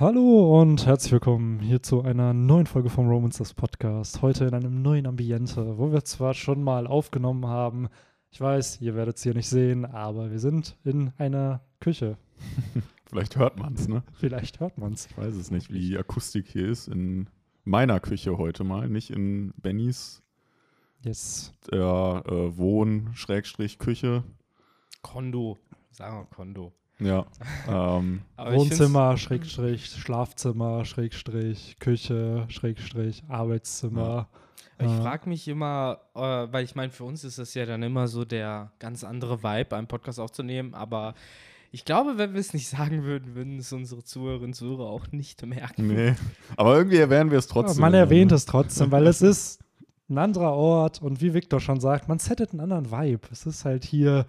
Hallo und herzlich willkommen hier zu einer neuen Folge vom Romancers Podcast. Heute in einem neuen Ambiente, wo wir zwar schon mal aufgenommen haben. Ich weiß, ihr werdet es hier nicht sehen, aber wir sind in einer Küche. Vielleicht hört man es, ne? Vielleicht hört man es. Ich weiß es nicht, wie die Akustik hier ist. In meiner Küche heute mal, nicht in Bennys Yes. äh, Wohn-Küche. Kondo. Sagen wir Kondo. Ja. ähm, Wohnzimmer, Schrägstrich, Schlafzimmer, Schrägstrich, Küche, Schrägstrich, Arbeitszimmer. Ich Äh, frage mich immer, äh, weil ich meine, für uns ist das ja dann immer so der ganz andere Vibe, einen Podcast aufzunehmen, aber ich glaube, wenn wir es nicht sagen würden, würden es unsere Zuhörerinnen und Zuhörer auch nicht merken. nee. Aber irgendwie erwähnen wir es Ja, trotzdem. man immer, erwähnt ne? es trotzdem, weil es ist ein anderer Ort und wie Victor schon sagt, man settet einen anderen Vibe. Es ist halt hier,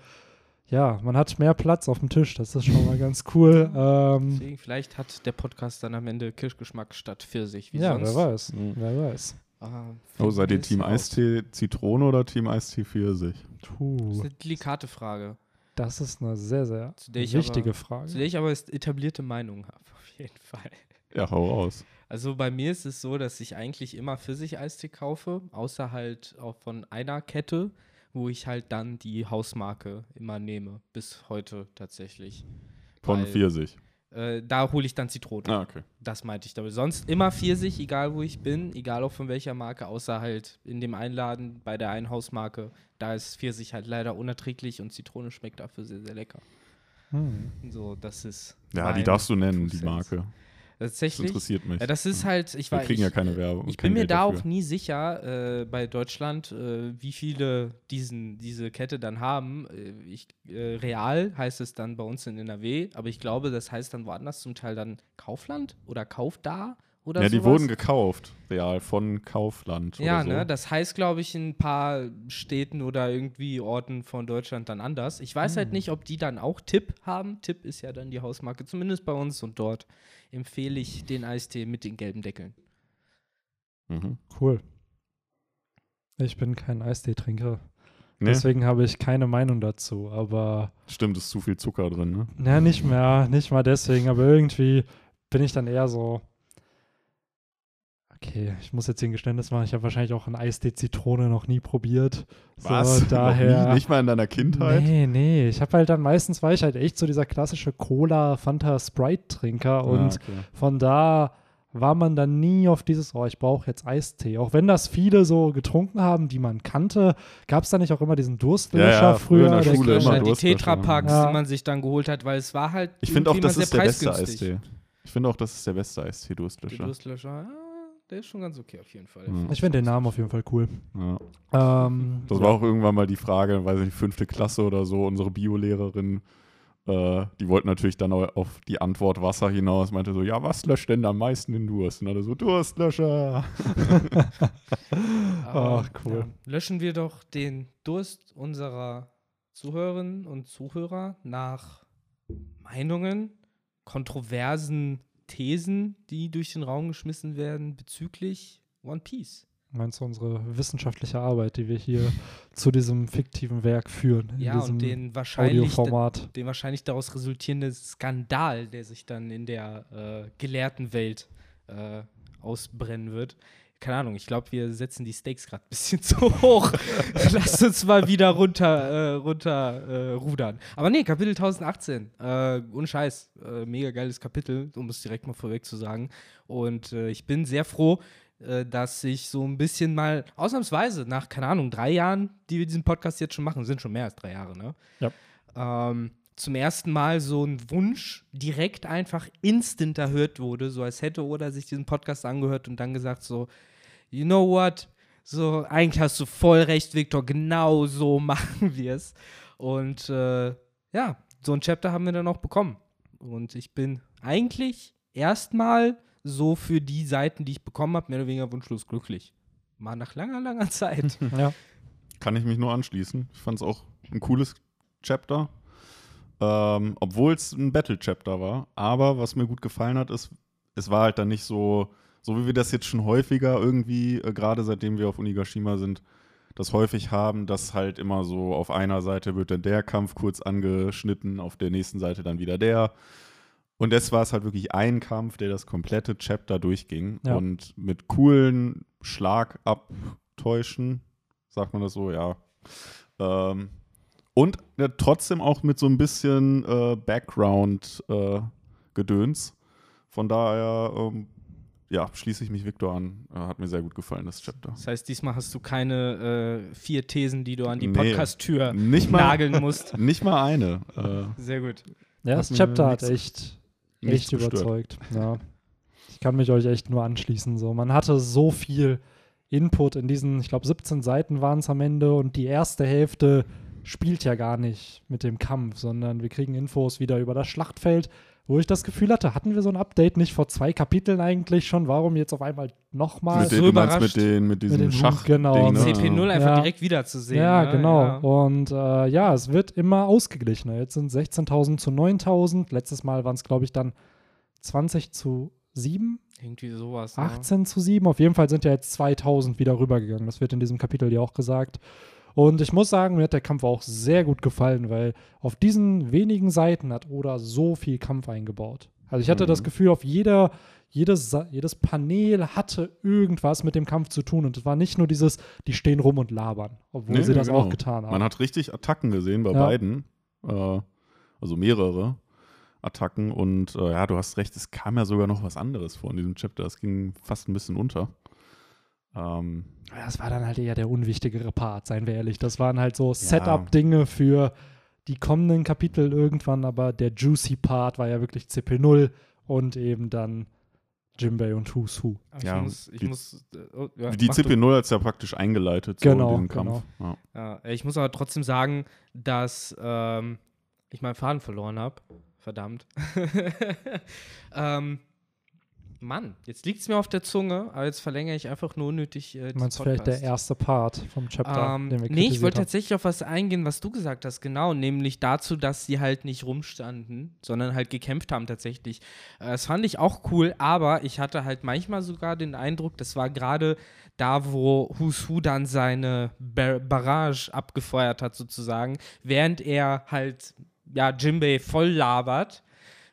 ja, man hat mehr Platz auf dem Tisch. Das ist schon mal ganz cool. Ähm, Deswegen, vielleicht hat der Podcast dann am Ende Kirschgeschmack statt Pfirsich, wie ja, sonst. wer weiß. Mhm. Wer weiß. Ah, Oh, seid ihr Team. Eistee Zitrone oder Team Eistee Pfirsich? Das ist Puh, eine delikate Frage, das ist eine sehr, sehr Zu wichtige aber- zu Frage. der ich aber etablierte Meinung habe, auf jeden Fall. Ja, hau raus. Also bei mir ist es so, dass ich eigentlich immer Pfirsich-Eistee kaufe, außer halt auch von einer Kette, wo ich halt dann die Hausmarke immer nehme, bis heute tatsächlich. Von Weil, Pfirsich. Äh, da hole ich dann Zitrone. Ah, okay. Das meinte ich damit. Sonst immer Pfirsich, egal wo ich bin, egal auch von welcher Marke, außer halt in dem Einladen bei der einen Hausmarke. Da ist Pfirsich halt leider unerträglich und Zitrone schmeckt dafür sehr, sehr lecker. Hm. So, das ist. Ja, die darfst du nennen, die Cents. Marke. Das Tatsächlich. interessiert mich. Ja, das ist halt, ich wir weiß. kriegen ja ich, keine Werbung. Ich bin mir Geld da dafür. auch nie sicher äh, bei Deutschland, äh, wie viele diesen, diese Kette dann haben. Äh, ich, äh, real heißt es dann bei uns in NRW, aber ich glaube, das heißt dann woanders zum Teil dann Kaufland oder Kauf da oder Ja, die sowas. wurden gekauft, real, von Kaufland. Ja, oder so. ne, das heißt, glaube ich, in ein paar Städten oder irgendwie Orten von Deutschland dann anders. Ich weiß Hm. halt nicht, ob die dann auch Tipp haben. Tipp ist ja dann die Hausmarke, zumindest bei uns und dort empfehle ich den Eistee mit den gelben Deckeln. Mhm. Cool. Ich bin kein Eistee-Trinker. Nee, Deswegen habe ich keine Meinung dazu. Aber, stimmt, ist zu viel Zucker drin, ne? na, nicht mehr, nicht mal deswegen. Aber irgendwie bin ich dann eher so. Okay, ich muss jetzt hier ein Geständnis machen. Ich habe wahrscheinlich auch ein Eistee-Zitrone noch nie probiert. Was? So, Noch daher. nie? Nicht mal in deiner Kindheit? Nee, nee. Ich habe halt dann meistens, war ich halt echt so dieser klassische Cola, Fanta, Sprite-Trinker. Und ah, okay. von da war man dann nie auf dieses, oh, ich brauche jetzt Eistee. Auch wenn das viele so getrunken haben, die man kannte, gab es da nicht auch immer diesen Durstlöscher Ja, ja, früher in der Schule immer die. Tetrapacks, Ja. die man sich dann geholt hat, weil es war halt. Ich finde auch, das ist der sehr beste preisgünstig. Eistee. Ich finde auch, das ist der beste Eistee, Der Durstlöscher. Durstlöscher, ja, der ist schon ganz okay auf jeden Fall. Ja. Ich finde den Namen auf jeden Fall cool. Ja. Ähm, Das war auch irgendwann mal die Frage, weiß ich nicht, fünfte Klasse oder so, unsere Biolehrerin, äh, die wollten natürlich dann au- auf die Antwort Wasser hinaus, meinte so, ja, was löscht denn am meisten den Durst? Und alle so, Durstlöscher. Ach, cool. Ja, löschen wir doch den Durst unserer Zuhörerinnen und Zuhörer nach Meinungen, kontroversen Thesen, die durch den Raum geschmissen werden bezüglich One Piece. meinst du unsere wissenschaftliche Arbeit, die wir hier zu diesem fiktiven Werk führen? in Ja, und den wahrscheinlich, den wahrscheinlich daraus resultierenden Skandal, der sich dann in der äh, gelehrten Welt äh, ausbrennen wird. Keine Ahnung, ich glaube, wir setzen die Stakes gerade ein bisschen zu hoch. Lasst uns mal wieder runter, äh, runter äh, rudern. Aber nee, Kapitel 1018. Äh, ohne Scheiß. Äh, mega geiles Kapitel, um es direkt mal vorweg zu sagen. Und äh, ich bin sehr froh, äh, dass ich so ein bisschen mal ausnahmsweise nach, keine Ahnung, drei Jahren, die wir diesen Podcast jetzt schon machen, sind schon mehr als drei Jahre, ne? ähm, zum ersten Mal so ein Wunsch direkt einfach instant erhört wurde, so als hätte Oda sich diesen Podcast angehört und dann gesagt so, you know what, so eigentlich hast du voll recht, Victor, genau so machen wir es. Und äh, ja, so ein Chapter haben wir dann auch bekommen. Und ich bin eigentlich erstmal so für die Seiten, die ich bekommen habe, mehr oder weniger wunschlos glücklich. Mal nach langer, langer Zeit. Ja. Kann ich mich nur anschließen. Ich fand es auch ein cooles Chapter. Ähm, Obwohl es ein Battle-Chapter war. Aber was mir gut gefallen hat, ist, es war halt dann nicht so, so wie wir das jetzt schon häufiger irgendwie, äh, gerade seitdem wir auf Unigashima sind, das häufig haben, dass halt immer so auf einer Seite wird dann der Kampf kurz angeschnitten, auf der nächsten Seite dann wieder der. Und es war es halt wirklich ein Kampf, der das komplette Chapter durchging. Ja. Und mit coolen Schlagabtäuschen, sagt man das so, ja. Ähm, und ja, trotzdem auch mit so ein bisschen äh, Background-Gedöns. Von daher, ähm, ja, schließe ich mich Victor an. Äh, hat mir sehr gut gefallen, das Chapter. Das heißt, diesmal hast du keine äh, vier Thesen, die du an die Nee. Podcast-Tür Nicht mal, nageln musst. nicht mal eine. Äh, Sehr gut. Ja, das Chapter hat echt, echt überzeugt. Ja. Ich kann mich euch echt nur anschließen. So. Man hatte so viel Input in diesen, ich glaube, 17 Seiten waren es am Ende und die erste Hälfte spielt ja gar nicht mit dem Kampf, sondern wir kriegen Infos wieder über das Schlachtfeld, wo ich das Gefühl hatte, hatten wir so ein Update nicht vor zwei Kapiteln eigentlich schon? Warum jetzt auf einmal nochmal? mit den, so überrascht. mit, den, mit diesem den Schach. genau. Ding, ne? CP0 einfach Ja. direkt wiederzusehen. Ja, ne? genau. Ja. Und äh, ja, es wird immer ausgeglichener. Jetzt sind 16.000 zu 9.000. Letztes Mal waren es, glaube ich, dann 20 zu 7, Irgendwie sowas. ne? 18 zu 7. Auf jeden Fall sind ja jetzt 2.000 wieder rübergegangen. Das wird in diesem Kapitel ja auch gesagt. Und ich muss sagen, mir hat der Kampf auch sehr gut gefallen, weil auf diesen wenigen Seiten hat Oda so viel Kampf eingebaut. Also ich hatte Mhm. das Gefühl, auf jeder, jedes, jedes Panel hatte irgendwas mit dem Kampf zu tun. Und es war nicht nur dieses, die stehen rum und labern, obwohl Nee, sie das genau. auch getan haben. Man hat richtig Attacken gesehen bei Ja. beiden. Äh, also mehrere Attacken. Und äh, ja, du hast recht, es kam ja sogar noch was anderes vor in diesem Chapter. Es ging fast ein bisschen unter. Ähm, Das war dann halt eher der unwichtigere Part, seien wir ehrlich. Das waren halt so Setup-Dinge für die kommenden Kapitel irgendwann, aber der juicy Part war ja wirklich CP0 und eben dann Jimbei und Who's Who. Aber Ja, ich muss, ich die- muss äh, oh, ja, die mach du. CP0 hat es ja praktisch eingeleitet, so Genau, in diesem Kampf. Ja. Ja, ich muss aber trotzdem sagen, dass ähm, ich meinen Faden verloren habe. Verdammt. ähm, Mann, jetzt liegt es mir auf der Zunge, aber jetzt verlängere ich einfach nur unnötig äh, Du meinst vielleicht der erste Part vom Chapter, Ähm, den wir nee, ich wollte tatsächlich auf was eingehen, was du gesagt hast, genau, nämlich dazu, dass sie halt nicht rumstanden, sondern halt gekämpft haben tatsächlich. Äh, das fand ich auch cool, aber ich hatte halt manchmal sogar den Eindruck, das war gerade da, wo Who dann seine Bar Barrage abgefeuert hat, sozusagen, während er halt, ja, Jimbei voll labert.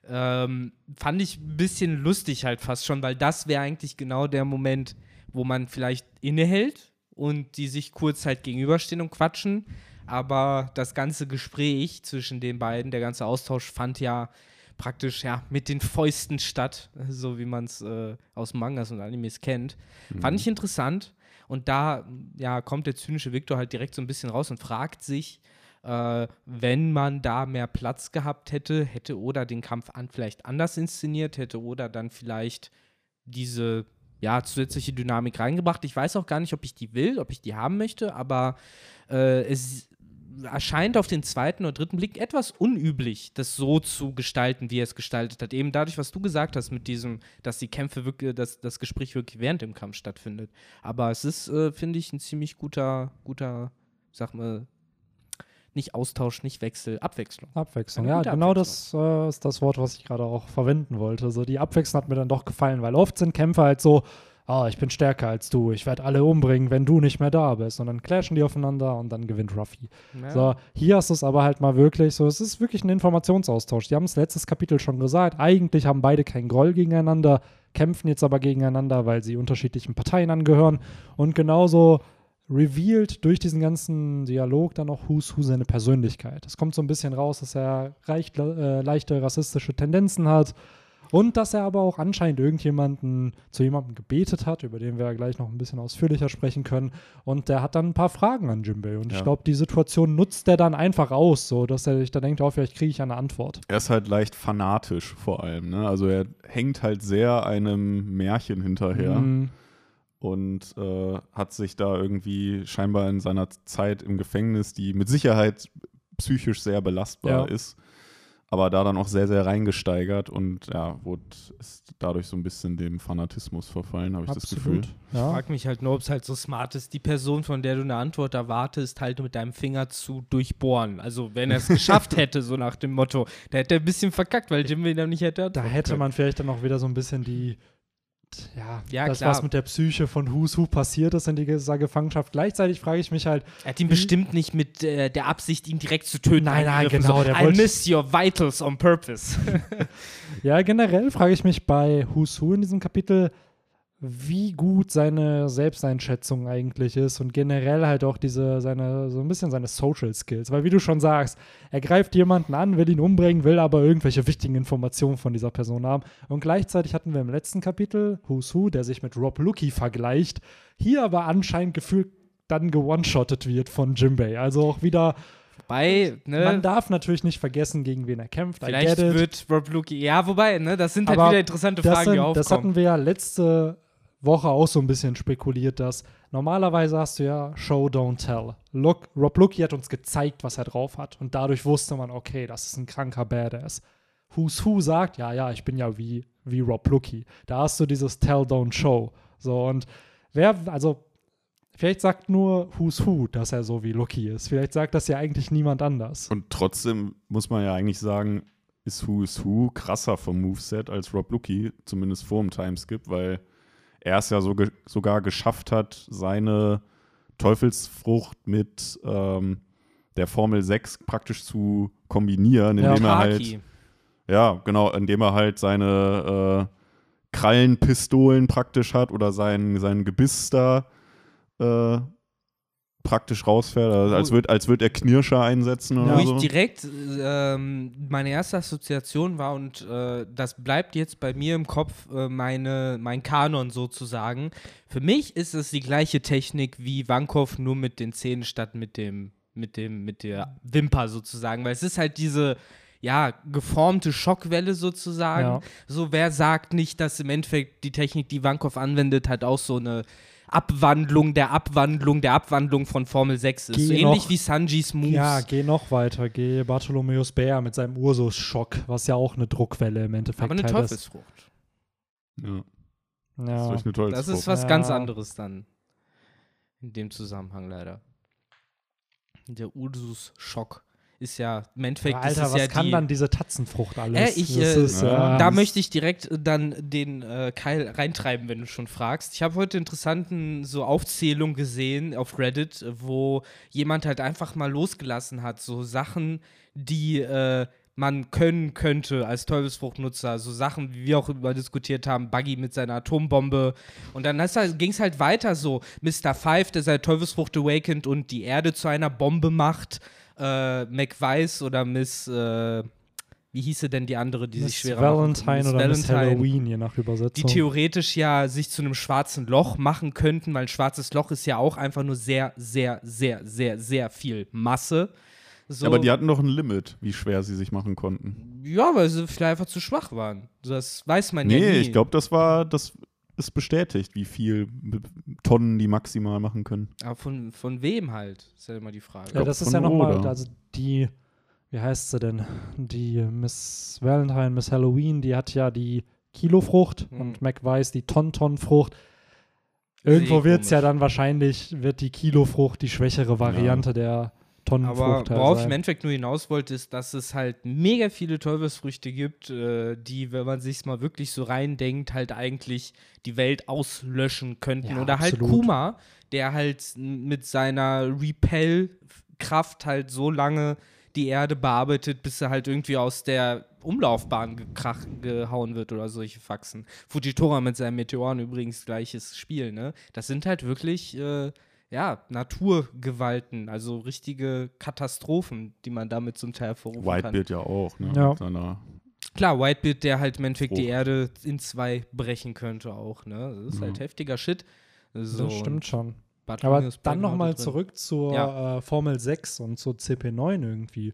Ähm, fand ich ein bisschen lustig halt fast schon, weil das wäre eigentlich genau der Moment, wo man vielleicht innehält und die sich kurz halt gegenüberstehen und quatschen. Aber das ganze Gespräch zwischen den beiden, der ganze Austausch fand ja praktisch ja mit den Fäusten statt, so wie man es äh, aus Mangas und Animes kennt. Fand ich interessant. Und da ja, kommt der zynische Victor halt direkt so ein bisschen raus und fragt sich, äh, wenn man da mehr Platz gehabt hätte, hätte Oda den Kampf an vielleicht anders inszeniert, hätte Oda dann vielleicht diese ja, zusätzliche Dynamik reingebracht. Ich weiß auch gar nicht, ob ich die will, ob ich die haben möchte, aber äh, es erscheint auf den zweiten oder dritten Blick etwas unüblich, das so zu gestalten, wie er es gestaltet hat. Eben dadurch, was du gesagt hast, mit diesem, dass die Kämpfe wirklich, dass das Gespräch wirklich während dem Kampf stattfindet. Aber es ist, äh, finde ich, ein ziemlich guter, guter, sag mal, nicht Austausch, nicht Wechsel, Abwechslung. Abwechslung, ja, gute genau das äh, ist das Wort, was ich gerade auch verwenden wollte. So, die Abwechslung hat mir dann doch gefallen, weil oft sind Kämpfe halt so, ah, ich bin stärker als du, ich werde alle umbringen, wenn du nicht mehr da bist. Und dann clashen die aufeinander und dann gewinnt Ruffy. Ja. So, hier hast du es aber halt mal wirklich so, es ist wirklich ein Informationsaustausch. Die haben es letztes Kapitel schon gesagt, eigentlich haben beide keinen Groll gegeneinander, kämpfen jetzt aber gegeneinander, weil sie unterschiedlichen Parteien angehören. Und genauso revealed durch diesen ganzen Dialog dann auch Who's Who seine Persönlichkeit. Es kommt so ein bisschen raus, dass er recht, äh, leichte rassistische Tendenzen hat und dass er aber auch anscheinend irgendjemanden zu jemandem gebetet hat, über den wir ja gleich noch ein bisschen ausführlicher sprechen können. Und der hat dann ein paar Fragen an Jimbei. Und ich Ja. glaube, die Situation nutzt er dann einfach aus, so dass er sich da denkt, oh, vielleicht kriege ich eine Antwort. Er ist halt leicht fanatisch vor allem. Ne? Also er hängt halt sehr einem Märchen hinterher. Mhm. Und äh, hat sich da irgendwie scheinbar in seiner Zeit im Gefängnis, die mit Sicherheit psychisch sehr belastbar Ja. ist, aber da dann auch sehr, sehr reingesteigert und ja, wurde, ist dadurch so ein bisschen dem Fanatismus verfallen, habe ich das Gefühl. Absolut. Ich Ja. frag mich halt nur, ob es halt so smart ist, die Person, von der du eine Antwort erwartest, halt mit deinem Finger zu durchbohren. Also, wenn er es geschafft hätte, so nach dem Motto, da hätte er ein bisschen verkackt, weil Jim ihn dann nicht hätte. Da hätte man vielleicht dann auch wieder so ein bisschen die ja, Ja, das, klar. was mit der Psyche von Who's Who passiert ist in dieser Gefangenschaft. Gleichzeitig frage ich mich halt, Er hat ihn bestimmt nicht mit äh, der Absicht, ihn direkt zu töten. Nein, nein, genau, So, der I wollte- miss your vitals on purpose. ja, generell frage ich mich bei Who's Who in diesem Kapitel, wie gut seine Selbsteinschätzung eigentlich ist und generell halt auch diese, seine, so ein bisschen seine Social Skills. Weil wie du schon sagst, er greift jemanden an, will ihn umbringen, will aber irgendwelche wichtigen Informationen von dieser Person haben. Und gleichzeitig hatten wir im letzten Kapitel Who's Who, der sich mit Rob Lucky vergleicht, hier aber anscheinend gefühlt dann gewone-shottet wird von Jimbei. Also auch wieder, Wobei, ne, man darf natürlich nicht vergessen, gegen wen er kämpft. Vielleicht wird Rob Lucky. Ja, wobei, ne, das sind halt Aber wieder interessante Fragen, die sind, aufkommen. das hatten wir ja letzte Woche auch so ein bisschen spekuliert, dass normalerweise hast du ja Show, don't tell. Look, Rob Lucky hat uns gezeigt, was er drauf hat. Und dadurch wusste man, okay, das ist ein kranker Badass. Who's Who sagt, ja, ja, ich bin ja wie, wie Rob Lucky. Da hast du dieses Tell, don't show. So, und wer, also, vielleicht sagt nur Who's Who, dass er so wie Lucky ist. Vielleicht sagt das ja eigentlich niemand anders. Und trotzdem muss man ja eigentlich sagen, ist Who is Who krasser vom Moveset als Rob Lucky, zumindest vor dem Timeskip, weil er es ja so ge sogar geschafft hat, seine Teufelsfrucht mit ähm, der Formel 6 praktisch zu kombinieren, Ja. indem er halt, ja, genau, indem er halt seine äh, Krallenpistolen praktisch hat oder sein, sein Gebiss da äh, praktisch rausfährt, also als Wo- würde als würd er Knirscher einsetzen Ja. oder Wo so. ich direkt ähm, meine erste Assoziation war und äh, das bleibt jetzt bei mir im Kopf äh, meine, mein Kanon sozusagen. Für mich ist es die gleiche Technik wie Wankov, nur mit den Zähnen statt mit dem, mit dem, mit der Wimper sozusagen. Weil es ist halt diese ja, geformte Schockwelle sozusagen. Ja. So, wer sagt nicht, dass im Endeffekt die Technik, die Wankov anwendet, halt auch so eine Abwandlung der Abwandlung der Abwandlung von Formel 6 ist. Geh so ähnlich noch- wie Sanjis Moves. Ja, geh noch weiter. Geh Bartholomäus Bär mit seinem Ursus-Schock, was ja auch eine Druckwelle im Endeffekt aber eine halt ist. Teufelsfrucht. Ja, das ist Ja. eine Teufelsfrucht. Das ist was Ja. ganz anderes dann. In dem Zusammenhang leider. Der Ursus-Schock ist ja, im Endeffekt ist Alter, was ja kann die, dann diese Tatzenfrucht alles? Äh, ich, äh, ist, ja, äh, da möchte ich direkt äh, dann den äh, Keil reintreiben, wenn du schon fragst. Ich habe heute interessanten so Aufzählung gesehen auf Reddit, wo jemand halt einfach mal losgelassen hat, so Sachen, die äh, man können könnte als Teufelsfruchtnutzer, so Sachen, wie wir auch über diskutiert haben, Buggy mit seiner Atombombe. Und dann ging es halt weiter so, Mr. Five, der seine Teufelsfrucht awakened und die Erde zu einer Bombe macht, äh, McWeiss oder Miss, äh, wie hieße denn die andere, die sich Miss schwerer Valentine? Miss oder Miss Halloween, je nach Die Übersetzung. theoretisch ja sich zu einem schwarzen Loch machen könnten, weil ein schwarzes Loch ist ja auch einfach nur sehr, sehr, sehr, sehr, sehr viel Masse. So, Aber die hatten doch ein Limit, wie schwer sie sich machen konnten. ja, weil sie vielleicht einfach zu schwach waren. Das weiß man ja Nee, nie. ich glaube, das war, das ist bestätigt, wie viel Tonnen die maximal machen können. Aber von, von wem halt? Ist ja immer die Frage. ja, das ist ja nochmal, also die, wie heißt sie denn? Die Miss Valentine, Miss Halloween, die hat ja die Kilofrucht Hm. und McWeiss die Tontonfrucht. Irgendwo wird es ja dann wahrscheinlich, wird die Kilofrucht die schwächere Variante der Tonnenfrucht Aber halt worauf ich im Endeffekt nur hinaus wollte, ist, dass es halt mega viele Teufelsfrüchte gibt, äh, die, wenn man sich mal wirklich so reindenkt, halt eigentlich die Welt auslöschen könnten. Ja, Oder halt absolut. Kuma, der halt mit seiner Repel-Kraft halt so lange die Erde bearbeitet, bis er halt irgendwie aus der Umlaufbahn gekrach, gehauen wird oder solche Faxen. Fujitora mit seinen Meteoren übrigens gleiches Spiel, ne? Das sind halt wirklich, äh, ja, Naturgewalten, also richtige Katastrophen, die man damit zum Teil hervorrufen kann. Whitebeard ja auch, ne? Ja. Mit seiner Klar, Whitebeard, der halt im Endeffekt die. Erde in zwei brechen könnte auch, ne? Das ist Ja. halt heftiger Shit. So, das stimmt schon. Bud Aber Williams dann nochmal zurück zur Ja. äh, Formel 6 und zur CP9 irgendwie.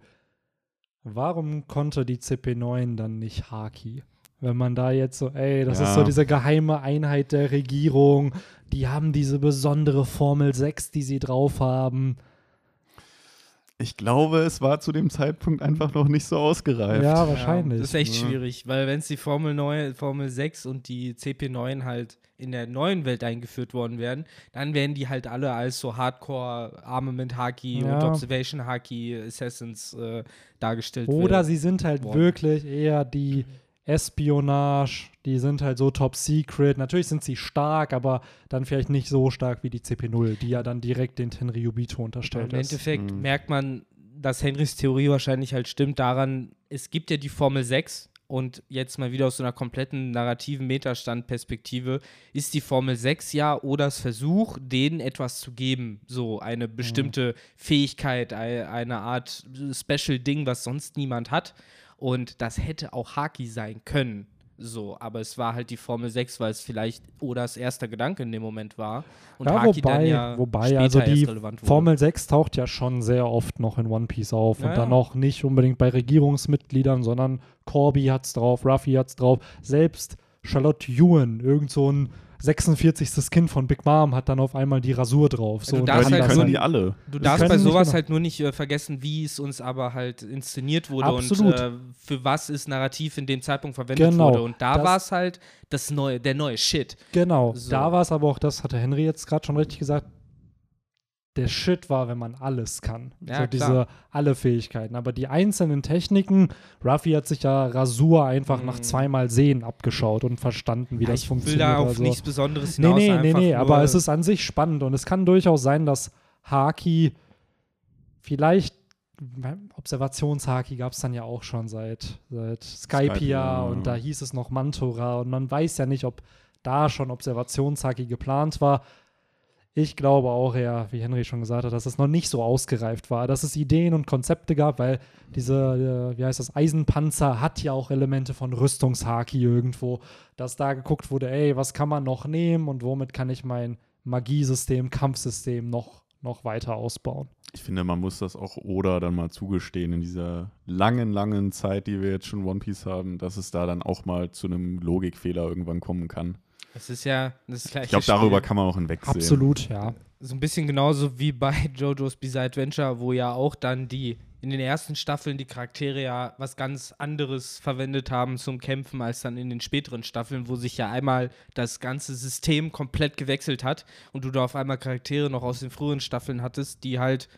Warum konnte die CP9 dann nicht Haki? Wenn man da jetzt so, ey, das ist Ja. so diese geheime Einheit der Regierung, die haben diese besondere Formel 6, die sie drauf haben. Ich glaube, es war zu dem Zeitpunkt einfach noch nicht so ausgereift. Ja, Ja, wahrscheinlich. das ist echt Ja. schwierig, weil wenn es die Formel 9, Formel 6 und die CP9 halt in der neuen Welt eingeführt worden wären, dann wären die halt alle als so Hardcore Armament Haki Ja. und Observation Haki Assassins äh, dargestellt. Oder sie sind halt Boah. wirklich eher die Espionage, die sind halt so top secret. Natürlich sind sie stark, aber dann vielleicht nicht so stark wie die CP0, die ja dann direkt den Tenryubito unterstellt Im ist. Endeffekt Mhm. merkt man, dass Henrys Theorie wahrscheinlich halt stimmt daran, es gibt ja die Formel 6 und jetzt mal wieder aus so einer kompletten narrativen Metastandperspektive, ist die Formel 6 ja Odas Versuch, denen etwas zu geben, so eine bestimmte Fähigkeit, ei- eine Art Special-Ding, was sonst niemand hat und das hätte auch Haki sein können. So, aber es war halt die Formel 6, weil es vielleicht Odas erster Gedanke in dem Moment war. Und ja, Haki wobei, dann ja wobei also die erst relevant wurde. Formel 6 taucht ja schon sehr oft noch in One Piece auf Ja, und dann auch nicht unbedingt bei Regierungsmitgliedern, sondern Corby hat's drauf, Ruffy hat's drauf, selbst Charlotte Ewan, irgend so ein 46. Kind von Big Mom hat dann auf einmal die Rasur drauf. So, du und darfst halt das können die alle. Du darfst bei sowas genau. halt nur nicht äh, vergessen, wie es uns aber halt inszeniert wurde Absolut. und äh, für was es narrativ in dem Zeitpunkt verwendet Genau, wurde. Und da war es halt das neue, der neue Shit. Genau, So. da war es aber auch, das hatte Henry jetzt gerade schon richtig gesagt, der Shit war, wenn man alles kann. Ja, so klar. diese alle Fähigkeiten. Aber die einzelnen Techniken, Ruffy hat sich ja Rasur einfach nach Mhm. zweimal Sehen abgeschaut und verstanden, wie Ja, das ich funktioniert. will da auf also. nichts Besonderes Nee, hinaus. nee, nee, nee, nur- aber es ist an sich spannend und es kann durchaus sein, dass Haki vielleicht Observationshaki gab es dann ja auch schon seit, seit Skypia Skypia, und da ja. hieß es noch Mantora und man weiß ja nicht, ob da schon Observationshaki geplant war. Ich glaube auch eher, wie Henry schon gesagt hat, dass es noch nicht so ausgereift war, dass es Ideen und Konzepte gab, weil diese, äh, wie heißt das, Eisenpanzer hat ja auch Elemente von Rüstungshaki irgendwo, dass da geguckt wurde, ey, was kann man noch nehmen und womit kann ich mein Magiesystem, Kampfsystem noch, noch weiter ausbauen. Ich finde, man muss das auch Oda dann mal zugestehen in dieser langen, langen Zeit, die wir jetzt schon One Piece haben, dass es da dann auch mal zu einem Logikfehler irgendwann kommen kann. Es ist ja das gleiche Ich glaube, darüber kann man auch hinwegsehen. Absolut, ja. so ein bisschen genauso wie bei JoJo's Bizarre Adventure, wo ja auch dann die in den ersten Staffeln die Charaktere ja was ganz anderes verwendet haben zum Kämpfen als dann in den späteren Staffeln, wo sich ja einmal das ganze System komplett gewechselt hat und du da auf einmal Charaktere noch aus den früheren Staffeln hattest, die halt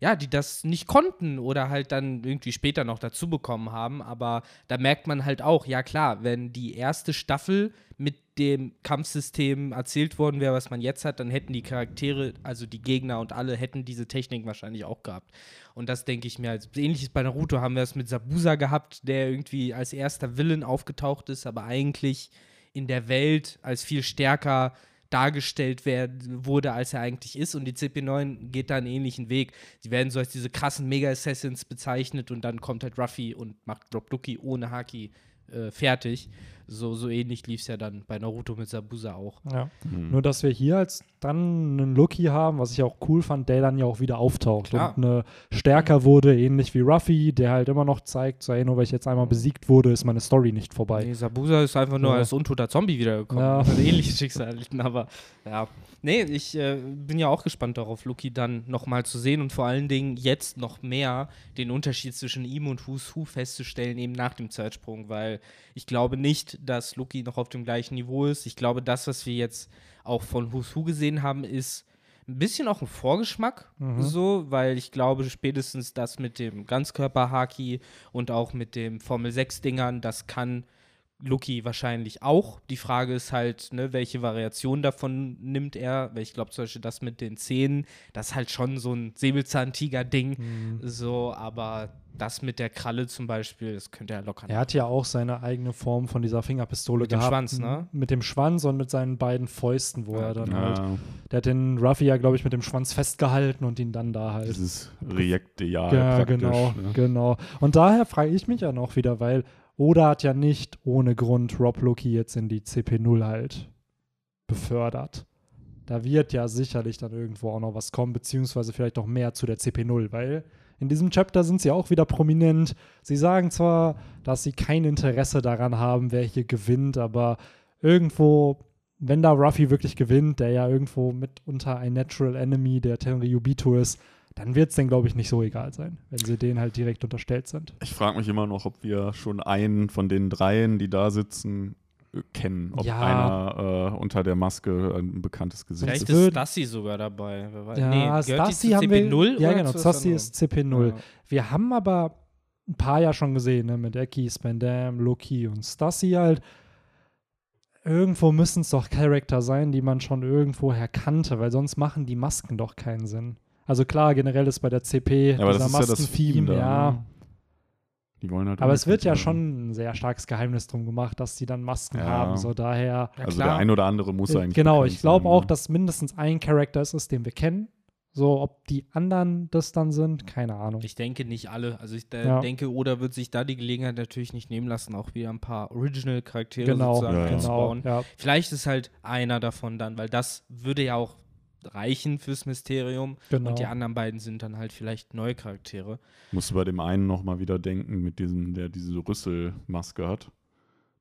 ja, die das nicht konnten oder halt dann irgendwie später noch dazu bekommen haben. Aber da merkt man halt auch, ja klar, wenn die erste Staffel mit dem Kampfsystem erzählt worden wäre, was man jetzt hat, dann hätten die Charaktere, also die Gegner und alle, hätten diese Technik wahrscheinlich auch gehabt. Und das denke ich mir, als ähnliches bei Naruto haben wir es mit Sabusa gehabt, der irgendwie als erster Villain aufgetaucht ist, aber eigentlich in der Welt als viel stärker dargestellt werd, wurde, als er eigentlich ist. Und die CP9 geht da einen ähnlichen Weg. Sie werden so als diese krassen Mega-Assassins bezeichnet und dann kommt halt Ruffy und macht Drop Ducky ohne Haki äh, fertig. So, so ähnlich lief es ja dann bei Naruto mit Sabusa auch. ja. Hm. Nur, dass wir hier als dann einen Lucky haben, was ich auch cool fand, der dann ja auch wieder auftaucht Klar. und eine stärker wurde, ähnlich wie Ruffy, der halt immer noch zeigt, so, ey, nur weil ich jetzt einmal besiegt wurde, ist meine Story nicht vorbei. Nee, Sabusa ist einfach nur Ja. als untoter Zombie wiedergekommen. Ja. Ein ähnliches Schicksal aber ja. Nee, ich äh, bin ja auch gespannt darauf, Luki dann nochmal zu sehen und vor allen Dingen jetzt noch mehr den Unterschied zwischen ihm und Who's Who festzustellen, eben nach dem Zeitsprung, weil ich glaube nicht, dass Luki noch auf dem gleichen Niveau ist. Ich glaube, das, was wir jetzt auch von Who's Who gesehen haben, ist ein bisschen auch ein Vorgeschmack, Mhm. so, weil ich glaube, spätestens das mit dem Ganzkörper-Haki und auch mit dem Formel-6-Dingern, das kann Lucky wahrscheinlich auch. Die Frage ist halt, ne, welche Variation davon nimmt er? Weil ich glaube zum Beispiel das mit den Zähnen, das ist halt schon so ein Säbelzahntiger-Ding. Mhm. So, aber das mit der Kralle zum Beispiel, das könnte er locker. Er hat ja auch seine eigene Form von dieser Fingerpistole Mit dem gehabt. Schwanz, ne? Mit dem Schwanz und mit seinen beiden Fäusten, wo Ja. er dann halt. Ja, Der hat den Ruffy ja, glaube ich, mit dem Schwanz festgehalten und ihn dann da halt. dieses React-Ideal Ja, praktisch. genau, ne? genau. Und daher frage ich mich ja noch wieder, weil Oda hat ja nicht ohne Grund Rob Loki jetzt in die CP0 halt befördert. Da wird ja sicherlich dann irgendwo auch noch was kommen, beziehungsweise vielleicht noch mehr zu der CP0, weil in diesem Chapter sind sie auch wieder prominent. Sie sagen zwar, dass sie kein Interesse daran haben, wer hier gewinnt, aber irgendwo, wenn da Ruffy wirklich gewinnt, der ja irgendwo mitunter ein Natural Enemy der Tenryubito ist, dann wird es denen, glaube ich, nicht so egal sein, wenn sie denen halt direkt unterstellt sind. Ich frage mich immer noch, ob wir schon einen von den dreien, die da sitzen, kennen. Ob Ja. einer äh, unter der Maske ein bekanntes Gesicht Vielleicht ist. würden- ist Stassi sogar dabei. Ja, nee, Stassi haben wir. CP0 ja, oder genau, Stassi ist CP0. Ja. Wir haben aber ein paar ja schon gesehen, ne? mit Eki, Spandam, Loki und Stassi halt. Irgendwo müssen es doch Charakter sein, die man schon irgendwoher kannte, weil sonst machen die Masken doch keinen Sinn. Also klar, generell ist bei der CP Ja, aber das dieser ist ja das Masken-Theme, Theme da, ja. ne? Die wollen halt Aber es wird ja sein. schon ein sehr starkes Geheimnis drum gemacht, dass die dann Masken Ja. haben. So daher. Ja, Also klar. der ein oder andere muss Äh, eigentlich. genau, ich glaube auch, ne? dass mindestens ein Charakter es ist, den wir kennen. So, ob die anderen das dann sind, keine Ahnung. Ich denke nicht alle. Also ich Ja. denke, Oda wird sich da die Gelegenheit natürlich nicht nehmen lassen, auch wieder ein paar Original-Charaktere genau, sozusagen Ja, ja. genau. einzubauen. Ja. Vielleicht ist halt einer davon dann, weil das würde ja auch reichen fürs Mysterium. Genau. Und die anderen beiden sind dann halt vielleicht neue Charaktere. Musst du bei dem einen nochmal wieder denken, mit diesem, der diese Rüsselmaske hat.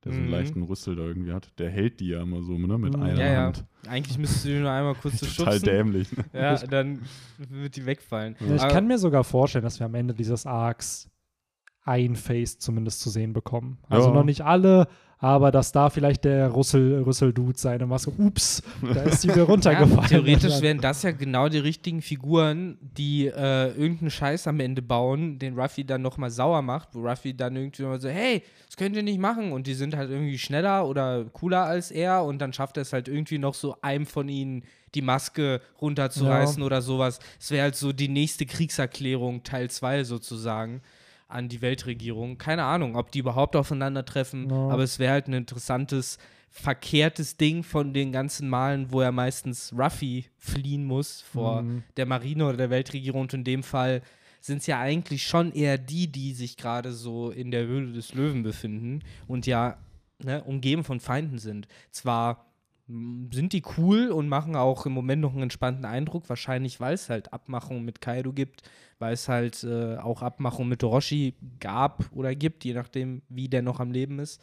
Der so einen Mhm. leichten Rüssel da irgendwie hat. Der hält die ja immer so, ne? Mit Mhm. einer Ja, ja. Hand. Eigentlich müsstest du die nur einmal kurz so Total schubsen. dämlich. Ne? Ja, dann wird die wegfallen. Ja, ich Aber- kann mir sogar vorstellen, dass wir am Ende dieses Arcs ein Face zumindest zu sehen bekommen. Also Ja. noch nicht alle, aber dass da vielleicht der Rüssel, Rüssel-Dude seine Maske, ups, da ist die wieder Ja, runtergefallen. theoretisch wären das ja genau die richtigen Figuren, die äh, irgendeinen Scheiß am Ende bauen, den Ruffy dann nochmal sauer macht, wo Ruffy dann irgendwie mal so, hey, das könnt ihr nicht machen. Und die sind halt irgendwie schneller oder cooler als er und dann schafft er es halt irgendwie noch so einem von ihnen die Maske runterzureißen oder sowas. Es wäre halt so die nächste Kriegserklärung, Teil 2 sozusagen an die Weltregierung. Keine Ahnung, ob die überhaupt aufeinandertreffen, Ja. aber es wäre halt ein interessantes, verkehrtes Ding von den ganzen Malen, wo er meistens Ruffy fliehen muss vor Mhm. der Marine oder der Weltregierung. Und in dem Fall sind es ja eigentlich schon eher die, die sich gerade so in der Höhle des Löwen befinden und ja ne, umgeben von Feinden sind. Zwar mm, sind die cool und machen auch im Moment noch einen entspannten Eindruck, wahrscheinlich weil es halt Abmachungen mit Kaido gibt, weil es halt äh, auch Abmachungen mit Orochi gab oder gibt, je nachdem, wie der noch am Leben ist.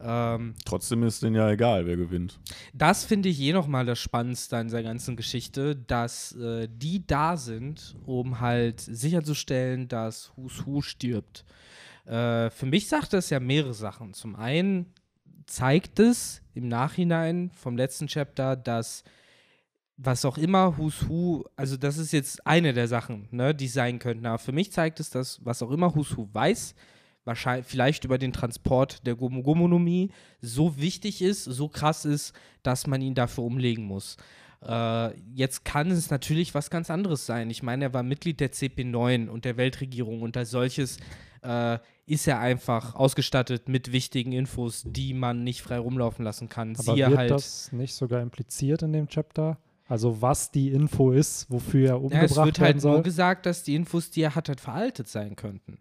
Ähm, Trotzdem ist denen ja egal, wer gewinnt. das finde ich eh nochmal das Spannendste an dieser ganzen Geschichte, dass äh, die da sind, um halt sicherzustellen, dass Who's Who stirbt. Äh, für mich sagt das ja mehrere Sachen. Zum einen zeigt es im Nachhinein vom letzten Chapter, dass was auch immer Who's Who, also das ist jetzt eine der Sachen, ne, die sein könnten. Aber für mich zeigt es, dass was auch immer Who's Who weiß, wahrscheinlich vielleicht über den Transport der Gomonomie so wichtig ist, so krass ist, dass man ihn dafür umlegen muss. Äh, jetzt kann es natürlich was ganz anderes sein. Ich meine, er war Mitglied der CP9 und der Weltregierung und als solches äh, ist er einfach ausgestattet mit wichtigen Infos, die man nicht frei rumlaufen lassen kann. Aber Siehe wird halt. das nicht sogar impliziert in dem Chapter? Also was die Info ist, wofür er ja, umgebracht es wird halt soll? nur gesagt, dass die Infos, die er hat, halt veraltet sein könnten.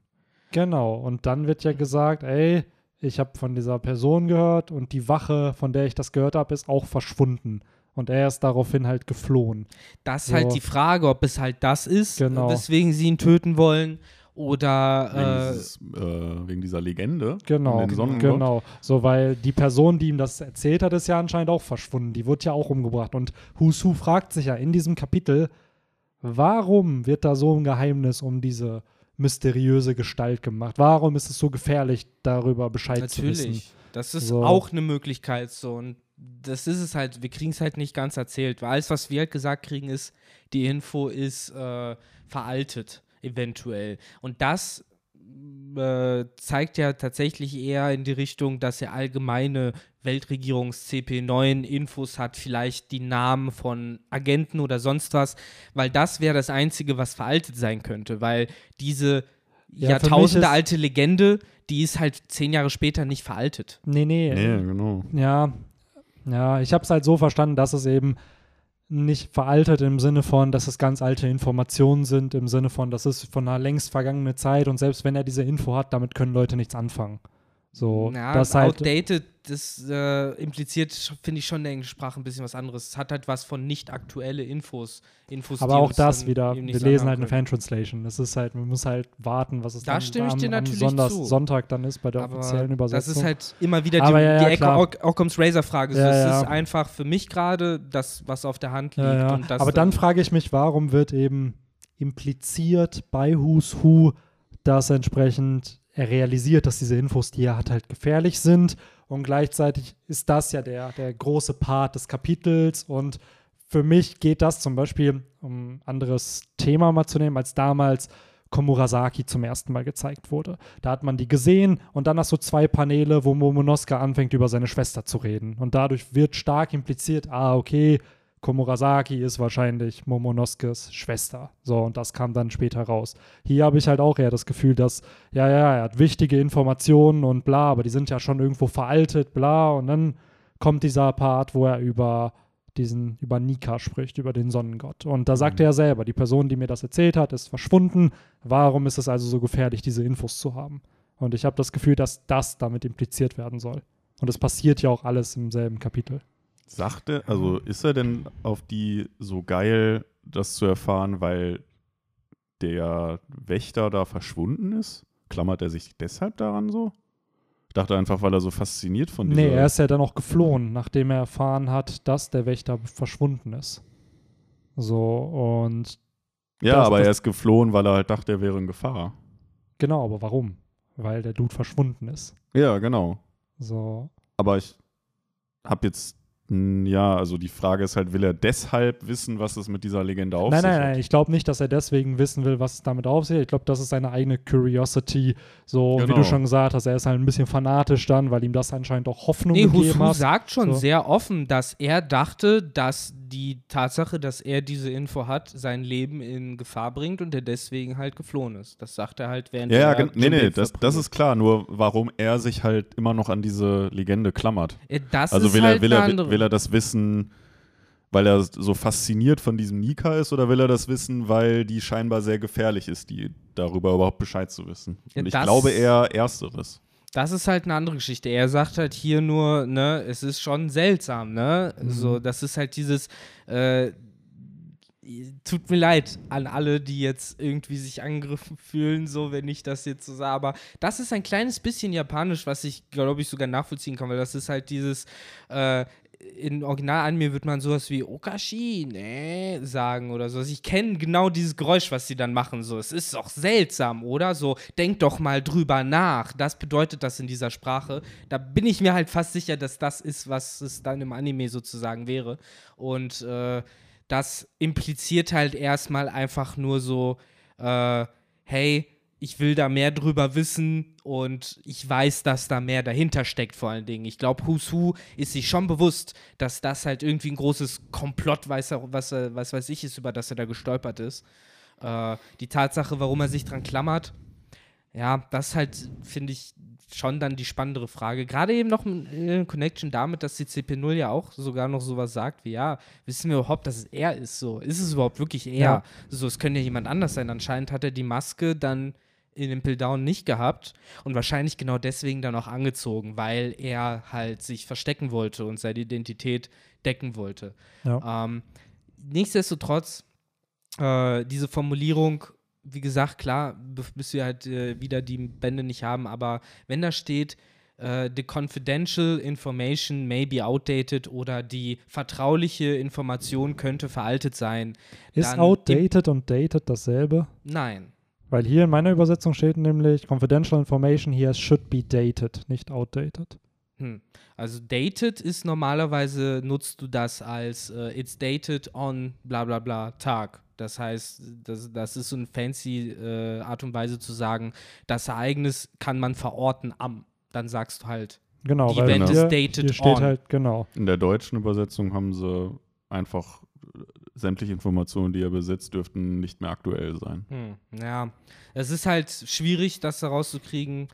Genau, und dann wird ja gesagt, ey, ich habe von dieser Person gehört und die Wache, von der ich das gehört habe, ist auch verschwunden. Und er ist daraufhin halt geflohen. Das ist So. halt die Frage, ob es halt das ist, Genau. weswegen sie ihn töten wollen Wegen, oder äh, dieses, äh, wegen dieser Legende. Genau, um genau. So, weil die Person, die ihm das erzählt hat, ist ja anscheinend auch verschwunden. Die wurde ja auch umgebracht. Und Husu fragt sich ja in diesem Kapitel, warum wird da so ein Geheimnis um diese mysteriöse Gestalt gemacht? Warum ist es so gefährlich, darüber Bescheid zu wissen? Natürlich. Das ist So. auch eine Möglichkeit so. Und das ist es halt, wir kriegen es halt nicht ganz erzählt. Weil alles, was wir halt gesagt kriegen, ist, die Info ist äh, veraltet, eventuell. Und das äh, zeigt ja tatsächlich eher in die Richtung, dass er allgemeine Weltregierungs-CP9-Infos hat, vielleicht die Namen von Agenten oder sonst was, weil das wäre das Einzige, was veraltet sein könnte, weil diese Ja, Jahrtausende alte Legende, die ist halt zehn Jahre später nicht veraltet. Nee, nee. Nee, genau. Ja, ja, ich habe es halt so verstanden, dass es eben nicht veraltet im Sinne von, dass es ganz alte Informationen sind, im Sinne von, das ist von einer längst vergangenen Zeit und selbst wenn er diese Info hat, damit können Leute nichts anfangen. So, Ja, das halt, outdated, das äh, impliziert, finde ich schon in der englischen Sprache ein bisschen was anderes. Es hat halt was von nicht aktuelle Infos. Infos aber auch das wieder, wir lesen halt eine. Fan-Translation. Das ist halt, man muss halt warten, was es Da dann stimme ich am, dir am Sonders. Sonntag dann ist bei der Aber offiziellen Übersetzung. Das ist halt immer wieder die, ja, ja, die Ecke klar. Oc- Occam's Razor-Frage. Ja, es ist einfach für mich gerade das, was auf der Hand liegt. Das Aber dann frage ich mich, warum wird eben impliziert bei Who's Who, dass entsprechend er realisiert, dass diese Infos, die er hat, halt gefährlich sind. Und gleichzeitig ist das ja der, der große Part des Kapitels. Und für mich geht das zum Beispiel, um ein anderes Thema mal zu nehmen, als damals Komurasaki zum ersten Mal gezeigt wurde. Da hat man die gesehen und dann hast du zwei Paneele, wo Momonosuke anfängt, über seine Schwester zu reden. Und dadurch wird stark impliziert, ah, okay, Komurasaki ist wahrscheinlich Momonoskes Schwester. So, und das kam dann später raus. Hier habe ich halt auch eher das Gefühl, dass, ja, ja, er hat wichtige Informationen und bla, aber die sind ja schon irgendwo veraltet, bla. Und dann kommt dieser Part, wo er über diesen, über Nika spricht, über den Sonnengott. Und da sagt Mhm. er selber, die Person, die mir das erzählt hat, ist verschwunden. Warum ist es also so gefährlich, diese Infos zu haben? Und ich habe das Gefühl, dass das damit impliziert werden soll. Und es passiert ja auch alles im selben Kapitel. Sagt er, also ist er denn auf die so geil, das zu erfahren, weil der Wächter da verschwunden ist? Klammert er sich deshalb daran so? Ich dachte einfach, weil er so fasziniert von dieser. Nee, er ist ja dann auch geflohen, nachdem er erfahren hat, dass der Wächter verschwunden ist. So, und ja, das- aber das- er ist geflohen, weil er halt dachte, er wäre in Gefahr. genau, aber warum? Weil der Dude verschwunden ist. Ja, genau. So, Aber ich habe jetzt, ja, also die Frage ist halt, will er deshalb wissen, was es mit dieser Legende auf nein, sich nein, hat? nein, ich glaube nicht, dass er deswegen wissen will, was es damit auf sich hat. Ich glaube, das ist seine eigene Curiosity. So, und wie Genau. du schon gesagt hast, er ist halt ein bisschen fanatisch dann, weil ihm das anscheinend auch Hoffnung Nee, gegeben Husu hat. sagt schon So. sehr offen, dass er dachte, dass die Tatsache, dass er diese Info hat, sein Leben in Gefahr bringt und er deswegen halt geflohen ist. Das sagt er halt während Ja, ja, er gen- nee, nee, das, das ist klar. Nur warum er sich halt immer noch an diese Legende klammert. Ja, Das Also will, halt er, will, er, andere. will er das wissen, weil er so fasziniert von diesem Nika ist, oder will er das wissen, weil die scheinbar sehr gefährlich ist, die darüber überhaupt Bescheid zu wissen? Ja, Und ich das- glaube eher Ersteres. Das ist halt eine andere Geschichte. Er sagt halt hier nur, ne, es ist schon seltsam, ne? Mhm. So, das ist halt dieses, äh, tut mir leid an alle, die jetzt irgendwie sich angegriffen fühlen, so, wenn ich das jetzt so sage. Aber das ist ein kleines bisschen japanisch, was ich, glaube ich, sogar nachvollziehen kann, weil das ist halt dieses, äh, in Original-Anime wird man sowas wie Okashi, ne, sagen oder so. Ich kenne genau dieses Geräusch, was sie dann machen. So, es ist doch seltsam, oder? So, denk doch mal drüber nach. Das bedeutet das in dieser Sprache. Da bin ich mir halt fast sicher, dass das ist, was es dann im Anime sozusagen wäre. Und äh, das impliziert halt erstmal einfach nur so, äh, hey, ich will da mehr drüber wissen und ich weiß, dass da mehr dahinter steckt vor allen Dingen. Ich glaube, Who's Who ist sich schon bewusst, dass das halt irgendwie ein großes Komplott, weiß er, was, er- was weiß ich ist, über das er da gestolpert ist. Äh, die Tatsache, warum er sich dran klammert, ja, das ist halt, finde ich, schon dann die spannendere Frage. Gerade eben noch in Connection damit, dass die CP0 ja auch sogar noch sowas sagt wie, ja, wissen wir überhaupt, dass es er ist so? Ist es überhaupt wirklich er? Ja. So, es könnte ja jemand anders sein. Anscheinend hat er die Maske dann in Impel Down nicht gehabt und wahrscheinlich genau deswegen dann auch angezogen, weil er halt sich verstecken wollte und seine Identität decken wollte. Ja. Ähm, nichtsdestotrotz, äh, diese Formulierung, wie gesagt, klar, b- bis wir halt äh, wieder die Bände nicht haben, aber wenn da steht, äh, the confidential information may be outdated oder die vertrauliche Information könnte veraltet sein. Ist outdated und dated dasselbe? Nein. Weil hier in meiner Übersetzung steht nämlich Confidential Information here should be dated, nicht outdated. Hm. Also dated ist normalerweise, nutzt du das als äh, it's dated on bla bla bla Tag. Das heißt, das, das ist so eine fancy äh, Art und Weise zu sagen, das Ereignis kann man verorten am. Dann sagst du halt, Genau, Die Event hier, is dated hier steht on. halt, genau. In der deutschen Übersetzung haben sie einfach sämtliche Informationen, die er besitzt, dürften nicht mehr aktuell sein. hm, ja, es ist halt schwierig, das herauszukriegen.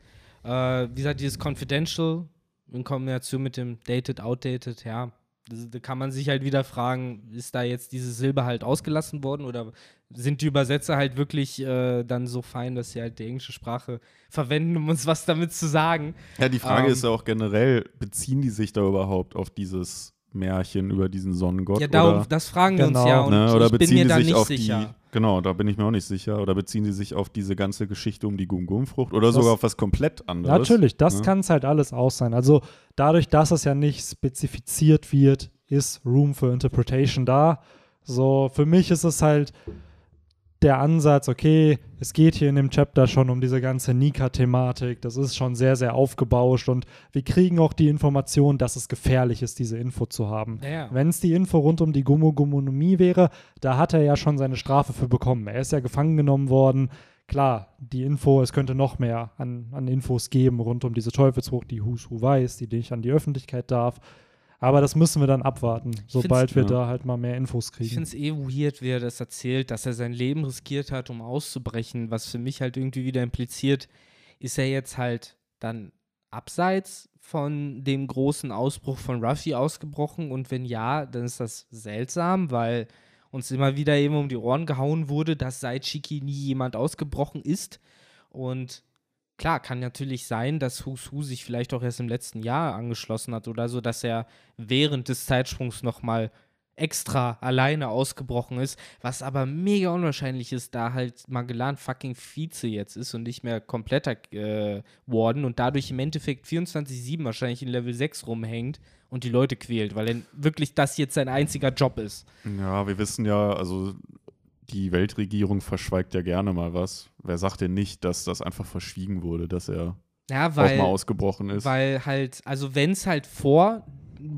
Äh, wie gesagt, dieses Confidential in Kombination mit dem Dated, Outdated, ja. Das, da kann man sich halt wieder fragen, ist da jetzt diese Silbe halt ausgelassen worden oder sind die Übersetzer halt wirklich äh, dann so fein, dass sie halt die englische Sprache verwenden, um uns was damit zu sagen? Ja, die Frage Ähm. ist ja auch generell, beziehen die sich da überhaupt auf dieses Märchen über diesen Sonnengott? Ja, darum, oder, das fragen wir Genau. uns ja und ne, oder ich bin beziehen mir da sich nicht auf sicher. die, genau, da bin ich mir auch nicht sicher, oder beziehen die sich auf diese ganze Geschichte um die Gum-Gum-Frucht oder Das- sogar auf was komplett anderes? Natürlich, das ne? kann es halt alles aus sein. Also dadurch, dass es ja nicht spezifiziert wird, ist Room for Interpretation da. So, für mich ist es halt der Ansatz, okay, es geht hier in dem Chapter schon um diese ganze Nika-Thematik, das ist schon sehr, sehr aufgebauscht und wir kriegen auch die Information, dass es gefährlich ist, diese Info zu haben. Ja. Wenn es die Info rund um die Gummo-Gummonomie wäre, da hat er ja schon seine Strafe für bekommen. Er ist ja gefangen genommen worden. klar, die Info, es könnte noch mehr an, an Infos geben rund um diese Teufelsfrucht, die Who weiß, die nicht an die Öffentlichkeit darf. Aber das müssen wir dann abwarten, sobald wir ja. da halt mal mehr Infos Ich kriegen. finde es eh weird, wie er das erzählt, dass er sein Leben riskiert hat, um auszubrechen. Was für mich halt irgendwie wieder impliziert, ist er jetzt halt dann abseits von dem großen Ausbruch von Ruffy ausgebrochen? Und wenn ja, dann ist das seltsam, weil uns immer wieder eben um die Ohren gehauen wurde, dass seit Shiki nie jemand ausgebrochen ist. Und klar, kann natürlich sein, dass Who's Who sich vielleicht auch erst im letzten Jahr angeschlossen hat oder so, dass er während des Zeitsprungs nochmal extra alleine ausgebrochen ist, was aber mega unwahrscheinlich ist, da halt Magellan fucking Vize jetzt ist und nicht mehr kompletter äh, Warden und dadurch im Endeffekt 24-7 wahrscheinlich in Level 6 rumhängt und die Leute quält, weil wirklich das jetzt sein einziger Job ist. Ja, wir wissen ja, also die Weltregierung verschweigt ja gerne mal was. Wer sagt denn nicht, dass das einfach verschwiegen wurde, dass er Ja, auch weil, mal ausgebrochen ist? weil halt, also wenn es halt vor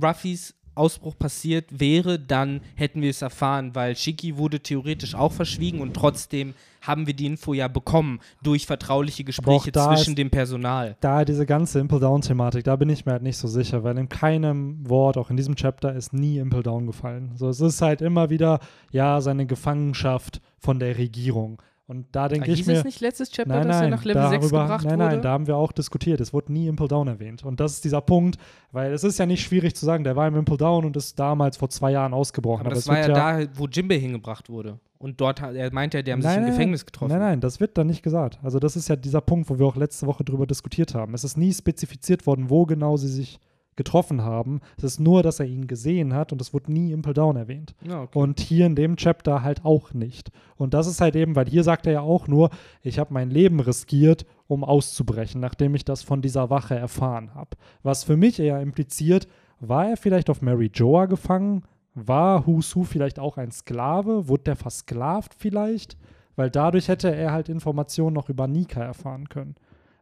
Ruffys Ausbruch passiert wäre, dann hätten wir es erfahren, weil Shiki wurde theoretisch auch verschwiegen und trotzdem haben wir die Info ja bekommen durch vertrauliche Gespräche zwischen ist- dem Personal. da diese ganze Impel Down-Thematik, da bin ich mir halt nicht so sicher, weil in keinem Wort, auch in diesem Chapter, ist nie Impel Down gefallen. So, es ist halt immer wieder, ja, seine Gefangenschaft von der Regierung. Und da denke ich mir. es nicht letztes Chapter, Nein, dass er nein, nach Level 6 darüber, gebracht nein, wurde? nein, da haben wir auch diskutiert. Es wurde nie Impel Down erwähnt. Und das ist dieser Punkt, weil es ist ja nicht schwierig zu sagen, der war im Impel Down und ist damals vor zwei Jahren ausgebrochen. aber das es war ja, wird da, wo Jimbe hingebracht wurde. Und dort, hat- er meinte ja, die haben sich Nein, im nein, Gefängnis getroffen. Nein, nein, das wird da nicht gesagt. Also das ist ja dieser Punkt, wo wir auch letzte Woche drüber diskutiert haben. Es ist nie spezifiziert worden, wo genau sie sich getroffen haben. Es ist nur, dass er ihn gesehen hat und es wurde nie Impel Down erwähnt. Ja, okay. Und hier in dem Chapter halt auch nicht. Und das ist halt eben, weil hier sagt er ja auch nur, ich habe mein Leben riskiert, um auszubrechen, nachdem ich das von dieser Wache erfahren habe. Was für mich eher impliziert, war er vielleicht auf Mary Joa gefangen? War Husu vielleicht auch ein Sklave? Wurde der versklavt vielleicht? Weil dadurch hätte er halt Informationen noch über Nika erfahren können.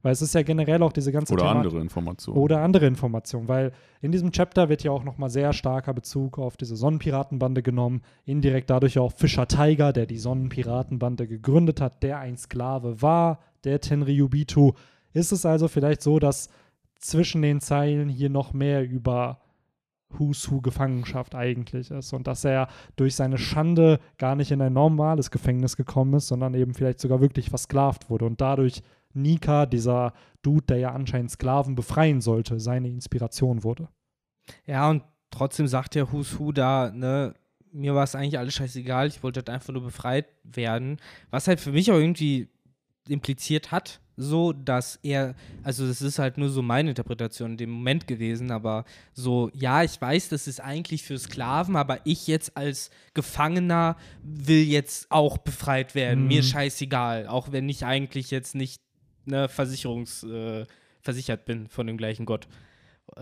Weil es ist ja generell auch diese ganze Oder Thematik- andere Informationen. oder andere Informationen, weil in diesem Chapter wird ja auch nochmal sehr starker Bezug auf diese Sonnenpiratenbande genommen. Indirekt dadurch auch Fischer Tiger, der die Sonnenpiratenbande gegründet hat, der ein Sklave war, der Tenryubitu. Ist es also vielleicht so, dass zwischen den Zeilen hier noch mehr über Who's Who Gefangenschaft eigentlich ist und dass er durch seine Schande gar nicht in ein normales Gefängnis gekommen ist, sondern eben vielleicht sogar wirklich versklavt wurde und dadurch Nika, dieser Dude, der ja anscheinend Sklaven befreien sollte, seine Inspiration wurde. Ja, und trotzdem sagt der Who's Who da, ne, mir war es eigentlich alles scheißegal, ich wollte halt einfach nur befreit werden. Was halt für mich auch irgendwie impliziert hat, so, dass er, also das ist halt nur so meine Interpretation in dem Moment gewesen, aber so, ja, ich weiß, das ist eigentlich für Sklaven, aber ich jetzt als Gefangener will jetzt auch befreit werden. Mhm. Mir scheißegal, auch wenn ich eigentlich jetzt nicht ne, versicherungs, äh, versichert bin von dem gleichen Gott.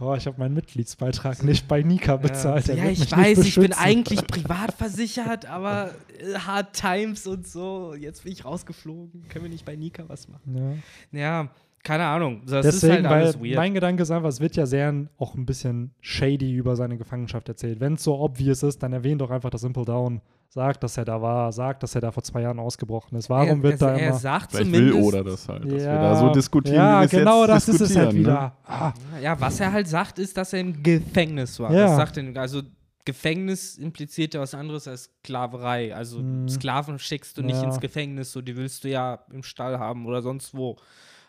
Oh, ich habe meinen Mitgliedsbeitrag nicht bei Nika bezahlt. Ja, ja ich weiß, ich bin eigentlich privat versichert, aber äh, Hard Times und so, jetzt bin ich rausgeflogen. Können wir nicht bei Nika was machen? Ja. Ja, keine Ahnung. Das Deswegen, ist halt alles weil weird. mein Gedanke ist einfach, es wird ja sehr auch ein bisschen shady über seine Gefangenschaft erzählt. Wenn es so obvious ist, dann erwähnt doch einfach das Simple Down. Sagt, dass er da war, sagt, dass er da vor zwei Jahren ausgebrochen ist. Warum er, wird er, da er immer. sagt Vielleicht will Oda das halt, dass wir Ja, da so diskutieren, ja, wie wir genau das ist es halt ne? wieder. Ah, Ja, was er halt sagt, ist, dass er im Gefängnis war. Ja. Das sagt er, also Gefängnis impliziert ja was anderes als Sklaverei. Also Mhm. Sklaven schickst du nicht Ja. ins Gefängnis, so die willst du ja im Stall haben oder sonst wo,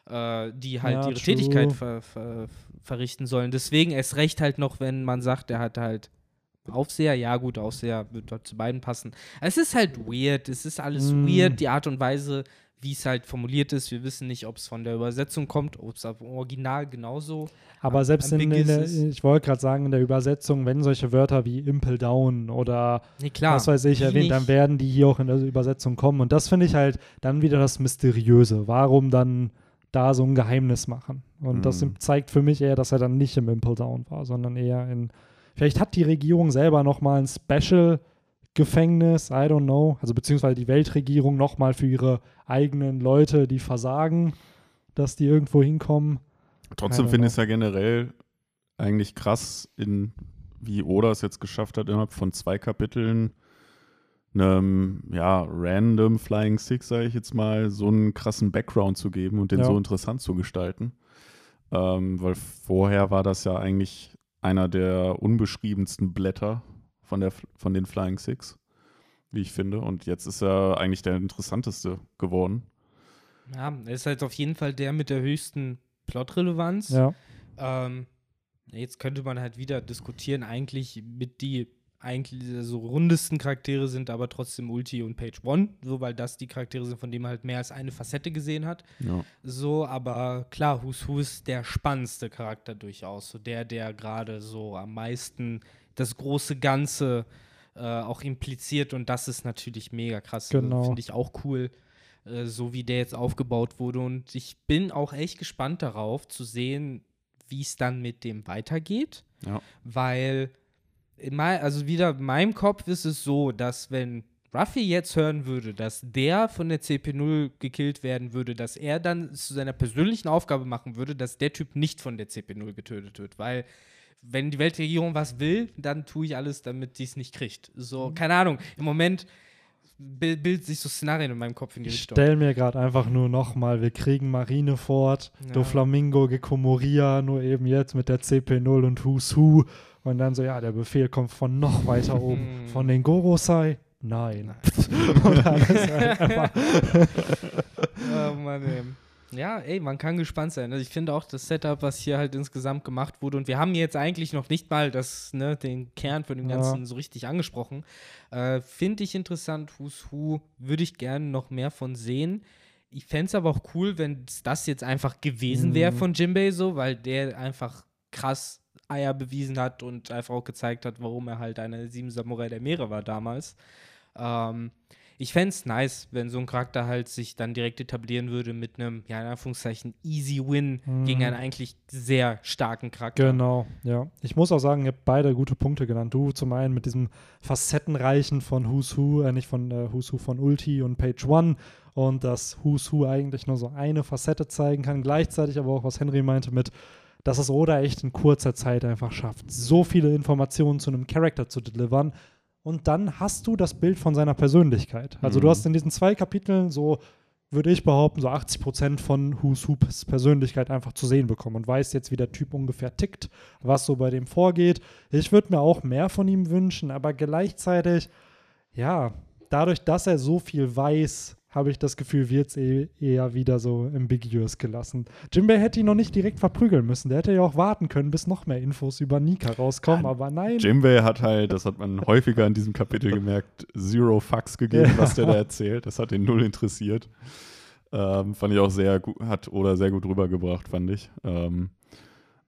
äh, die halt Ja, ihre true. Tätigkeit ver, ver, verrichten sollen. Deswegen erst recht halt noch, wenn man sagt, er hat halt Aufseher, ja gut, Aufseher wird dort zu beiden passen. Es ist halt weird, es ist alles Mm. weird, die Art und Weise, wie es halt formuliert ist. Wir wissen nicht, ob es von der Übersetzung kommt, ob es auf dem Original genauso Aber am- selbst in, in der, ich wollte gerade sagen, in der Übersetzung, wenn solche Wörter wie Impel Down oder Nee, klar. was weiß ich erwähnt, dann werden die hier auch in der Übersetzung kommen. Und das finde ich halt dann wieder das Mysteriöse. Warum dann da so ein Geheimnis machen? Und das Mhm. zeigt für mich eher, dass er dann nicht im Impel Down war, sondern eher in. Vielleicht hat die Regierung selber nochmal ein Special Gefängnis, I don't know, also beziehungsweise die Weltregierung nochmal für ihre eigenen Leute, die versagen, dass die irgendwo hinkommen. Trotzdem finde ich es ja generell eigentlich krass, in, wie Oda es jetzt geschafft hat, innerhalb von zwei Kapiteln einem ja, random Flying Six, sage ich jetzt mal, so einen krassen Background zu geben und den Ja. so interessant zu gestalten. Ähm, weil vorher war das ja eigentlich einer der unbeschriebensten Blätter von, der, von den Flying Six, wie ich finde. Und jetzt ist er eigentlich der interessanteste geworden. Ja, er ist halt auf jeden Fall der mit der höchsten Plotrelevanz. Ja, Ähm, jetzt könnte man halt wieder diskutieren, eigentlich mit die eigentlich so rundesten Charaktere sind aber trotzdem Ulti und Page One, so weil das die Charaktere sind, von denen man halt mehr als eine Facette gesehen hat. Ja. So, aber klar, Who's Who ist der spannendste Charakter durchaus. So der, der gerade so am meisten das große Ganze äh, auch impliziert und das ist natürlich mega krass. Also, Genau. Finde ich auch cool, äh, so wie der jetzt aufgebaut wurde. Und ich bin auch echt gespannt darauf zu sehen, wie es dann mit dem weitergeht. Ja. Weil, in mein, also wieder in meinem Kopf ist es so, dass wenn Ruffy jetzt hören würde, dass der von der CP0 gekillt werden würde, dass er dann zu seiner persönlichen Aufgabe machen würde, dass der Typ nicht von der CP0 getötet wird. Weil, wenn die Weltregierung was will, dann tue ich alles, damit die es nicht kriegt. So, keine Ahnung. Im Moment bil- bildet sich so Szenarien in meinem Kopf in die ich Richtung. stell mir gerade einfach nur nochmal, wir kriegen Marineford, Ja. Doflamingo, Gekomoria, nur eben jetzt mit der CP0 und Who's Who. Und dann so, ja, der Befehl kommt von noch weiter oben. Hm. Von den Gorosei? Nein. ist halt oh Mann, ey. Ja, ey, man kann gespannt sein. Also ich finde auch das Setup, was hier halt insgesamt gemacht wurde, und wir haben jetzt eigentlich noch nicht mal das, ne, den Kern von dem Ja. Ganzen so richtig angesprochen. Äh, finde ich interessant, Who's Who, würde ich gerne noch mehr von sehen. Ich fände es aber auch cool, wenn das jetzt einfach gewesen wäre Mhm. von Jimbei so, weil der einfach krass Eier bewiesen hat und einfach auch gezeigt hat, warum er halt einer der sieben Samurai der Meere war damals. Ähm, ich fände es nice, wenn so ein Charakter halt sich dann direkt etablieren würde mit einem, ja, in Anführungszeichen, easy Win Mhm. gegen einen eigentlich sehr starken Charakter. Genau, ja. Ich muss auch sagen, ihr habt beide gute Punkte genannt. Du zum einen mit diesem Facettenreichen von Who's Who, äh, nicht von äh, Who's Who von Ulti und Page One und dass Who's Who eigentlich nur so eine Facette zeigen kann. Gleichzeitig aber auch, was Henry meinte mit, dass es Oda echt in kurzer Zeit einfach schafft, so viele Informationen zu einem Charakter zu delivern. Und dann hast du das Bild von seiner Persönlichkeit. Also du Mhm. hast in diesen zwei Kapiteln so würde ich behaupten, so 80 Prozent von Who's Who's Persönlichkeit einfach zu sehen bekommen und weiß jetzt, wie der Typ ungefähr tickt, was so bei dem vorgeht. Ich würde mir auch mehr von ihm wünschen, aber gleichzeitig, ja, dadurch, dass er so viel weiß, habe ich das Gefühl, wird es eh, eher wieder so ambiguous gelassen. Jimbei hätte ihn noch nicht direkt verprügeln müssen. Der hätte ja auch warten können, bis noch mehr Infos über Nika rauskommen, aber nein. Jimbei hat halt, das hat man häufiger in diesem Kapitel gemerkt, zero Fucks gegeben, Ja. was der da erzählt. Das hat ihn null interessiert. Ähm, fand ich auch sehr gut, hat oder sehr gut rübergebracht, fand ich. Ähm,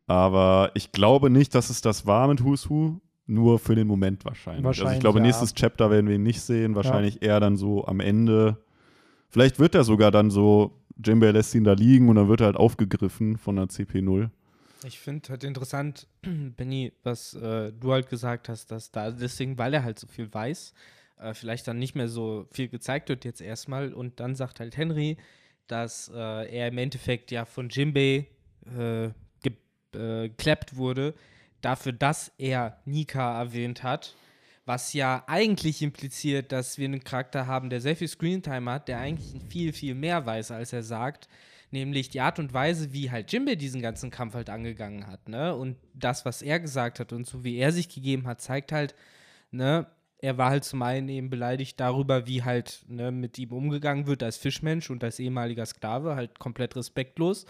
aber ich glaube nicht, dass es das war mit Who's Who, nur für den Moment wahrscheinlich. also ich Wahrscheinlich, glaube, ja. nächstes Chapter werden wir ihn nicht sehen, wahrscheinlich eher dann so am Ende. Vielleicht wird er sogar dann so, Jimbei lässt ihn da liegen und dann wird er halt aufgegriffen von der CP0. Ich finde halt interessant, Benny, was äh, du halt gesagt hast, dass da deswegen, weil er halt so viel weiß, äh, vielleicht dann nicht mehr so viel gezeigt wird jetzt erstmal und dann sagt halt Henry, dass äh, er im Endeffekt ja von Jimbei äh, äh, geklappt wurde, dafür, dass er Nika erwähnt hat, was ja eigentlich impliziert, dass wir einen Charakter haben, der sehr viel Screentime hat, der eigentlich viel, viel mehr weiß, als er sagt. Nämlich die Art und Weise, wie halt Jimbei diesen ganzen Kampf halt angegangen hat, ne? Und das, was er gesagt hat und so wie er sich gegeben hat, zeigt halt, ne, er war halt zum einen eben beleidigt darüber, wie halt ne, mit ihm umgegangen wird als Fischmensch und als ehemaliger Sklave, halt komplett respektlos.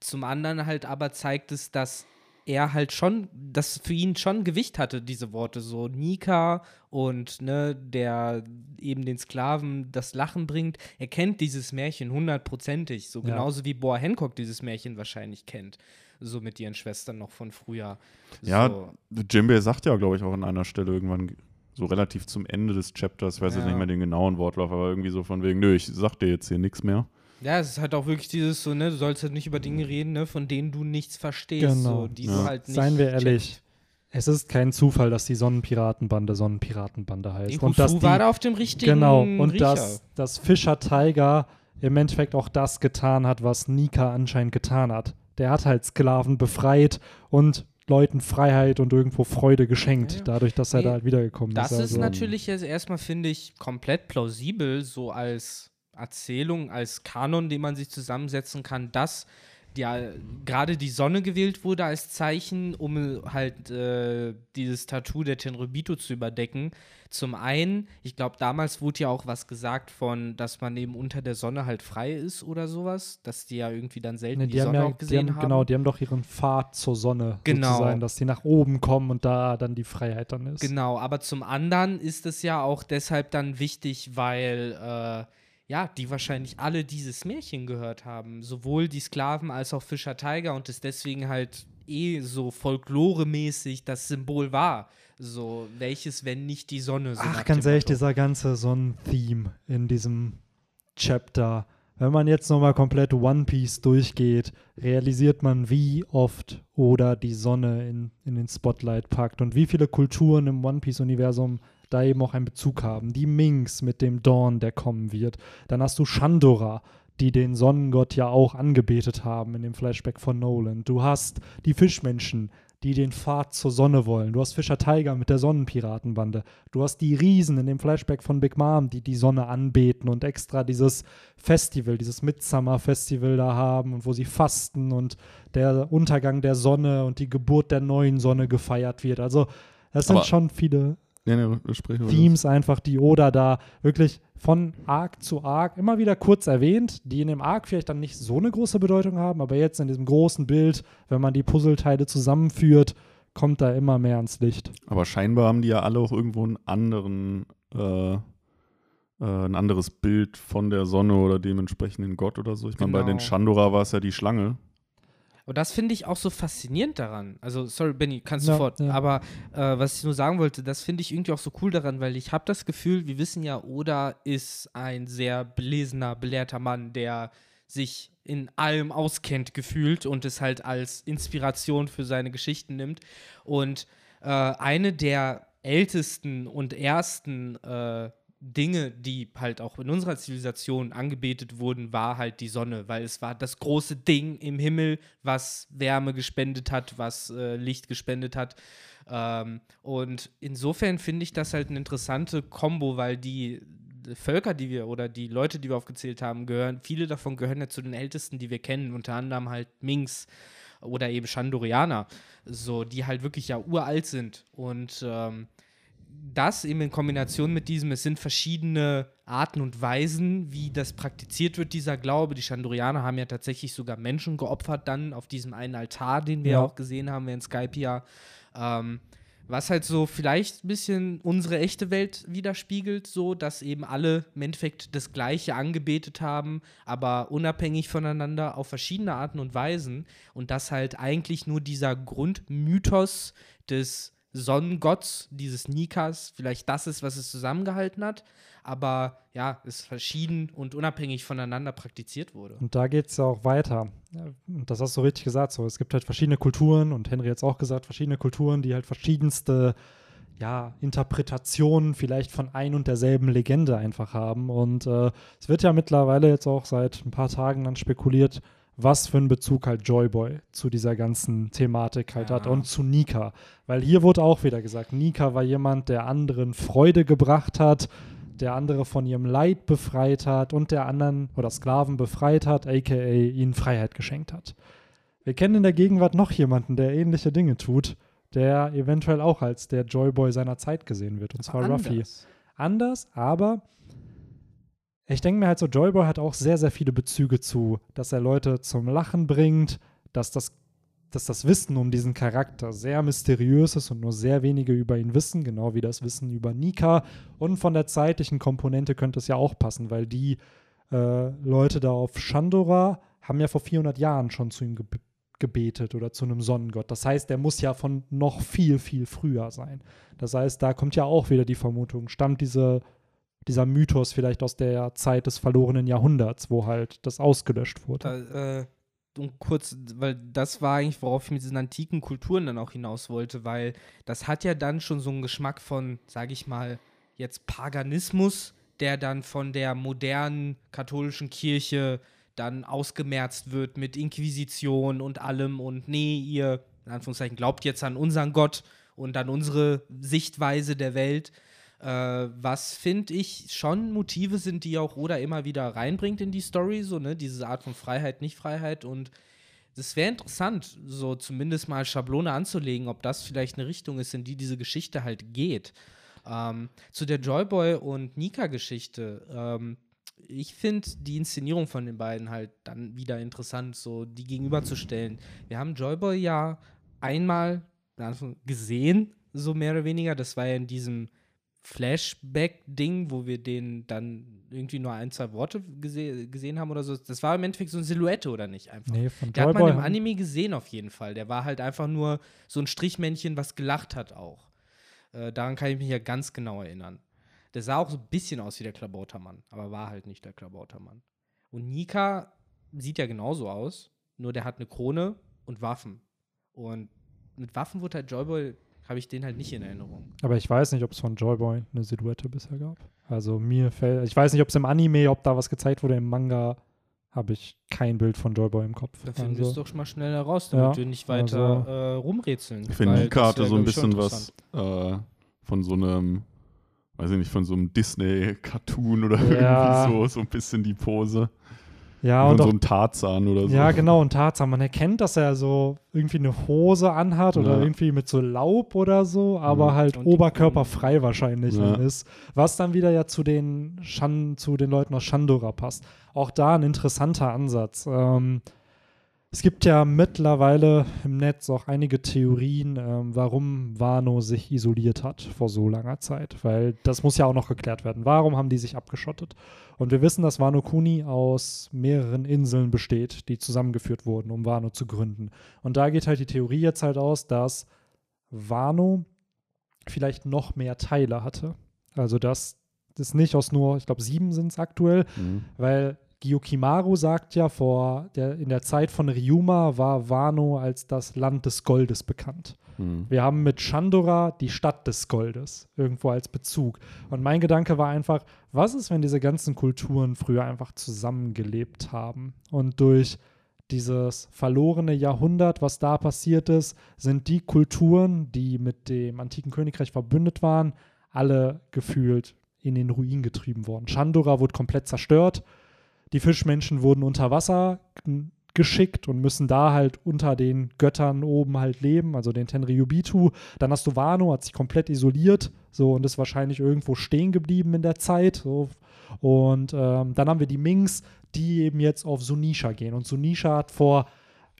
Zum anderen halt aber zeigt es, dass er halt schon, dass für ihn schon Gewicht hatte, diese Worte, so Nika und ne, der eben den Sklaven das Lachen bringt. Er kennt dieses Märchen hundertprozentig, so Ja. genauso wie Boa Hancock dieses Märchen wahrscheinlich kennt. So mit ihren Schwestern noch von früher. Ja, so. Jimbei sagt ja, glaube ich, auch an einer Stelle irgendwann so relativ zum Ende des Chapters, ich weiß jetzt Ja. nicht mehr den genauen Wortlauf, aber irgendwie so von wegen, nö, ich sag dir jetzt hier nichts mehr. Ja, es ist halt auch wirklich dieses so, ne, du sollst halt nicht über Dinge reden, ne, von denen du nichts verstehst, Genau. so, die Ja. du halt nicht Seien wir ehrlich, checkst. es ist kein Zufall, dass die Sonnenpiratenbande Sonnenpiratenbande heißt. Die und dass die, war da auf dem richtigen Genau, und Riecher. dass, dass Fischer Tiger im Endeffekt auch das getan hat, was Nika anscheinend getan hat. Der hat halt Sklaven befreit und Leuten Freiheit und irgendwo Freude geschenkt, Ja, ja. dadurch, dass er Nee, da halt wiedergekommen Das ist. ist Also, natürlich jetzt erstmal, finde ich, komplett plausibel, so als Erzählung, als Kanon, den man sich zusammensetzen kann, dass ja gerade die Sonne gewählt wurde als Zeichen, um halt äh, dieses Tattoo der Tenryubito zu überdecken. Zum einen, ich glaube, damals wurde ja auch was gesagt von, dass man eben unter der Sonne halt frei ist oder sowas, dass die ja irgendwie dann selten Ne, die, die haben Sonne ja, auch gesehen haben, haben. genau, die haben doch ihren Pfad zur Sonne Genau. sozusagen, dass die nach oben kommen und da dann die Freiheit dann ist. Genau, aber zum anderen ist es ja auch deshalb dann wichtig, weil äh, ja, die wahrscheinlich alle dieses Märchen gehört haben. Sowohl die Sklaven als auch Fischer Tiger und es deswegen halt eh so folkloremäßig das Symbol war. So, welches, wenn nicht die Sonne? So Ach, ganz ehrlich, Motto. dieser ganze Sonnen-Theme in diesem Chapter. Wenn man jetzt nochmal komplett One Piece durchgeht, realisiert man, wie oft Oda die Sonne in, in den Spotlight packt und wie viele Kulturen im One Piece-Universum da eben auch einen Bezug haben. Die Minks mit dem Dawn, der kommen wird. Dann hast du Shandora, die den Sonnengott ja auch angebetet haben in dem Flashback von Nolan. Du hast die Fischmenschen, die den Pfad zur Sonne wollen. Du hast Fischer Tiger mit der Sonnenpiratenbande. Du hast die Riesen in dem Flashback von Big Mom, die die Sonne anbeten und extra dieses Festival, dieses Midsummer-Festival da haben und wo sie fasten und der Untergang der Sonne und die Geburt der neuen Sonne gefeiert wird. Also das sind Aber- schon viele Ja, ne, sprich. Themes einfach, die Oda da wirklich von Arc zu Arc immer wieder kurz erwähnt, die in dem Arc vielleicht dann nicht so eine große Bedeutung haben, aber jetzt in diesem großen Bild, wenn man die Puzzleteile zusammenführt, kommt da immer mehr ans Licht. Aber scheinbar haben die ja alle auch irgendwo einen anderen, äh, äh, ein anderes Bild von der Sonne oder dem entsprechenden Gott oder so. Ich meine, bei den Genau. Chandora war es ja die Schlange. Und das finde ich auch so faszinierend daran. Also, sorry, Benny, kannst Ja, du fort. ja. Aber äh, was ich nur sagen wollte, das finde ich irgendwie auch so cool daran, weil ich habe das Gefühl, wir wissen ja, Oda ist ein sehr belesener, belehrter Mann, der sich in allem auskennt gefühlt und es halt als Inspiration für seine Geschichten nimmt. Und äh, eine der ältesten und ersten äh, Dinge, die halt auch in unserer Zivilisation angebetet wurden, war halt die Sonne, weil es war das große Ding im Himmel, was Wärme gespendet hat, was äh, Licht gespendet hat. Ähm, und insofern finde ich das halt eine interessante Kombo, weil die Völker, die wir oder die Leute, die wir aufgezählt haben, gehören, viele davon gehören ja zu den ältesten, die wir kennen, unter anderem halt Minks oder eben Chandorianer, so, die halt wirklich ja uralt sind. Und ähm, das eben in Kombination mit diesem, es sind verschiedene Arten und Weisen, wie das praktiziert wird, dieser Glaube. Die Chandorianer haben ja tatsächlich sogar Menschen geopfert dann auf diesem einen Altar, den wir Ja. auch gesehen haben während Skype ja. Ähm, was halt so vielleicht ein bisschen unsere echte Welt widerspiegelt, so dass eben alle im Endeffekt das Gleiche angebetet haben, aber unabhängig voneinander auf verschiedene Arten und Weisen. Und dass halt eigentlich nur dieser Grundmythos des Sonnengotts, dieses Nikas, vielleicht das ist, was es zusammengehalten hat, aber ja, es verschieden und unabhängig voneinander praktiziert wurde. Und da geht es ja auch weiter. Das hast du richtig gesagt. So, es gibt halt verschiedene Kulturen und Henry hat es auch gesagt, verschiedene Kulturen, die halt verschiedenste ja, Interpretationen vielleicht von ein und derselben Legende einfach haben. Und äh, es wird ja mittlerweile jetzt auch seit ein paar Tagen dann spekuliert, was für einen Bezug halt Joyboy zu dieser ganzen Thematik halt hat Ja. und zu Nika. Weil hier wurde auch wieder gesagt, Nika war jemand, der anderen Freude gebracht hat, der andere von ihrem Leid befreit hat und der anderen oder Sklaven befreit hat, aka ihnen Freiheit geschenkt hat. Wir kennen in der Gegenwart noch jemanden, der ähnliche Dinge tut, der eventuell auch als der Joyboy seiner Zeit gesehen wird, und zwar Ruffy anders, aber ich denke mir halt so, Joyboy hat auch sehr, sehr viele Bezüge zu, dass er Leute zum Lachen bringt, dass das, dass das Wissen um diesen Charakter sehr mysteriös ist und nur sehr wenige über ihn wissen, genau wie das Wissen über Nika. Und von der zeitlichen Komponente könnte es ja auch passen, weil die äh, Leute da auf Shandora haben ja vor 400 Jahren schon zu ihm ge gebetet oder zu einem Sonnengott. Das heißt, der muss ja von noch viel, viel früher sein. Das heißt, da kommt ja auch wieder die Vermutung, stammt diese, dieser Mythos vielleicht aus der Zeit des verlorenen Jahrhunderts, wo halt das ausgelöscht wurde. Da, äh, und kurz, weil das war eigentlich, worauf ich mit diesen antiken Kulturen dann auch hinaus wollte, weil das hat ja dann schon so einen Geschmack von, sage ich mal, jetzt Paganismus, der dann von der modernen katholischen Kirche dann ausgemerzt wird mit Inquisition und allem und nee, ihr in Anführungszeichen, glaubt jetzt an unseren Gott und an unsere Sichtweise der Welt. Äh, was finde ich schon Motive sind, die auch Oda immer wieder reinbringt in die Story, so, ne, diese Art von Freiheit, Nicht-Freiheit und das wäre interessant, so zumindest mal Schablone anzulegen, ob das vielleicht eine Richtung ist, in die diese Geschichte halt geht. Ähm, zu der Joyboy und Nika-Geschichte. Ähm, ich finde die Inszenierung von den beiden halt dann wieder interessant, so die gegenüberzustellen. Wir haben Joyboy ja einmal gesehen, so mehr oder weniger. Das war ja in diesem Flashback-Ding, wo wir den dann irgendwie nur ein, zwei Worte gese gesehen haben oder so. Das war im Endeffekt so eine Silhouette, oder nicht? Einfach. Nee, von Der hat man im Anime gesehen auf jeden Fall. Der war halt einfach nur so ein Strichmännchen, was gelacht hat auch. Äh, daran kann ich mich ja ganz genau erinnern. Der sah auch so ein bisschen aus wie der Klabautermann, aber war halt nicht der Klabautermann. Und Nika sieht ja genauso aus, nur der hat eine Krone und Waffen. Und mit Waffen wurde halt Joyboy, habe ich den halt nicht in Erinnerung. Aber ich weiß nicht, ob es von Joyboy eine Silhouette bisher gab. Also mir fällt, ich weiß nicht, ob es im Anime, ob da was gezeigt wurde, im Manga habe ich kein Bild von Joyboy im Kopf. Da finden wir es also, doch schon mal schnell heraus, damit Ja, wir nicht weiter also- äh, rumrätseln. Ich finde, Nika hatte so ein bisschen was äh, von so einem, weiß ich nicht, von so einem Disney-Cartoon oder Ja. irgendwie so, so ein bisschen die Pose. Ja, von und so einem Tarzan oder so. ja, genau, und Tarzan. Man erkennt, dass er so irgendwie eine Hose anhat oder Ja. irgendwie mit so Laub oder so, aber Mhm. halt Und oberkörperfrei wahrscheinlich Ja. ist. Was dann wieder ja zu den, Shan zu den Leuten aus Shandora passt. Auch da ein interessanter Ansatz. Ähm, Es gibt ja mittlerweile im Netz auch einige Theorien, ähm, warum Wano sich isoliert hat vor so langer Zeit, weil das muss ja auch noch geklärt werden. Warum haben die sich abgeschottet? Und wir wissen, dass Wano Kuni aus mehreren Inseln besteht, die zusammengeführt wurden, um Wano zu gründen. Und da geht halt die Theorie jetzt halt aus, dass Wano vielleicht noch mehr Teile hatte. Also dass das nicht aus nur, ich glaube, sieben sind es aktuell, Mhm. weil Gyukimaru sagt ja, vor der, in der Zeit von Ryuma war Wano als das Land des Goldes bekannt. Mhm. Wir haben mit Chandora die Stadt des Goldes irgendwo als Bezug. Und mein Gedanke war einfach, was ist, wenn diese ganzen Kulturen früher einfach zusammengelebt haben und durch dieses verlorene Jahrhundert, was da passiert ist, sind die Kulturen, die mit dem antiken Königreich verbündet waren, alle gefühlt in den Ruin getrieben worden. Chandora wurde komplett zerstört. Die Fischmenschen wurden unter Wasser geschickt und müssen da halt unter den Göttern oben halt leben, also den Tenryubitu. Dann hast du Wano, hat sich komplett isoliert, so und ist wahrscheinlich irgendwo stehen geblieben in der Zeit. So. Und ähm, dann haben wir die Minks, die eben jetzt auf Sunisha gehen. Und Sunisha hat vor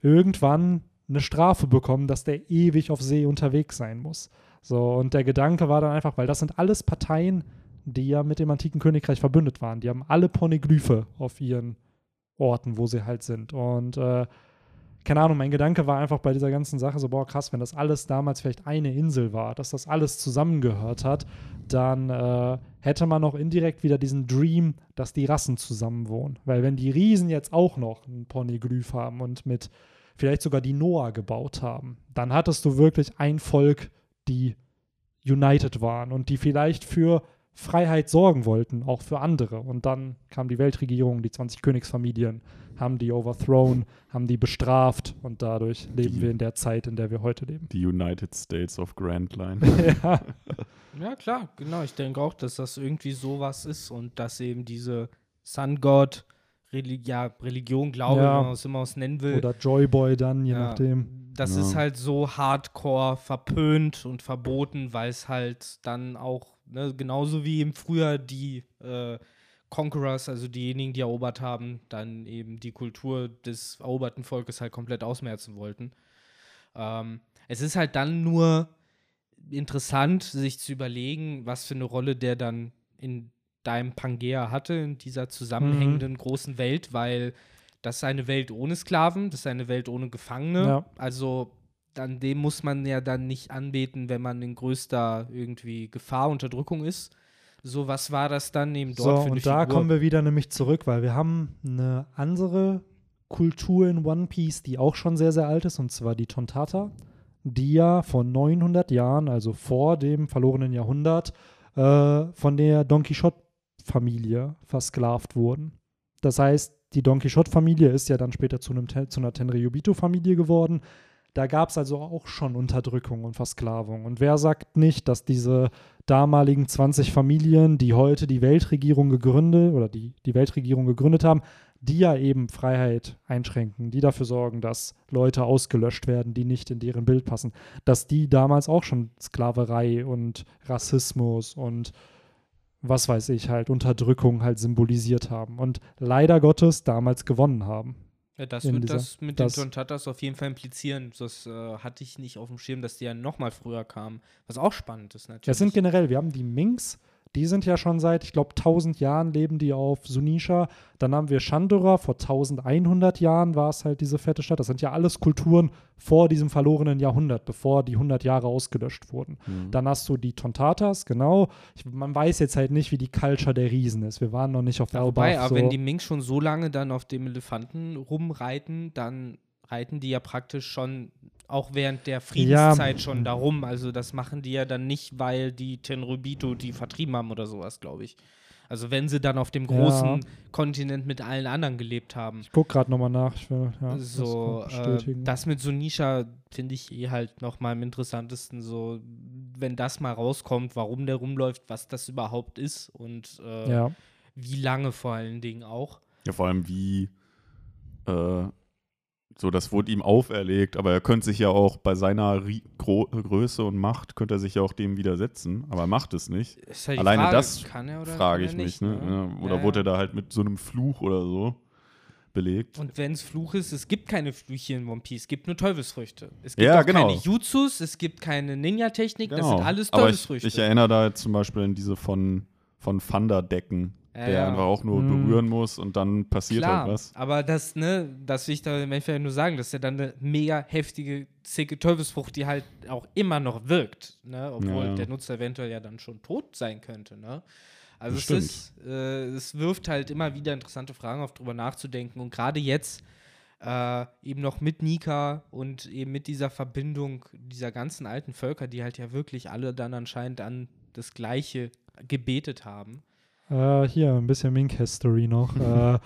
irgendwann eine Strafe bekommen, dass der ewig auf See unterwegs sein muss. So, und der Gedanke war dann einfach, weil das sind alles Parteien, die ja mit dem antiken Königreich verbündet waren. Die haben alle Poneglyphe auf ihren Orten, wo sie halt sind. Und äh, keine Ahnung, mein Gedanke war einfach bei dieser ganzen Sache so, boah, krass, wenn das alles damals vielleicht eine Insel war, dass das alles zusammengehört hat, dann äh, hätte man auch indirekt wieder diesen Dream, dass die Rassen zusammenwohnen. Weil wenn die Riesen jetzt auch noch einen Poneglyph haben und mit vielleicht sogar die Noah gebaut haben, dann hattest du wirklich ein Volk, die united waren und die vielleicht für Freiheit sorgen wollten, auch für andere. Und dann kam die Weltregierung, die 20 Königsfamilien, haben die overthrown, haben die bestraft und dadurch leben Die- wir in der Zeit, in der wir heute leben. Die United States of Grand Line. ja. Ja, klar, genau. Ich denke auch, dass das irgendwie sowas ist und dass eben diese Sun God, Reli ja, Religion, Glaube, Ja. wie man es immer aus nennen will, Oder Joyboy dann, je Ja. nachdem. das Ja. ist halt so hardcore verpönt und verboten, weil es halt dann auch, ne, genauso wie im Frühjahr die äh, Conquerors, also diejenigen, die erobert haben, dann eben die Kultur des eroberten Volkes halt komplett ausmerzen wollten. Ähm, es ist halt dann nur interessant, sich zu überlegen, was für eine Rolle der dann in deinem Pangea hatte, in dieser zusammenhängenden großen Welt, weil das ist eine Welt ohne Sklaven, das ist eine Welt ohne Gefangene. Ja. Also an dem muss man ja dann nicht anbeten, wenn man in größter irgendwie Gefahr, Unterdrückung ist. So, was war das dann eben dort So, für eine und da Figur? kommen wir wieder nämlich zurück, weil wir haben eine andere Kultur in One Piece, die auch schon sehr, sehr alt ist, und zwar die Tontata, die ja vor 900 Jahren, also vor dem verlorenen Jahrhundert, äh, von der Don Quixote-Familie versklavt wurden. Das heißt, die Don Quixote-Familie ist ja dann später zu, einem, zu einer Tenryubito-Familie geworden. Da gab es also auch schon Unterdrückung und Versklavung. Und wer sagt nicht, dass diese damaligen 20 Familien, die heute die Weltregierung gegründet oder die die Weltregierung gegründet haben, die ja eben Freiheit einschränken, die dafür sorgen, dass Leute ausgelöscht werden, die nicht in deren Bild passen, dass die damals auch schon Sklaverei und Rassismus und was weiß ich halt, Unterdrückung halt symbolisiert haben und leider Gottes damals gewonnen haben. Ja, das wird dieser- das mit das- den Tontatas auf jeden Fall implizieren. Das äh, hatte ich nicht auf dem Schirm, dass die ja noch mal früher kamen. Was auch spannend ist natürlich. Das sind generell, wir haben die Minks, die sind ja schon seit, ich glaube, 1000 Jahren leben die auf Sunisha. Dann haben wir Chandora, vor 1100 Jahren war es halt diese fette Stadt. Das sind ja alles Kulturen vor diesem verlorenen Jahrhundert, bevor die 100 Jahre ausgelöscht wurden. Mhm. Dann hast du die Tontatas, genau. Ich, man weiß jetzt halt nicht, wie die Culture der Riesen ist. Wir waren noch nicht auf ja, Elbaf. wobei, aber so. wenn die Minks schon so lange dann auf dem Elefanten rumreiten, dann reiten die ja praktisch schon auch während der Friedenszeit schon darum. Also das machen die ja dann nicht, weil die Tenrubito die vertrieben haben oder sowas, glaube ich. Also wenn sie dann auf dem Ja. großen Kontinent mit allen anderen gelebt haben. ich gucke gerade nochmal nach. Ich will ja, das so, kurz äh, bestätigen. das mit Sunisha finde ich eh halt noch mal am interessantesten, so, wenn das mal rauskommt, warum der rumläuft, was das überhaupt ist und äh, ja. wie lange vor allen Dingen auch. Ja, vor allem wie äh, so, das wurde ihm auferlegt, aber er könnte sich ja auch bei seiner Gro Größe und Macht, könnte er sich ja auch dem widersetzen, aber er macht es nicht. Halt Alleine Frage, das Frage ich mich, nicht, ne? Ja, Oder Ja, wurde er da halt mit so einem Fluch oder so belegt? Und wenn es Fluch ist, es gibt keine Flüche in One Piece, es gibt nur Teufelsfrüchte. Es gibt Ja, auch genau. keine Jutsus, es gibt keine Ninja-Technik, das sind alles aber ich, Teufelsfrüchte. ich erinnere da jetzt zum Beispiel an diese von, von Thunder-Decken, Ja, der ja. einfach auch nur Mhm. berühren muss und dann passiert Klar, halt was. aber das, ne, das will ich da im Endeffekt nur sagen, das ist ja dann eine mega heftige, zicke Teufelsfrucht, die halt auch immer noch wirkt, ne, obwohl Ja, der Nutzer eventuell ja dann schon tot sein könnte, ne. Also es ist, äh, es wirft halt immer wieder interessante Fragen auf, drüber nachzudenken und gerade jetzt äh, eben noch mit Nika und eben mit dieser Verbindung dieser ganzen alten Völker, die halt ja wirklich alle dann anscheinend an das Gleiche gebetet haben. Äh, hier ein bisschen Mink-History noch. äh,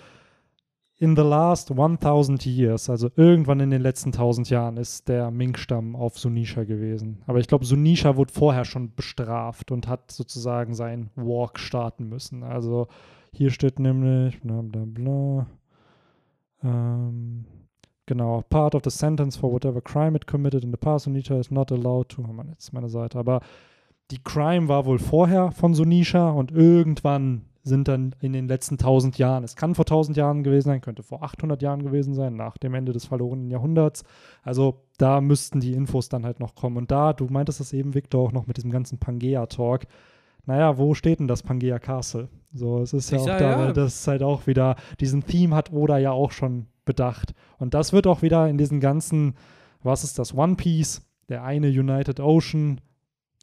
in the last 1000 years, also irgendwann in den letzten 1000 Jahren, ist der Mink-Stamm auf Sunisha gewesen. Aber ich glaube, Sunisha wurde vorher schon bestraft und hat sozusagen seinen Walk starten müssen. Also hier steht nämlich, bla bla bla. Ähm, genau, part of the sentence for whatever crime it committed in the past, Sunisha is not allowed to. Oh Mann, jetzt ist meine Seite. Aber die Crime war wohl vorher von Sunisha und irgendwann sind dann in den letzten 1000 Jahren, es kann vor 1000 Jahren gewesen sein, könnte vor 800 Jahren gewesen sein, nach dem Ende des verlorenen Jahrhunderts. Also da müssten die Infos dann halt noch kommen. Und da, du meintest das eben, Victor, auch noch mit diesem ganzen Pangea-Talk. Naja, wo steht denn das Pangea Castle? So, es ist ja Ich auch sag, da, ja. das ist halt auch wieder, diesen Theme hat Oda ja auch schon bedacht. Und das wird auch wieder in diesen ganzen, was ist das, One Piece, der eine United Ocean,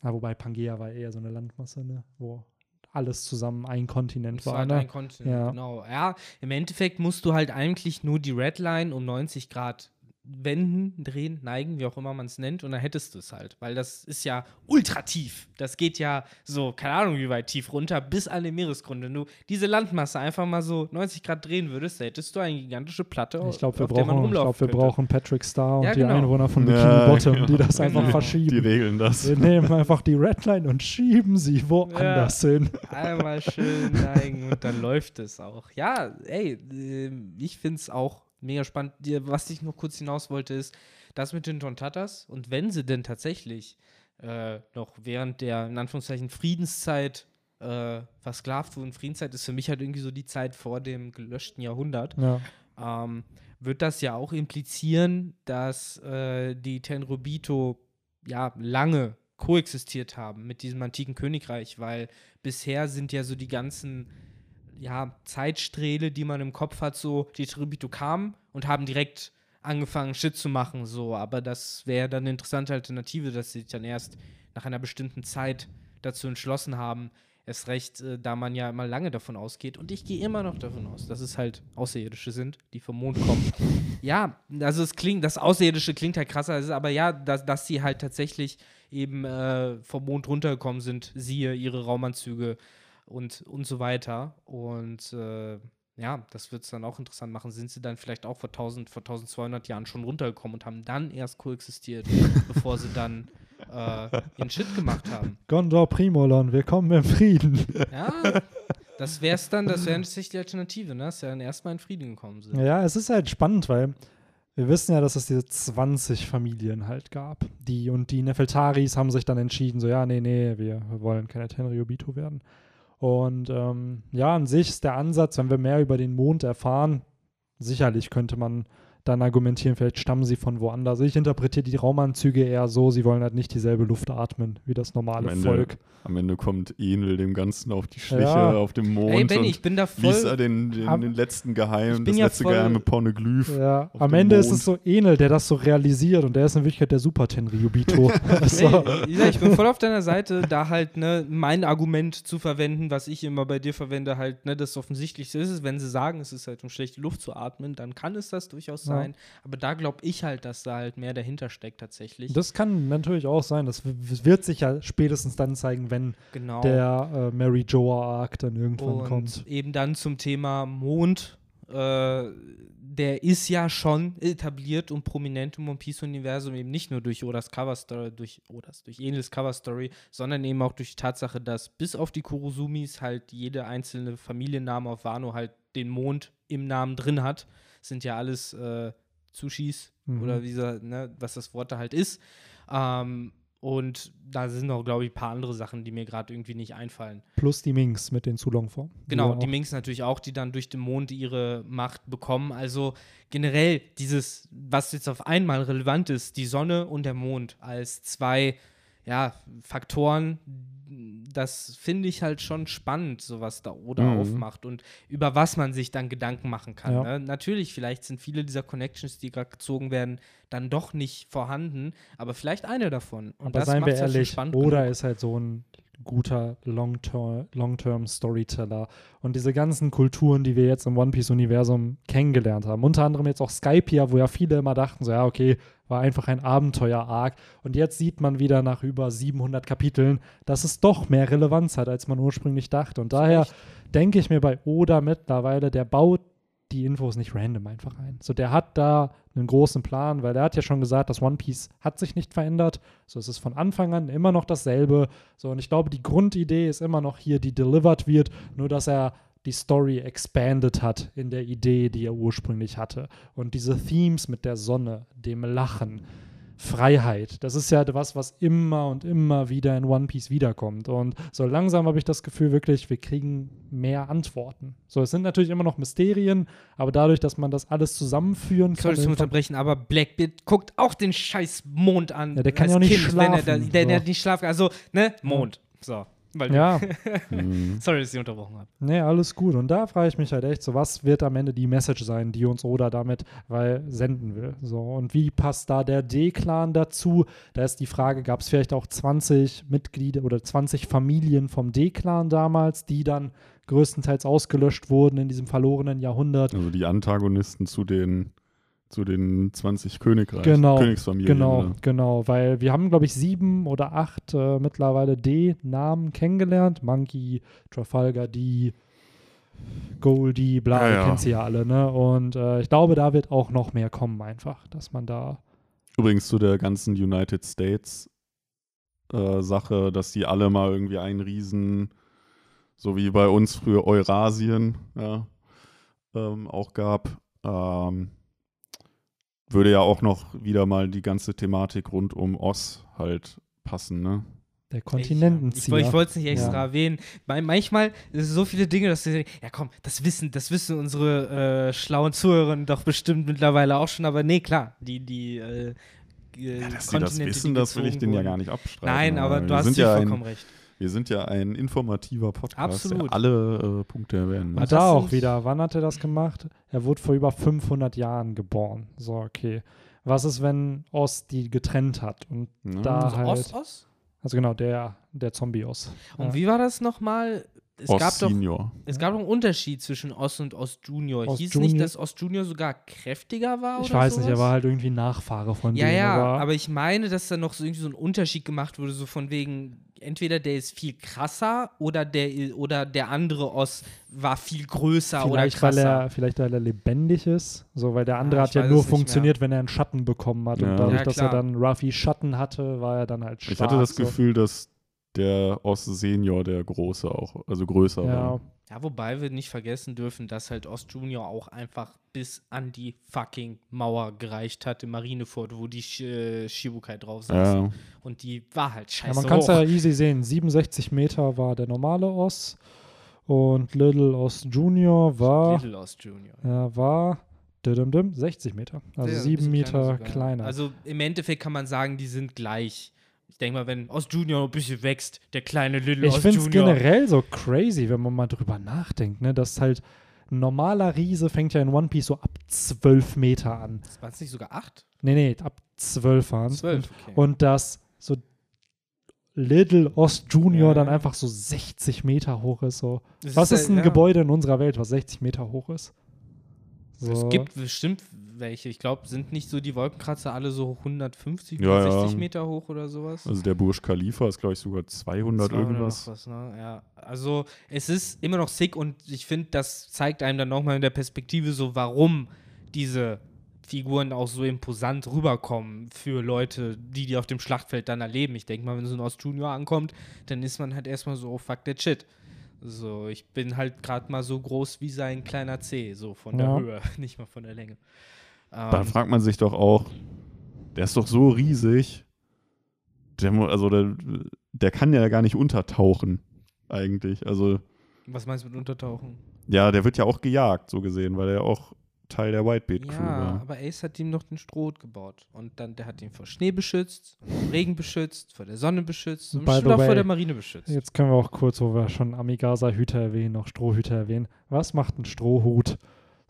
Ah, wobei Pangea war eher so eine Landmasse, ne? wo alles zusammen ein Kontinent war. war halt ne? ein Kontinent, Ja. genau. Ja, im Endeffekt musst du halt eigentlich nur die Redline um 90 Grad wenden, drehen, neigen, wie auch immer man es nennt, und dann hättest du es halt. Weil das ist ja ultra tief. Das geht ja so, keine Ahnung, wie weit tief runter, bis an den Meeresgrund. Wenn du diese Landmasse einfach mal so 90 Grad drehen würdest, da hättest du eine gigantische Platte, Ich glaube, wir, auf der man brauchen, ich rumlaufen glaub, wir brauchen Patrick Star und Ja, die genau. Einwohner von Bikini Ja, Bottom, genau. die das einfach Genau. Die verschieben. regeln das. Wir nehmen einfach die Redline und schieben sie woanders hin. Einmal schön neigen und dann läuft es auch. Ja, ey, ähm, ich finde es auch mega spannend. Dir- Was ich noch kurz hinaus wollte, ist, das mit den Tontatas und wenn sie denn tatsächlich äh, noch während der, in Anführungszeichen, Friedenszeit äh, versklavt wurden, Friedenszeit ist für mich halt irgendwie so die Zeit vor dem gelöschten Jahrhundert, Ja. ähm, wird das ja auch implizieren, dass äh, die Tenrobito ja lange koexistiert haben mit diesem antiken Königreich, weil bisher sind ja so die ganzen ja, Zeitsträhle, die man im Kopf hat, so die Tenrobito kamen und haben direkt angefangen, Shit zu machen, so, aber das wäre dann eine interessante Alternative, dass sie sich dann erst nach einer bestimmten Zeit dazu entschlossen haben, erst recht, äh, da man ja immer lange davon ausgeht. Und ich gehe immer noch davon aus, dass es halt Außerirdische sind, die vom Mond kommen. ja, also es klingt, das Außerirdische klingt halt krasser, es ist aber ja, dass, dass sie halt tatsächlich eben äh, vom Mond runtergekommen sind, siehe ihre Raumanzüge und, und so weiter. Und äh, ja, das wird es dann auch interessant machen. Sind sie dann vielleicht auch vor 1000, vor 1200 Jahren schon runtergekommen und haben dann erst koexistiert, bevor sie dann äh, ihren Shit gemacht haben? Gondor Primolon, wir kommen im Frieden. Ja, das wäre es dann, das wäre natürlich die Alternative, ne? Dass sie dann erstmal in Frieden gekommen sind. Ja, es ist halt spannend, weil wir wissen ja, dass es diese 20 Familien halt gab. Die und die Nefeltaris haben sich dann entschieden, so, ja, nee, nee, wir, wollen keine Tenryubito werden. Und ähm, ja, an sich ist der Ansatz, wenn wir mehr über den Mond erfahren, sicherlich könnte man dann argumentieren, vielleicht stammen sie von woanders. Ich interpretiere die Raumanzüge eher so, sie wollen halt nicht dieselbe Luft atmen wie das normale Am Ende, Volk. am Ende kommt Enel dem Ganzen auf die Schliche, Ja. auf dem Mond. Ey, Benny, ich bin da liest voll. er den, den, Am- den letzten Geheimen, das ja letzte voll- geheime Pornoglyph. Ja, am Ende ist Mond. es so Enel, der das so realisiert und der ist in Wirklichkeit der Super Tenryubito. so. Nee, ja, ich bin voll auf deiner Seite, da halt ne, mein Argument zu verwenden, was ich immer bei dir verwende, halt, ne, das Offensichtlichste ist es, wenn sie sagen, es ist halt um schlechte Luft zu atmen, dann kann es das durchaus Ja. Sein. Aber da glaube ich halt, dass da halt mehr dahinter steckt tatsächlich. Das kann natürlich auch sein. Das wird sich ja spätestens dann zeigen, wenn genau. der äh, Mary Joa Arc dann irgendwann Und kommt. eben dann zum Thema Mond. Äh, der ist ja schon etabliert und prominent im One Piece-Universum, eben nicht nur durch Odas Cover-Story, durch Odas, durch Enels Cover-Story, sondern eben auch durch die Tatsache, dass bis auf die Kurosumis halt jede einzelne Familienname auf Wano halt den Mond im Namen drin hat. Sind ja alles äh, Sushis Mhm. oder wie so, ne, was das Wort da halt ist. Ähm, und da sind auch, glaube ich, ein paar andere Sachen, die mir gerade irgendwie nicht einfallen. Plus die Minks mit den Zulongformen. Genau, die auch- Minks natürlich auch, die dann durch den Mond ihre Macht bekommen. Also generell dieses, was jetzt auf einmal relevant ist, die Sonne und der Mond als zwei ja, Faktoren, das finde ich halt schon spannend, so was da Oda Mhm. aufmacht und über was man sich dann Gedanken machen kann. Ja. Ne? Natürlich, vielleicht sind viele dieser Connections, die gerade gezogen werden, dann doch nicht vorhanden, aber vielleicht eine davon. Und Aber das seien wir halt ehrlich, spannend Oda genug. ist halt so ein guter Long-Term Long. Und diese ganzen Kulturen, die wir jetzt im One Piece-Universum kennengelernt haben, unter anderem jetzt auch Skypiea, wo ja viele immer dachten, so ja, okay, war einfach ein Abenteuer-Arc. Und jetzt sieht man wieder nach über 700 Kapiteln, dass es doch mehr Relevanz hat, als man ursprünglich dachte. Und daher denke ich mir bei Oda mittlerweile, der baut die Infos nicht random einfach ein. So, der hat da einen großen Plan, weil er hat ja schon gesagt, das One Piece hat sich nicht verändert. So, es ist von Anfang an immer noch dasselbe. So, und ich glaube, die Grundidee ist immer noch hier, die delivered wird, nur dass er die Story expanded hat in der Idee, die er ursprünglich hatte. Und diese Themes mit der Sonne, dem Lachen, Freiheit, das ist ja was, was immer und immer wieder in One Piece wiederkommt. Und so langsam habe ich das Gefühl wirklich, wir kriegen mehr Antworten. So, es sind natürlich immer noch Mysterien, aber dadurch, dass man das alles zusammenführen kann. Zu in- unterbrechen, aber Blackbeard guckt auch den scheiß Mond an. Ja, der kann ja auch nicht kind, Wenn er da, schlafen, der, der so. hat nicht schlafen Also, ne? Mond. So. Weil ja, Mhm. Sorry, dass ich unterbrochen habe. nee, alles gut. Und da frage ich mich halt echt so, was wird am Ende die Message sein, die uns Oda damit weil, senden will? So, und wie passt da der D-Clan dazu? Da ist die Frage, gab es vielleicht auch 20 Mitglieder oder 20 Familien vom D-Clan damals, die dann größtenteils ausgelöscht wurden in diesem verlorenen Jahrhundert? Also die Antagonisten zu den, zu den 20 Königreichen, Genau, Königsfamilien. Genau, oder? genau, weil wir haben, glaube ich, sieben oder acht äh, mittlerweile D-Namen kennengelernt. Monkey, Trafalgar D, Goldie, bla, Ja, ihr ja. kennt sie ja alle, ne? Und äh, ich glaube, da wird auch noch mehr kommen einfach, dass man da Übrigens zu der ganzen United States äh, Sache, dass die alle mal irgendwie einen Riesen, so wie bei uns früher Eurasien, ja, ähm, auch gab, ähm, würde ja auch noch wieder mal die ganze Thematik rund um Oz halt passen, ne? der Ich, Kontinentenzieher. ich wollte es nicht extra Ja. erwähnen. Weil manchmal sind so viele Dinge, dass sie sagen, ja komm, das wissen, das wissen unsere äh, schlauen Zuhörerinnen doch bestimmt mittlerweile auch schon, aber nee, klar, die, die äh, äh, Ja, dass sie das wissen, die das will ich denen ja gar nicht abstreiten. Nein, aber du wir hast ja vollkommen ein, recht. Wir sind ja ein informativer Podcast, Absolut. der alle äh, Punkte erwähnen. Hat muss. das er auch wieder. Wann hat er das gemacht? Er wurde vor über 500 Jahren geboren. So, okay. Was ist, wenn Oz die getrennt hat? Und Ja. da Also halt. Ost-Ost? Also genau, der, der Zombie-Oz. Und Ja. wie war das nochmal? Es Oz gab doch Senior. Es gab doch einen Unterschied zwischen Ost und Ost Junior. Ost Hieß Junior- nicht, dass Ost Junior sogar kräftiger war? Ich oder weiß nicht, er sowas? war halt irgendwie Nachfahre von Ja, dem. ja, aber aber ich meine, dass da noch so irgendwie so ein Unterschied gemacht wurde, so von wegen, entweder der ist viel krasser oder der, oder der andere Oss war viel größer oder Vielleicht, weil krasser. er, vielleicht, weil er lebendig ist. So, weil der andere Ah, hat ja nur funktioniert, wenn er einen Schatten bekommen hat. Ja. Und dadurch, Ja, dass er dann Ruffy Schatten hatte, war er dann halt schwarz. Ich hatte das so. Gefühl, dass der Ost Senior der Große auch, also größer Ja, war. Ja, wobei wir nicht vergessen dürfen, dass halt Ost Junior auch einfach bis an die fucking Mauer gereicht hat im Marinefort, wo die äh, Shibukai drauf saß. Ja. Und die war halt ja scheiße man kann es ja easy sehen. 67 Meter war der normale Oss und Little Oss Junior war, Little Ost Junior. ja, war dim, dim, 60 Meter. Also Ja, sieben Meter sogar. kleiner. Also im Endeffekt kann man sagen, die sind gleich. Ich denke mal, wenn Ost Junior ein bisschen wächst, der kleine Little Ich Ost finde es Junior. generell so crazy, wenn man mal drüber nachdenkt, ne? dass halt ein normaler Riese fängt ja in One Piece so ab 12 Meter an. War es nicht sogar acht? Nee, nee, ab 12 waren Zwölf. Okay. Und dass so Little Ost Junior Ja. dann einfach so 60 Meter hoch ist. So. Das Was ist halt- ein ja. Gebäude in unserer Welt, was 60 Meter hoch ist? So. Es gibt bestimmt welche. Ich glaube, sind nicht so die Wolkenkratzer alle so 150, Ja, 160 ja. Meter hoch oder sowas? Also der Burj Khalifa ist, glaube ich, sogar 200, 200 irgendwas. noch was, ne? ja. Also es ist immer noch sick und ich finde, das zeigt einem dann nochmal in der Perspektive so, warum diese Figuren auch so imposant rüberkommen für Leute, die die auf dem Schlachtfeld dann erleben. Ich denke mal, wenn so ein Ost Junior ankommt, dann ist man halt erstmal so, oh fuck that shit. So, ich bin halt gerade mal so groß wie sein kleiner C, so von der Ja. Höhe, nicht mal von der Länge. Da Ähm, fragt man sich doch auch, der ist doch so riesig. Der, also der, der kann ja gar nicht untertauchen, eigentlich. Also, was meinst du mit Untertauchen? ja, der wird ja auch gejagt, so gesehen, weil er auch Teil der Whitebeard Crew Ja, war. aber Ace hat ihm noch den Strohhut gebaut. Und dann, der hat ihn vor Schnee beschützt, vor Regen beschützt, vor der Sonne beschützt und bestimmt auch way, vor der Marine beschützt. Jetzt können wir auch kurz, wo wir schon Amigasa-Hüter erwähnen, noch Strohhüter erwähnen. Was macht ein Strohhut?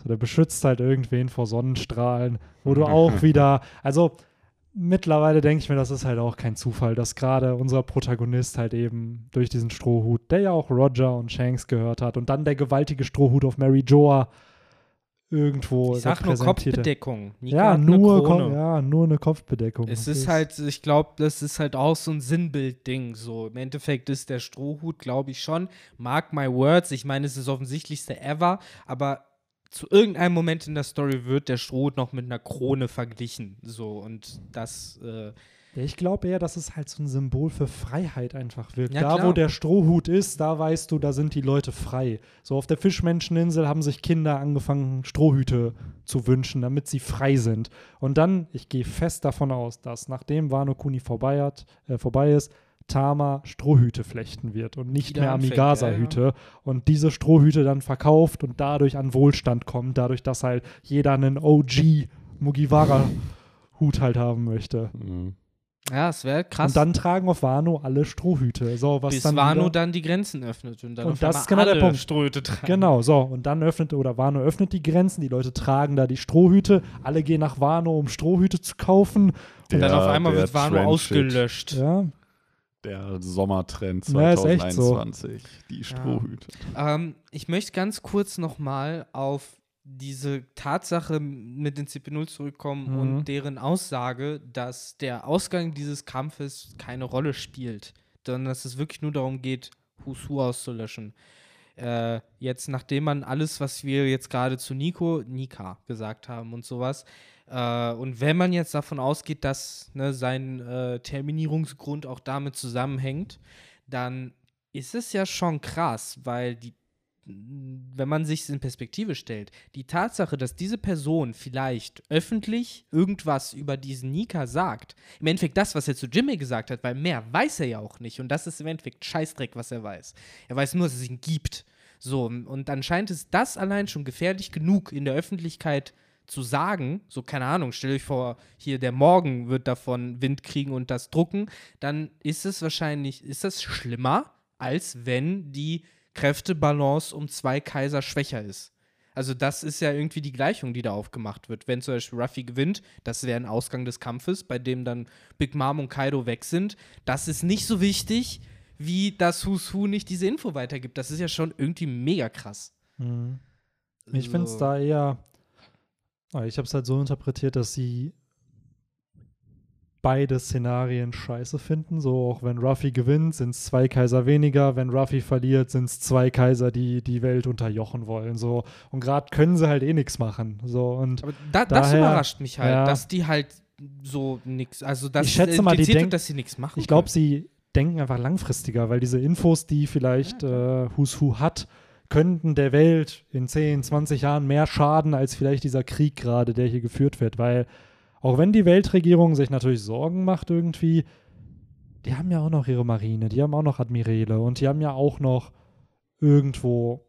So, der beschützt halt irgendwen vor Sonnenstrahlen, wo du auch wieder, also mittlerweile denke ich mir, das ist halt auch kein Zufall, dass gerade unser Protagonist halt eben durch diesen Strohhut, der ja auch Roger und Shanks gehört hat und dann der gewaltige Strohhut auf Mary Joa irgendwo Ich sag nur. Kopfbedeckung. Nico Ja nur. Ko ja, nur eine Kopfbedeckung. Es Das ist halt, ich glaube, das ist halt auch so ein Sinnbildding. So, im Endeffekt ist der Strohhut, glaube ich schon. Mark my words. Ich meine, es ist das offensichtlichste ever, aber zu irgendeinem Moment in der Story wird der Strohhut noch mit einer Krone verglichen. So, und das, äh, ich glaube eher, dass es halt so ein Symbol für Freiheit einfach wird. Ja, da, klar. wo der Strohhut ist, da weißt du, da sind die Leute frei. So auf der Fischmenscheninsel haben sich Kinder angefangen, Strohhüte zu wünschen, damit sie frei sind. Und dann, ich gehe fest davon aus, dass nachdem Wano Kuni vorbei, hat, äh, vorbei ist, Tama Strohhüte flechten wird und nicht mehr Amigasa-Hüte. Und diese Strohhüte dann verkauft und dadurch an Wohlstand kommt, dadurch, dass halt jeder einen OG Mugiwara-Hut halt haben möchte. Mhm. ja, es wäre krass. Und dann tragen auf Wano alle Strohhüte. So, was bis dann Wano wieder, dann die Grenzen öffnet und dann Und auf das ist genau der Punkt. Strohhüte tragen. Genau, so. Und dann öffnet, oder Wano öffnet die Grenzen, die Leute tragen da die Strohhüte, alle gehen nach Wano, um Strohhüte zu kaufen. Und dann auf einmal der wird Wano ausgelöscht. Ja, Der Sommertrend Ja, ist echt so. 2021. Die Strohhüte. Ähm, ich möchte ganz kurz nochmal auf diese Tatsache mit den CP0 zurückkommen Mhm. und deren Aussage, dass der Ausgang dieses Kampfes keine Rolle spielt, sondern dass es wirklich nur darum geht, Husu auszulöschen. Äh, jetzt, nachdem man alles, was wir jetzt gerade zu Nico, Nika gesagt haben und sowas, äh, und wenn man jetzt davon ausgeht, dass ne, sein äh, Terminierungsgrund auch damit zusammenhängt, dann ist es ja schon krass, weil die, wenn man sich in Perspektive stellt, die Tatsache, dass diese Person vielleicht öffentlich irgendwas über diesen Nika sagt, im Endeffekt das, was er zu Jimmy gesagt hat, weil mehr weiß er ja auch nicht und das ist im Endeffekt Scheißdreck, was er weiß. Er weiß nur, dass es ihn gibt. So, und anscheinend ist das allein schon gefährlich genug in der Öffentlichkeit zu sagen, so keine Ahnung, stell euch vor, hier der Morgen wird davon Wind kriegen und das drucken, dann ist es wahrscheinlich, ist das schlimmer, als wenn die Kräftebalance um zwei Kaiser schwächer ist. Also das ist ja irgendwie die Gleichung, die da aufgemacht wird. Wenn zum Beispiel Ruffy gewinnt, das wäre ein Ausgang des Kampfes, bei dem dann Big Mom und Kaido weg sind. Das ist nicht so wichtig, wie dass Who's Who nicht diese Info weitergibt. Das ist ja schon irgendwie mega krass. Mhm. Ich finde es da eher, ich habe es halt so interpretiert, dass sie beide Szenarien scheiße finden. So auch wenn Ruffy gewinnt, sind es zwei Kaiser weniger. Wenn Ruffy verliert, sind es zwei Kaiser, die die Welt unterjochen wollen. So und gerade können sie halt eh nichts machen. So und Aber da, das daher- überrascht mich halt, ja. dass die halt so nix, also das Ich schätze mal, die denk- wird, dass sie nichts machen. ich glaube, sie denken einfach langfristiger, weil diese Infos, die vielleicht äh, Who's Who hat, könnten der Welt in 10, 20 Jahren mehr schaden als vielleicht dieser Krieg gerade, der hier geführt wird. Weil auch wenn die Weltregierung sich natürlich Sorgen macht irgendwie, die haben ja auch noch ihre Marine, die haben auch noch Admiräle und die haben ja auch noch irgendwo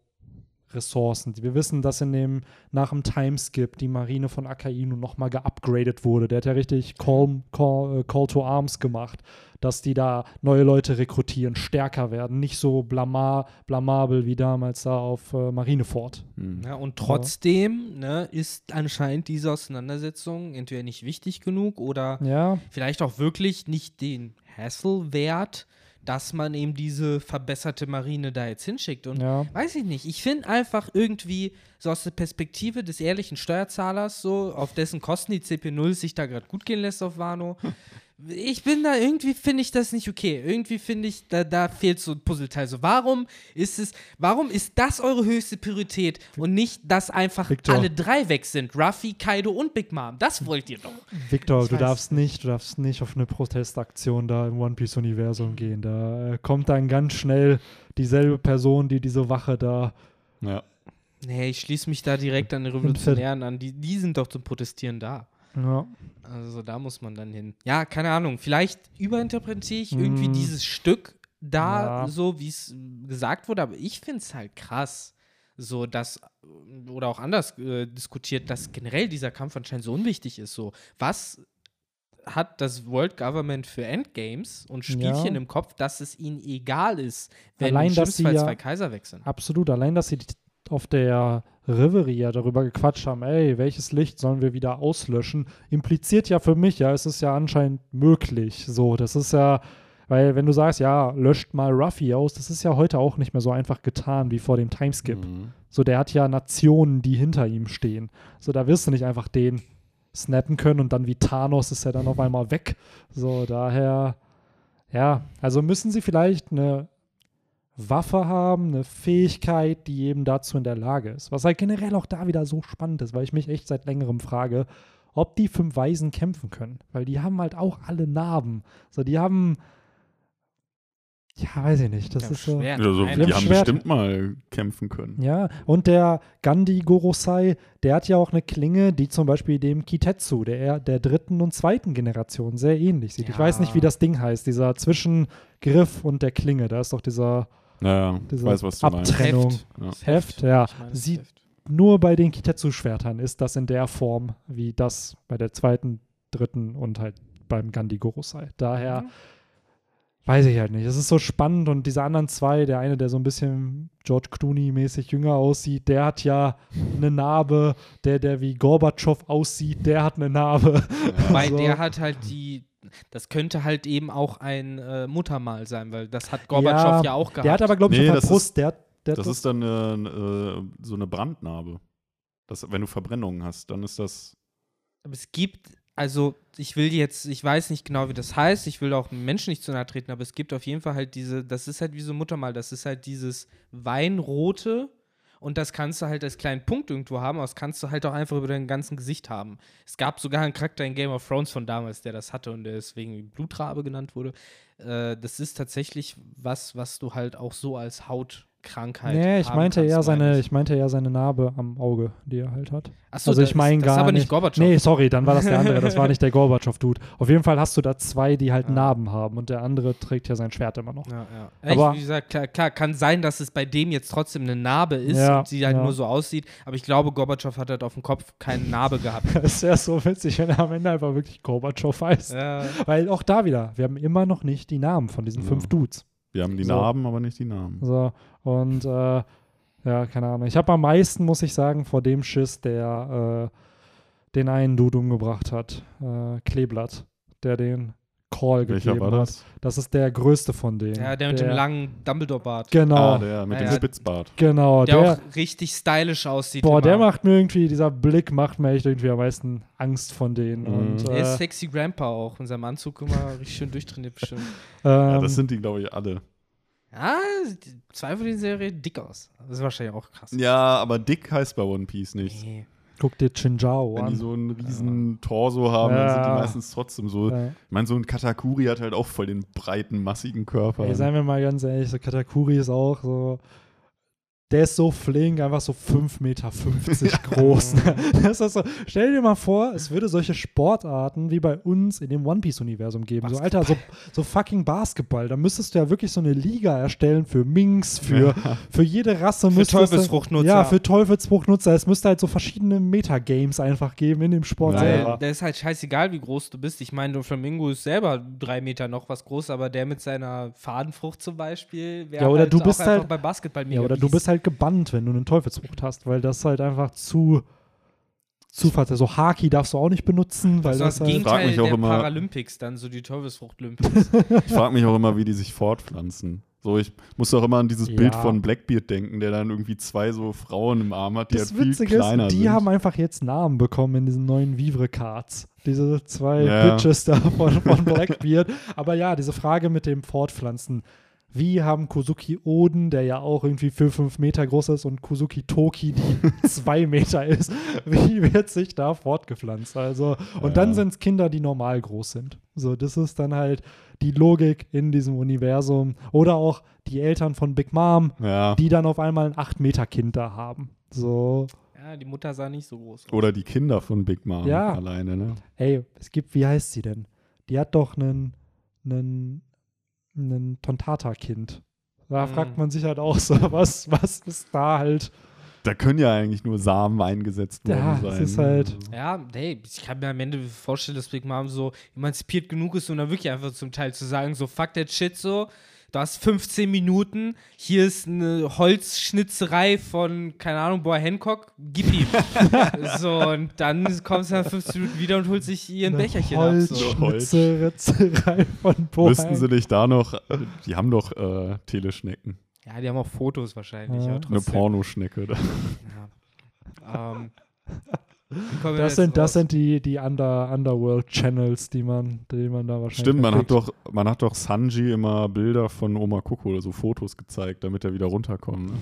Ressourcen. Wir wissen, dass in dem, nach dem Timeskip die Marine von Akainu nochmal geupgradet wurde. Der hat ja richtig Call, Call, äh, Call to Arms gemacht, dass die da neue Leute rekrutieren, stärker werden, nicht so blama, blamabel wie damals da auf äh, Marineford. Hm. Ja, und trotzdem ne, ist anscheinend diese Auseinandersetzung entweder nicht wichtig genug oder Ja, vielleicht auch wirklich nicht den Hassel wert, dass man eben diese verbesserte Marine da jetzt hinschickt. Und ja. weiß ich nicht, ich finde einfach irgendwie so aus der Perspektive des ehrlichen Steuerzahlers, so auf dessen Kosten die CP0 sich da gerade gut gehen lässt auf Wano. Ich bin da irgendwie, finde ich das nicht okay. Irgendwie finde ich, da, da fehlt so ein Puzzleteil. So, warum ist es, warum ist das eure höchste Priorität und nicht, dass einfach Victor. alle drei weg sind? Ruffy, Kaido und Big Mom. Das wollt ihr doch. Victor, Ich du darfst nicht, du darfst nicht auf eine Protestaktion da im One Piece Universum gehen. Da äh, kommt dann ganz schnell dieselbe Person, die diese Wache da. Ja. Nee, ich schließe mich da direkt an die Revolutionären an. Die, die sind doch zum Protestieren da. Ja. Also da muss man dann hin. Ja, keine Ahnung. Vielleicht überinterpretiere ich irgendwie Mm. dieses Stück da Ja. so, wie es gesagt wurde, aber ich finde es halt krass. So, dass, oder auch anders äh, diskutiert, dass generell dieser Kampf anscheinend so unwichtig ist. So, was hat das World Government für Endgames und Spielchen Ja. im Kopf, dass es ihnen egal ist, wenn Allein, im dass sie ja- zwei Kaiser sind. Absolut. Allein, dass sie auf der Reverie ja darüber gequatscht haben, ey, welches Licht sollen wir wieder auslöschen, impliziert ja für mich, ja, es ist ja anscheinend möglich. So, das ist ja, weil wenn du sagst, ja, löscht mal Ruffy aus, das ist ja heute auch nicht mehr so einfach getan wie vor dem Timeskip. Mhm. So, der hat ja Nationen, die hinter ihm stehen. So, da wirst du nicht einfach den snappen können und dann wie Thanos ist er dann auf einmal weg. So, daher, ja, also müssen sie vielleicht eine Waffe haben, eine Fähigkeit, die eben dazu in der Lage ist. Was halt generell auch da wieder so spannend ist, weil ich mich echt seit längerem frage, ob die fünf Weisen kämpfen können. Weil die haben halt auch alle Narben. So, die haben, ja, weiß ich nicht, das Ja, ist so. Also, die haben Schwert. bestimmt mal kämpfen können. Ja, und der Gandhi Gorosei, der hat ja auch eine Klinge, die zum Beispiel dem Kitetsu, der, der dritten und zweiten Generation, sehr ähnlich sieht. Ich Ja. weiß nicht, wie das Ding heißt, dieser Zwischengriff und der Klinge. Da ist doch dieser Ja, ich weiß, was du meinst. Abtre- Trennung. Heft. Ja. Heft, ja. Ich Heft. nur bei den Kitetsu-Schwertern ist das in der Form, wie das bei der zweiten, dritten und halt beim Gandhi Gorosei. Daher Mhm. weiß ich halt nicht. Es ist so spannend und diese anderen zwei, der eine, der so ein bisschen George Clooney-mäßig jünger aussieht, der hat ja eine Narbe. Der, der wie Gorbatschow aussieht, der hat eine Narbe. Weil So. der hat halt die, das könnte halt eben auch ein äh, Muttermal sein, weil das hat Gorbatschow ja, Ja, auch gehabt. Der hat aber, glaube ich, Nee, Brust, der, der Das ist dann äh, äh, so eine Brandnarbe. Das, wenn du Verbrennungen hast, dann ist das. aber es gibt, also ich will jetzt, ich weiß nicht genau, wie das heißt, ich will auch Menschen nicht zu nahe treten, aber es gibt auf jeden Fall halt diese, das ist halt wie so ein Muttermal, das ist halt dieses Weinrote und das kannst du halt als kleinen Punkt irgendwo haben, aber das kannst du halt auch einfach über dein ganzen Gesicht haben. Es gab sogar einen Charakter in Game of Thrones von damals, der das hatte und der deswegen Blutrabe genannt wurde. Äh, das ist tatsächlich was, was du halt auch so als Hautkrankheit Nee, ich meinte eher seine, ich meinte eher seine Narbe am Auge, die er halt hat. Achso, also ich meine das gar ist aber nicht- Gorbatschow. Nee, sorry, dann war das der andere, das war nicht der Gorbatschow-Dude. Auf jeden Fall hast du da zwei, die halt Ja. Narben haben und der andere trägt ja sein Schwert immer noch. Ja, ja. Aber- ich, wie gesagt, klar, klar, kann sein, dass es bei dem jetzt trotzdem eine Narbe ist Ja, und sie halt ja. nur so aussieht. Aber ich glaube, Gorbatschow hat halt auf dem Kopf keine Narbe gehabt. Es wäre so witzig, wenn er am Ende einfach wirklich Gorbatschow heißt. Weil auch da wieder, wir haben immer noch nicht die Namen von diesen fünf Dudes. Wir haben die So. Narben, aber nicht die Namen. So, und äh, ja, keine Ahnung. Ich habe am meisten, muss ich sagen, vor dem Schiss, der äh, den einen Dude umgebracht hat, äh, Kleeblatt, der den Call Welcher gegeben war hat. das? Das ist der größte von denen. Ja, der mit dem langen Dumbledore-Bart. Genau, Ah, der mit Ja, dem ja. Spitzbart. genau. Der, Der, auch richtig stylisch aussieht. boah, der immer. macht mir irgendwie, dieser Blick macht mir echt irgendwie am meisten Angst von denen. Mhm. Und, Der ist äh, sexy Grandpa auch. In seinem Anzug immer richtig schön durchtrainiert bestimmt. Ja, ähm, das sind die, glaube ich, alle. Ja, zwei von den Serien dick aus. Das ist wahrscheinlich auch krass. Ja, aber dick heißt bei One Piece nicht. Nee. Guck dir Chinjao Wenn die an. so einen riesen Torso haben, dann sind Ja. die meistens trotzdem so. Ja. Ich meine, so ein Katakuri hat halt auch voll den breiten, massigen Körper. Ey, seien wir mal ganz ehrlich, so Katakuri ist auch so. Der ist so flink, einfach so 5,50 Meter groß. Das ist so, stell dir mal vor, es würde solche Sportarten wie bei uns in dem One Piece-Universum geben. So, Alter, so, so fucking Basketball. Da müsstest du ja wirklich so eine Liga erstellen für Minks, für, für jede Rasse. Für du- Teufelsfruchtnutzer. Ja, für Teufelsfruchtnutzer. Es müsste halt so verschiedene Metagames einfach geben in dem Sport Ja. selber. Weil der ist halt scheißegal, wie groß du bist. Ich meine, der Flamingo ist selber drei Meter noch was groß, aber der mit seiner Fadenfrucht zum Beispiel wäre Ja, oder halt du bist halt- bei Basketball mega Ja, oder du bist halt gebannt, wenn du einen Teufelsfrucht hast, weil das halt einfach zu zu ver- so Haki darfst du auch nicht benutzen, weil also das das halt, Frag Gegenteil mich auch der immer- Paralympics, dann so die Teufelsfrucht-Olympics. Ich frage mich auch immer, wie die sich fortpflanzen. So, ich muss auch immer an dieses Ja. Bild von Blackbeard denken, der dann irgendwie zwei so Frauen im Arm hat, die das halt viel Witzige kleiner ist, die sind. haben einfach jetzt Namen bekommen in diesen neuen Vivre-Cards. Diese zwei Ja. Bitches da von, von Blackbeard. Aber ja, diese Frage mit dem Fortpflanzen. Wie haben Kuzuki Oden, der ja auch irgendwie für fünf Meter groß ist, und Kuzuki Toki, die zwei Meter ist, wie wird sich da fortgepflanzt? Also, und dann Ja. sind es Kinder, die normal groß sind. So, das ist dann halt die Logik in diesem Universum. Oder auch die Eltern von Big Mom, ja. die dann auf einmal ein 8-Meter-Kind da haben. So, ja, die Mutter sah nicht so groß aus. Oder die Kinder von Big Mom Ja. alleine, ne? ey, es gibt, wie heißt sie denn? Die hat doch einen, einen, einen Tontata-Kind. Da Mhm. fragt man sich halt auch so, was, was ist da halt? Da können ja eigentlich nur Samen eingesetzt worden Ja, sein. es ist halt- Ja, hey, ich kann mir am Ende vorstellen, dass Big Mom so emanzipiert genug ist, um dann wirklich einfach zum Teil zu sagen, so fuck that shit so, du hast 15 Minuten, hier ist eine Holzschnitzerei von, keine Ahnung, Boy Hancock, gib ihm. so, und dann kommst du nach 15 Minuten wieder und holst sich ihren Eine Becherchen ab. So. Holzschnitzerei von Boheim. Müssten sie nicht da noch, die haben doch äh, Teleschnecken. Ja, die haben auch Fotos wahrscheinlich, Ja. aber Eine. Pornoschnecke. Da. Ja. ähm, Das sind, das sind die, die Under, Underworld-Channels, die man, die man da wahrscheinlich Stimmt, man hat, doch, man hat doch Sanji immer Bilder von Oma Koko oder so Fotos gezeigt, damit er wieder runterkommt. Ne?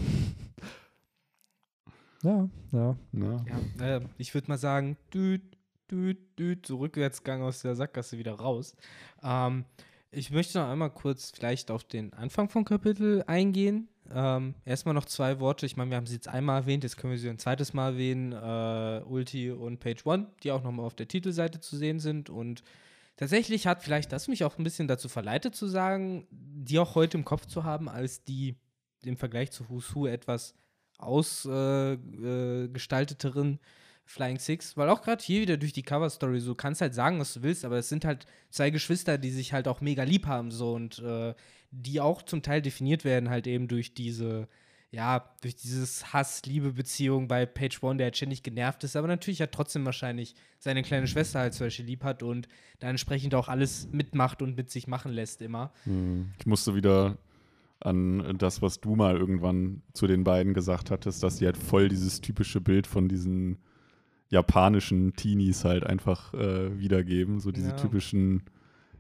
Ja, ja. Ja. Ja, äh, ich würde mal sagen, düt, düt, düt, so Rückwärtsgang aus der Sackgasse wieder raus. Ähm, ich möchte noch einmal kurz vielleicht auf den Anfang vom Kapitel eingehen. Ähm, erstmal noch zwei Worte. Ich meine, wir haben sie jetzt einmal erwähnt, jetzt können wir sie ein zweites Mal erwähnen. Äh, Ulti und Page One, die auch nochmal auf der Titelseite zu sehen sind. Und tatsächlich hat vielleicht das mich auch ein bisschen dazu verleitet zu sagen, die auch heute im Kopf zu haben, als die im Vergleich zu Who's Who etwas ausgestalteteren äh, Flying Six, weil auch gerade hier wieder durch die Cover-Story, so kannst halt sagen, was du willst, aber es sind halt zwei Geschwister, die sich halt auch mega lieb haben, so und äh, die auch zum Teil definiert werden, halt eben durch diese, ja, durch dieses Hass-Liebe-Beziehung bei Page One, der halt ständig genervt ist, aber natürlich hat trotzdem wahrscheinlich seine kleine Schwester halt zum Beispiel lieb hat und da entsprechend auch alles mitmacht und mit sich machen lässt immer. Hm. Ich musste wieder an das, was du mal irgendwann zu den beiden gesagt hattest, dass die halt voll dieses typische Bild von diesen japanischen Teenies halt einfach äh, wiedergeben. So diese Ja. typischen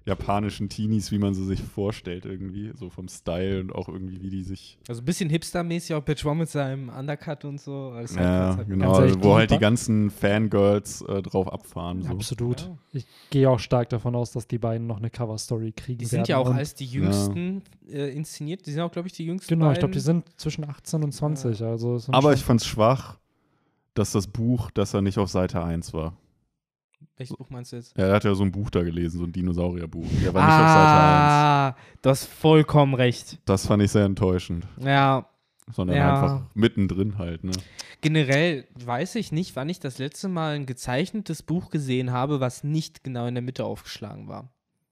japanischen Teenies, wie man sie sich vorstellt irgendwie. So vom Style und auch irgendwie, wie die sich. Also ein bisschen hipstermäßig auch Page One mit seinem Undercut und so. Halt Ja, halt genau. Also, ehrlich, wo die halt die ganzen Fangirls äh, drauf abfahren. So. Absolut. Ja. Ich gehe auch stark davon aus, dass die beiden noch eine Cover-Story kriegen Die werden. sind ja auch Und- als die Jüngsten äh, inszeniert. Die sind auch, glaube ich, die Jüngsten. Genau, ich glaube, die beiden. sind zwischen 18 und 20. Also es sind Aber ich fand's schwach, dass das Buch, dass er nicht auf Seite 1 war. Welches Buch meinst du jetzt? Ja, er hat ja so ein Buch da gelesen, so ein Dinosaurierbuch. Der war nicht auf Seite 1. Ah, du hast vollkommen recht. Das fand ich sehr enttäuschend. Ja, Sondern Ja. einfach mittendrin halt, ne? generell weiß ich nicht, wann ich das letzte Mal ein gezeichnetes Buch gesehen habe, was nicht genau in der Mitte aufgeschlagen war.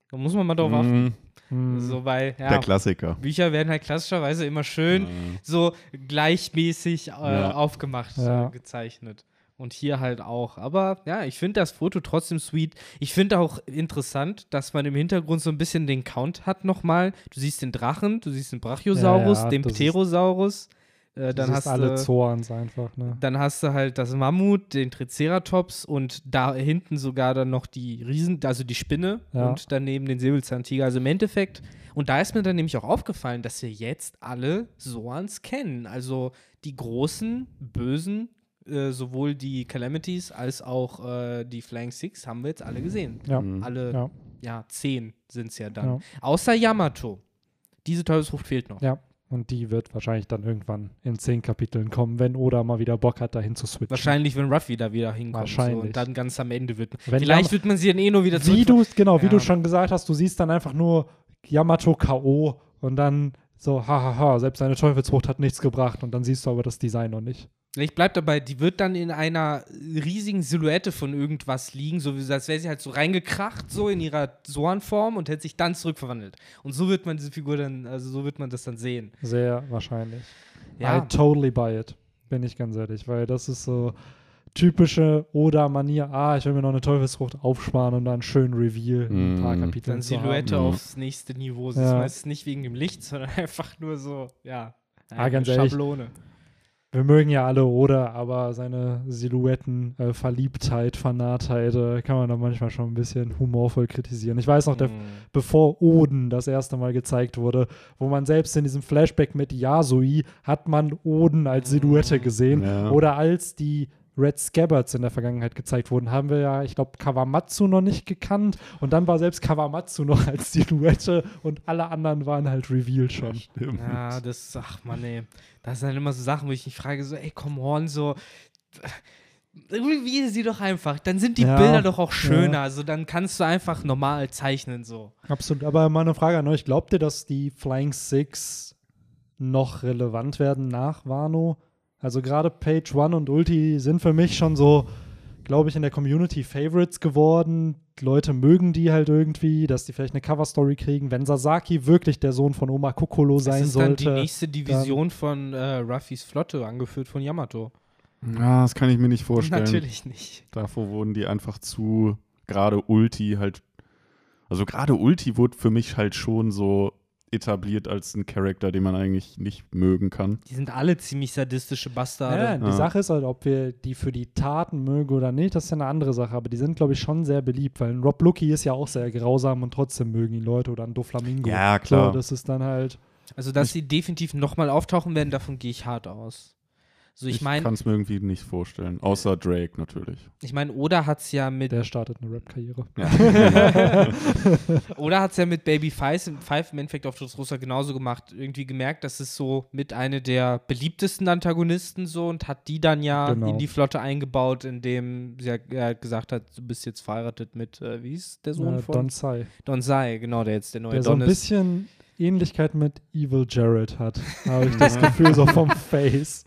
Da muss man mal drauf achten. Mhm, Hm. So, weil, Der ja, Klassiker. Bücher werden halt klassischerweise immer schön Ja. so gleichmäßig äh, Ja. aufgemacht, Ja. äh, gezeichnet. Und hier halt auch. Aber ja, ich finde das Foto trotzdem sweet. Ich finde auch interessant, dass man im Hintergrund so ein bisschen den Count hat nochmal. Du siehst den Drachen, du siehst den Brachiosaurus, Ja, ja, den das ist- Pterosaurus. Äh, dann das hast alle du Zorns einfach, ne? dann hast du halt das Mammut, den Triceratops und da hinten sogar dann noch die Riesen, also die Spinne Ja. und daneben den Säbelzahntiger. Also im Endeffekt, und da ist mir dann nämlich auch aufgefallen, dass wir jetzt alle Soans kennen. Also die großen, bösen, äh, sowohl die Calamities als auch äh, die Flying Six haben wir jetzt alle gesehen. Ja. Mhm. Alle, Ja. ja, zehn sind es ja dann. Ja. Außer Yamato. Diese Teufelsfrucht fehlt noch. Ja. Und die wird wahrscheinlich dann irgendwann in zehn Kapiteln kommen, wenn Oda mal wieder Bock hat, dahin zu switchen. Wahrscheinlich, wenn Ruffy da wieder hinkommt. Wahrscheinlich. So, und dann ganz am Ende wird. Wenn Vielleicht wird man sie dann eh nur wieder Wie zurück- du, genau, wie Ja. du schon gesagt hast, du siehst dann einfach nur Yamato K.O. und dann so, hahaha, selbst seine Teufelsfrucht hat nichts gebracht und dann siehst du aber das Design noch nicht. Ich bleib dabei, die wird dann in einer riesigen Silhouette von irgendwas liegen, so wie als wäre sie halt so reingekracht, so in ihrer Soan-Form und hätte sich dann zurückverwandelt. Und so wird man diese Figur dann, also so wird man das dann sehen. Sehr wahrscheinlich. Ja, I totally buy it, bin ich ganz ehrlich, weil das ist so typische Oda-Manier, ah, ich will mir noch eine Teufelsfrucht aufsparen und dann schön Reveal in ein paar Mm. Kapiteln dann Silhouette haben. aufs nächste Niveau. Das Ja. ist meistens nicht wegen dem Licht, sondern einfach nur so, ja. Ah, eine ganz ehrlich, Schablone. Wir mögen ja alle Oda, aber seine Silhouetten, äh, Verliebtheit, Fanatheit, äh, kann man da manchmal schon ein bisschen humorvoll kritisieren. Ich weiß noch, der, Mm. bevor Oden das erste Mal gezeigt wurde, wo man selbst in diesem Flashback mit Yasui hat man Oden als Silhouette gesehen. Ja. Oder als die Red Scabbards in der Vergangenheit gezeigt wurden, haben wir ja, ich glaube, Kawamatsu noch nicht gekannt. Und dann war selbst Kawamatsu noch als Silhouette und alle anderen waren halt revealed schon. Stimmt. Ja, das, ach man, ey. Das sind halt immer so Sachen, wo ich mich frage, so, ey, come on, so. Wie sie doch einfach. Dann sind die Ja, Bilder doch auch ja. schöner. Also dann kannst du einfach normal zeichnen, so. Absolut. Aber mal eine Frage an euch. Glaubt ihr, dass die Flying Six noch relevant werden nach Wano? Also gerade Page One und Ulti sind für mich schon so, glaube ich, in der Community Favorites geworden. Leute mögen die halt irgendwie, dass die vielleicht eine Cover-Story kriegen. Wenn Sasaki wirklich der Sohn von Oma Kokolo sein das ist dann sollte. die nächste Division von äh, Ruffys Flotte, angeführt von Yamato. Ja, das kann ich mir nicht vorstellen. Natürlich nicht. Davor wurden die einfach zu, gerade Ulti halt, also gerade Ulti wurde für mich halt schon so etabliert als ein Charakter, den man eigentlich nicht mögen kann. Die sind alle ziemlich sadistische Bastarde. Ja, die Ja. Sache ist halt, ob wir die für die Taten mögen oder nicht, das ist ja eine andere Sache. Aber die sind, glaube ich, schon sehr beliebt, weil ein Rob Lucky ist ja auch sehr grausam und trotzdem mögen ihn Leute oder ein Doflamingo. Ja, klar. So, das ist dann halt. Also, dass sie definitiv nochmal auftauchen werden, davon gehe ich hart aus. So, ich meine, kann es mir irgendwie nicht vorstellen. Außer Drake natürlich. ich meine, Oda hat es ja mit Der startet eine Rap-Karriere. Ja. Oder hat es ja mit Baby Five, Five im Endeffekt auf Dressrosa genauso gemacht. Irgendwie gemerkt, das ist so mit einer der beliebtesten Antagonisten so und hat die dann ja Genau. in die Flotte eingebaut, indem sie ja, ja gesagt hat, du bist jetzt verheiratet mit, äh, wie hieß der Sohn Äh, von? Don Sai. Don Sai, genau, der jetzt der neue Der so Don ein ist. Ähnlichkeit mit Evil Jared hat, habe ich das Gefühl, so vom Face.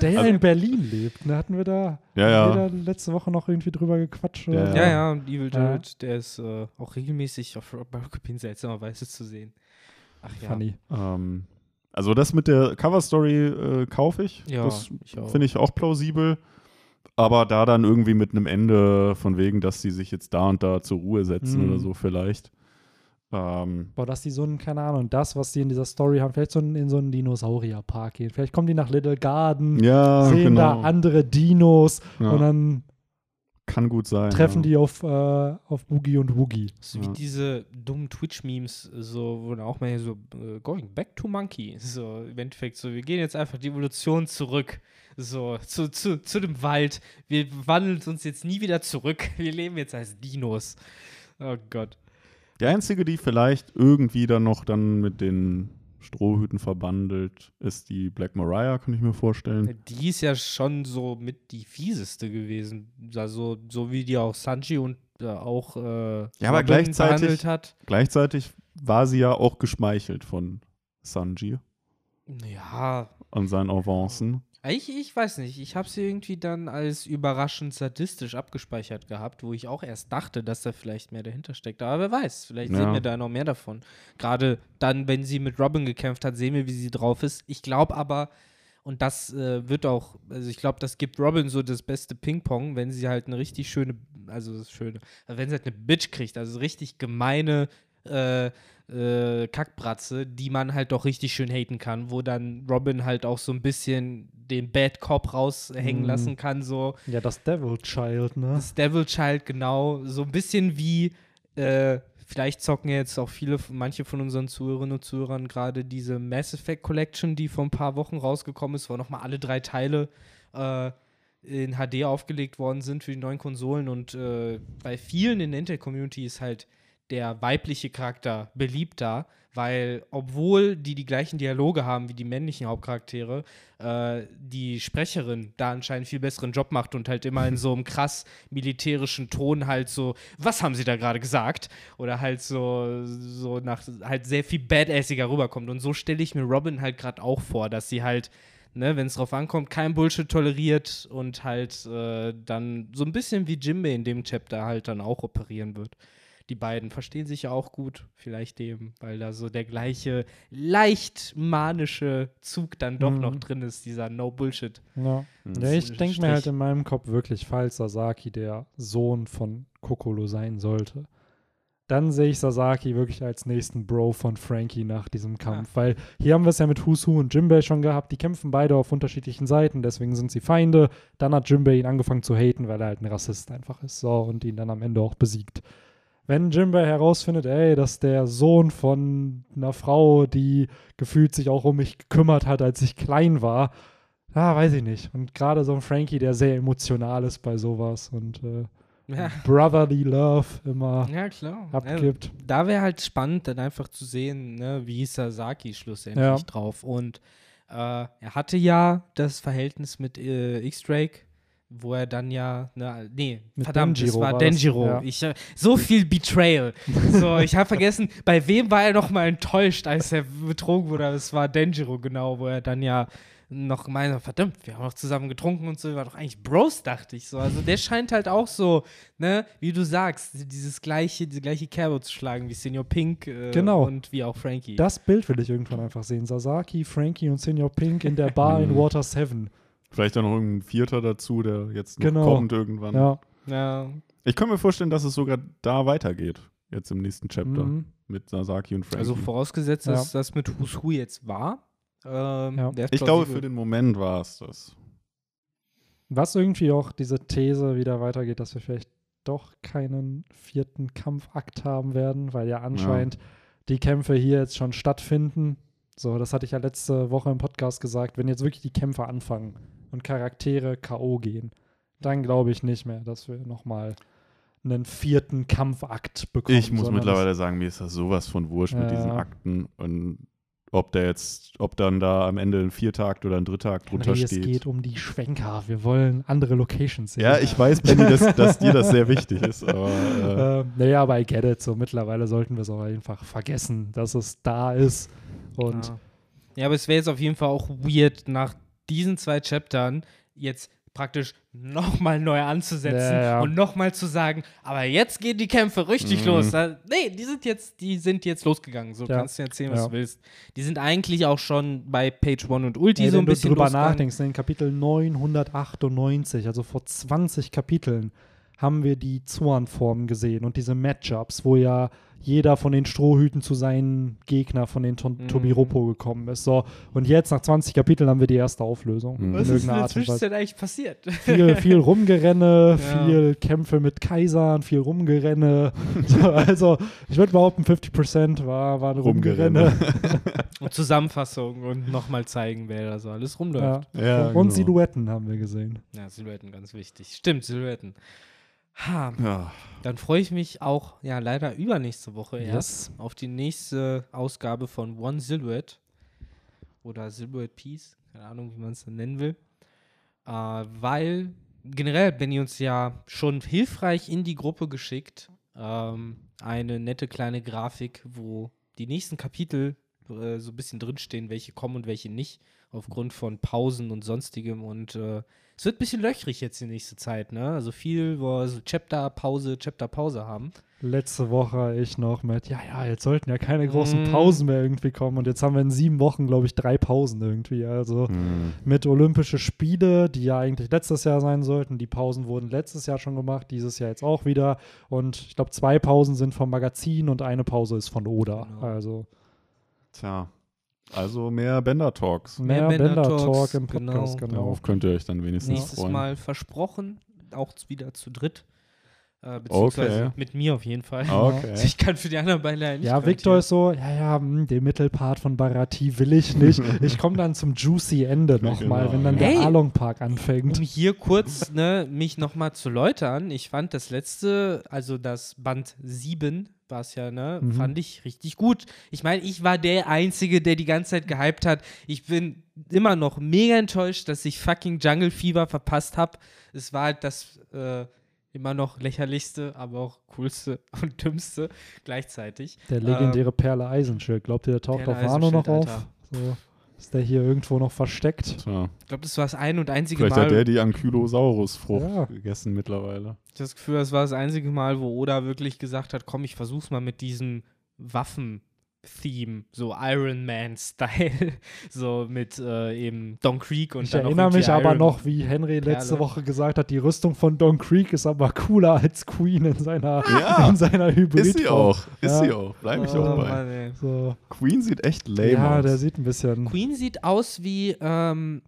Der ja Also- in Berlin lebt. Ne? Hatten wir da Ja, ja. letzte Woche noch irgendwie drüber gequatscht? Oder? Ja? Ja, und Evil Ja. Jared, der ist äh, auch regelmäßig auf Rockpin seltsamerweise zu sehen. Ach ja. Funny. ähm, also das mit der Cover-Story äh, kaufe ich. Ja, das finde ich auch plausibel. Aber da dann irgendwie mit einem Ende von wegen, dass sie sich jetzt da und da zur Ruhe setzen Mhm. oder so vielleicht. Ähm, Boah, dass die so einen, keine Ahnung, das, was die in dieser Story haben, vielleicht so in, in so einen Dinosaurierpark gehen. Vielleicht kommen die nach Little Garden, ja, sehen genau. da andere Dinos Ja, und dann kann gut sein. treffen ja. die auf, äh, auf Boogie und Woogie. So wie diese dummen Twitch-Memes, so, wo dann auch mal hier so, äh, going back to monkey. So, im Endeffekt, so, wir gehen jetzt einfach die Evolution zurück. So, zu, zu, zu dem Wald. Wir wandeln uns jetzt nie wieder zurück. Wir leben jetzt als Dinos. Oh Gott. Die einzige, die vielleicht irgendwie dann noch dann mit den Strohhüten verbandelt, ist die Black Mariah, kann ich mir vorstellen. Die ist ja schon so mit die fieseste gewesen. Also, so wie die auch Sanji und äh, auch äh, Ja, aber gleichzeitig- hat. Gleichzeitig war sie ja auch geschmeichelt von Sanji Ja, an seinen Avancen. Ich, ich weiß nicht. Ich habe sie irgendwie dann als überraschend sadistisch abgespeichert gehabt, wo ich auch erst dachte, dass da vielleicht mehr dahinter steckt. Aber wer weiß, vielleicht Ja. sehen wir da noch mehr davon. Gerade dann, wenn sie mit Robin gekämpft hat, sehen wir, wie sie drauf ist. Ich glaube aber, Und das äh, wird auch, also ich glaube, das gibt Robin so das beste Ping-Pong, wenn sie halt eine richtig schöne, also das schöne, wenn sie halt eine Bitch kriegt, also richtig gemeine äh, äh, Kackbratze, die man halt doch richtig schön haten kann, wo dann Robin halt auch so ein bisschen den Bad Cop raushängen Mhm. lassen kann, so Ja, das Devil Child, ne? das Devil Child, genau, so ein bisschen wie, äh, vielleicht zocken jetzt auch viele, manche von unseren Zuhörerinnen und Zuhörern gerade diese Mass Effect Collection, die vor ein paar Wochen rausgekommen ist, wo nochmal alle drei Teile äh, in HD aufgelegt worden sind für die neuen Konsolen und äh, bei vielen in der Intel-Community ist halt der weibliche Charakter beliebter, weil obwohl die die gleichen Dialoge haben wie die männlichen Hauptcharaktere, äh, die Sprecherin da anscheinend viel besseren Job macht und halt immer in so einem krass militärischen Ton halt so, was haben sie da gerade gesagt? Oder halt so, so nach, halt sehr viel badassiger rüberkommt. Und so stelle ich mir Robin halt gerade auch vor, dass sie halt, ne, wenn es drauf ankommt, kein Bullshit toleriert und halt äh, dann so ein bisschen wie Jimbei in dem Chapter halt dann auch operieren wird die beiden verstehen sich ja auch gut, vielleicht dem, weil da so der gleiche leicht manische Zug dann doch Mhm. noch drin ist, dieser No Bullshit. Ja. Mhm. ja ich denke mir halt in meinem Kopf wirklich, falls Sasaki der Sohn von Kokolo sein sollte, dann sehe ich Sasaki wirklich als nächsten Bro von Frankie nach diesem Kampf. Weil hier haben wir es ja mit Husu und Jimbei schon gehabt. Die kämpfen beide auf unterschiedlichen Seiten, deswegen sind sie Feinde. Dann hat Jimbei ihn angefangen zu haten, weil er halt ein Rassist einfach ist. So, und ihn dann am Ende auch besiegt. Wenn Jimbei herausfindet, ey, dass der Sohn von einer Frau, die gefühlt sich auch um mich gekümmert hat, als ich klein war, ah, weiß ich nicht. Und gerade so ein Frankie, der sehr emotional ist bei sowas und äh, Ja, Brotherly Love immer ja klar. abgibt. da wäre halt spannend, dann einfach zu sehen, ne, wie Sasaki schlussendlich Ja. drauf. Und äh, er hatte ja das Verhältnis mit äh, X-Drake, wo er dann ja, ne, nee, Mit verdammt, es Denjiro war war das, Denjiro. ja. Ich, äh, so viel Betrayal. so, ich habe vergessen, bei wem war er noch mal enttäuscht, als er betrogen wurde. Es war Denjiro, genau, wo er dann ja noch meinte, verdammt, wir haben noch zusammen getrunken und so, waren doch eigentlich Bros, dachte ich so. Also der scheint halt auch so, ne, wie du sagst, dieses gleiche, diese gleiche Kerbe zu schlagen wie Senior Pink äh, Genau. und wie auch Frankie. Das Bild will ich irgendwann einfach sehen. Sasaki, Frankie und Senior Pink in der Bar in. Water 7. Vielleicht auch noch irgendein Vierter dazu, der jetzt noch Genau. kommt irgendwann. Ja. ja, Ich kann mir vorstellen, dass es sogar da weitergeht. Jetzt im nächsten Chapter. Mhm. Mit Sasaki und Frankie. also vorausgesetzt, Ja. dass das mit Who's Who jetzt war. Ähm, Ja. ich glaube, für den Moment war es das. Was irgendwie auch diese These wieder weitergeht, dass wir vielleicht doch keinen vierten Kampfakt haben werden, weil ja anscheinend die Kämpfe hier jetzt schon stattfinden. So, das hatte ich ja letzte Woche im Podcast gesagt. Wenn jetzt wirklich die Kämpfe anfangen und Charaktere K.O. gehen, dann glaube ich nicht mehr, dass wir nochmal einen vierten Kampfakt bekommen. Ich muss mittlerweile sagen, mir ist das sowas von wurscht mit Ja. diesen Akten und ob der jetzt, ob dann da am Ende ein Viertakt oder ein Drittakt drunter Nee, es steht. geht um die Schwenker. Wir wollen andere Locations sehen. Ja, ich weiß, Benny, dass, dass dir das sehr wichtig ist, aber äh, Ähm, naja, aber I get it. So mittlerweile sollten wir es auch einfach vergessen, dass es da ist. Und ja. ja, aber es wäre jetzt auf jeden Fall auch weird, nach diesen zwei Chaptern jetzt praktisch nochmal neu anzusetzen Ja, ja. und nochmal zu sagen, aber jetzt gehen die Kämpfe richtig Mhm. los. Da, nee, die sind jetzt, die sind jetzt losgegangen. So Ja. kannst du erzählen, was du willst. Die sind eigentlich auch schon bei Page 1 und Ulti Ey, so ein wenn du bisschen drüber losgegangen. nachdenkst, in Kapitel 998, also vor 20 Kapiteln, haben wir die Zornformen gesehen und diese Matchups, wo ja jeder von den Strohhüten zu seinen Gegner von den Ton Mhm. Tobiropo gekommen ist. So, und jetzt nach 20 Kapiteln haben wir die erste Auflösung. Mhm. Was ist in der Art und. Zwischenzeit eigentlich passiert? Viel, viel Rumgerenne, Ja. viel Kämpfe mit Kaisern, viel Rumgerenne. So, also, ich würde behaupten, 50% war, war ein Rumgerenne. und Zusammenfassung und nochmal zeigen, wer da so alles Ja. rumläuft. ja, und genau. Silhouetten haben wir gesehen. Ja, Silhouetten, ganz wichtig. Stimmt, Silhouetten. Ha, Ja. Dann freue ich mich auch, ja, leider übernächste Woche erst auf die nächste Ausgabe von One Silhouette oder Silhouette Piece, keine Ahnung, wie man es dann nennen will. Äh, weil generell Benny uns ja schon hilfreich in die Gruppe geschickt. Ähm, eine nette kleine Grafik, wo die nächsten Kapitel äh, so ein bisschen drinstehen, welche kommen und welche nicht, aufgrund von Pausen und sonstigem. Und äh, es wird ein bisschen löchrig jetzt die nächste Zeit, ne? Also viel, wo wir so Chapter, Pause, Chapter, Pause haben. letzte Woche ich noch mit, ja, ja, jetzt sollten ja keine großen Mm. Pausen mehr irgendwie kommen. Und jetzt haben wir in sieben Wochen, glaube ich, drei Pausen irgendwie. Also Hm. mit Olympische Spiele, die ja eigentlich letztes Jahr sein sollten. Die Pausen wurden letztes Jahr schon gemacht, dieses Jahr jetzt auch wieder. Und ich glaube, zwei Pausen sind vom Magazin und eine Pause ist von Oda. Genau. Also Tja. Also mehr Bender-Talks. mehr Mehr Bender Bender-Talk Talks, im Podcast, genau. genau. Darauf könnt ihr euch dann wenigstens Nächstes freuen. Mal versprochen, auch wieder zu dritt. Äh, beziehungsweise Okay. mit mir auf jeden Fall. Okay. Also ich kann für die anderen beiden leider nicht Ja, Victor ist so, ja, ja, hm, den Mittelpart von Barati will ich nicht. Ich komme dann zum juicy Ende nochmal, Genau, wenn dann ja. der Hey! Along Park Um anfängt. hier kurz ne, mich nochmal zu läutern, ich fand das letzte, also das Band 7 war es ja, ne, Mhm. fand ich richtig gut. Ich meine, ich war der Einzige, der die ganze Zeit gehypt hat. Ich bin immer noch mega enttäuscht, dass ich fucking Jungle Fever verpasst habe. Es war halt das äh, immer noch lächerlichste, aber auch coolste und dümmste gleichzeitig. Der legendäre Perle Eisenschild. Glaubt ihr, der taucht Perle auf Wano noch auf? So, ist der hier irgendwo noch versteckt? Tja. Ich glaube, das war das ein und einzige Vielleicht Mal. hat der die Ankylosaurus-Frucht Ja. gegessen mittlerweile. Ich habe das Gefühl, das war das einzige Mal, wo Oda wirklich gesagt hat, komm, ich versuch's mal mit diesem Waffen-Theme, so Iron Man-Style, so mit äh, eben Don Creek und Ich dann erinnere mich aber Iron- noch, wie Henry letzte Perle. Woche gesagt hat, die Rüstung von Don Creek ist aber cooler als Queen in seiner, Ja, in seiner Hybrid. Ist sie auch. Ist Ja. sie auch. Bleib ich Oh, auch bei. Mann. So. Queen sieht echt lame Ja, aus. der sieht ein bisschen. Queen sieht aus wie ähm,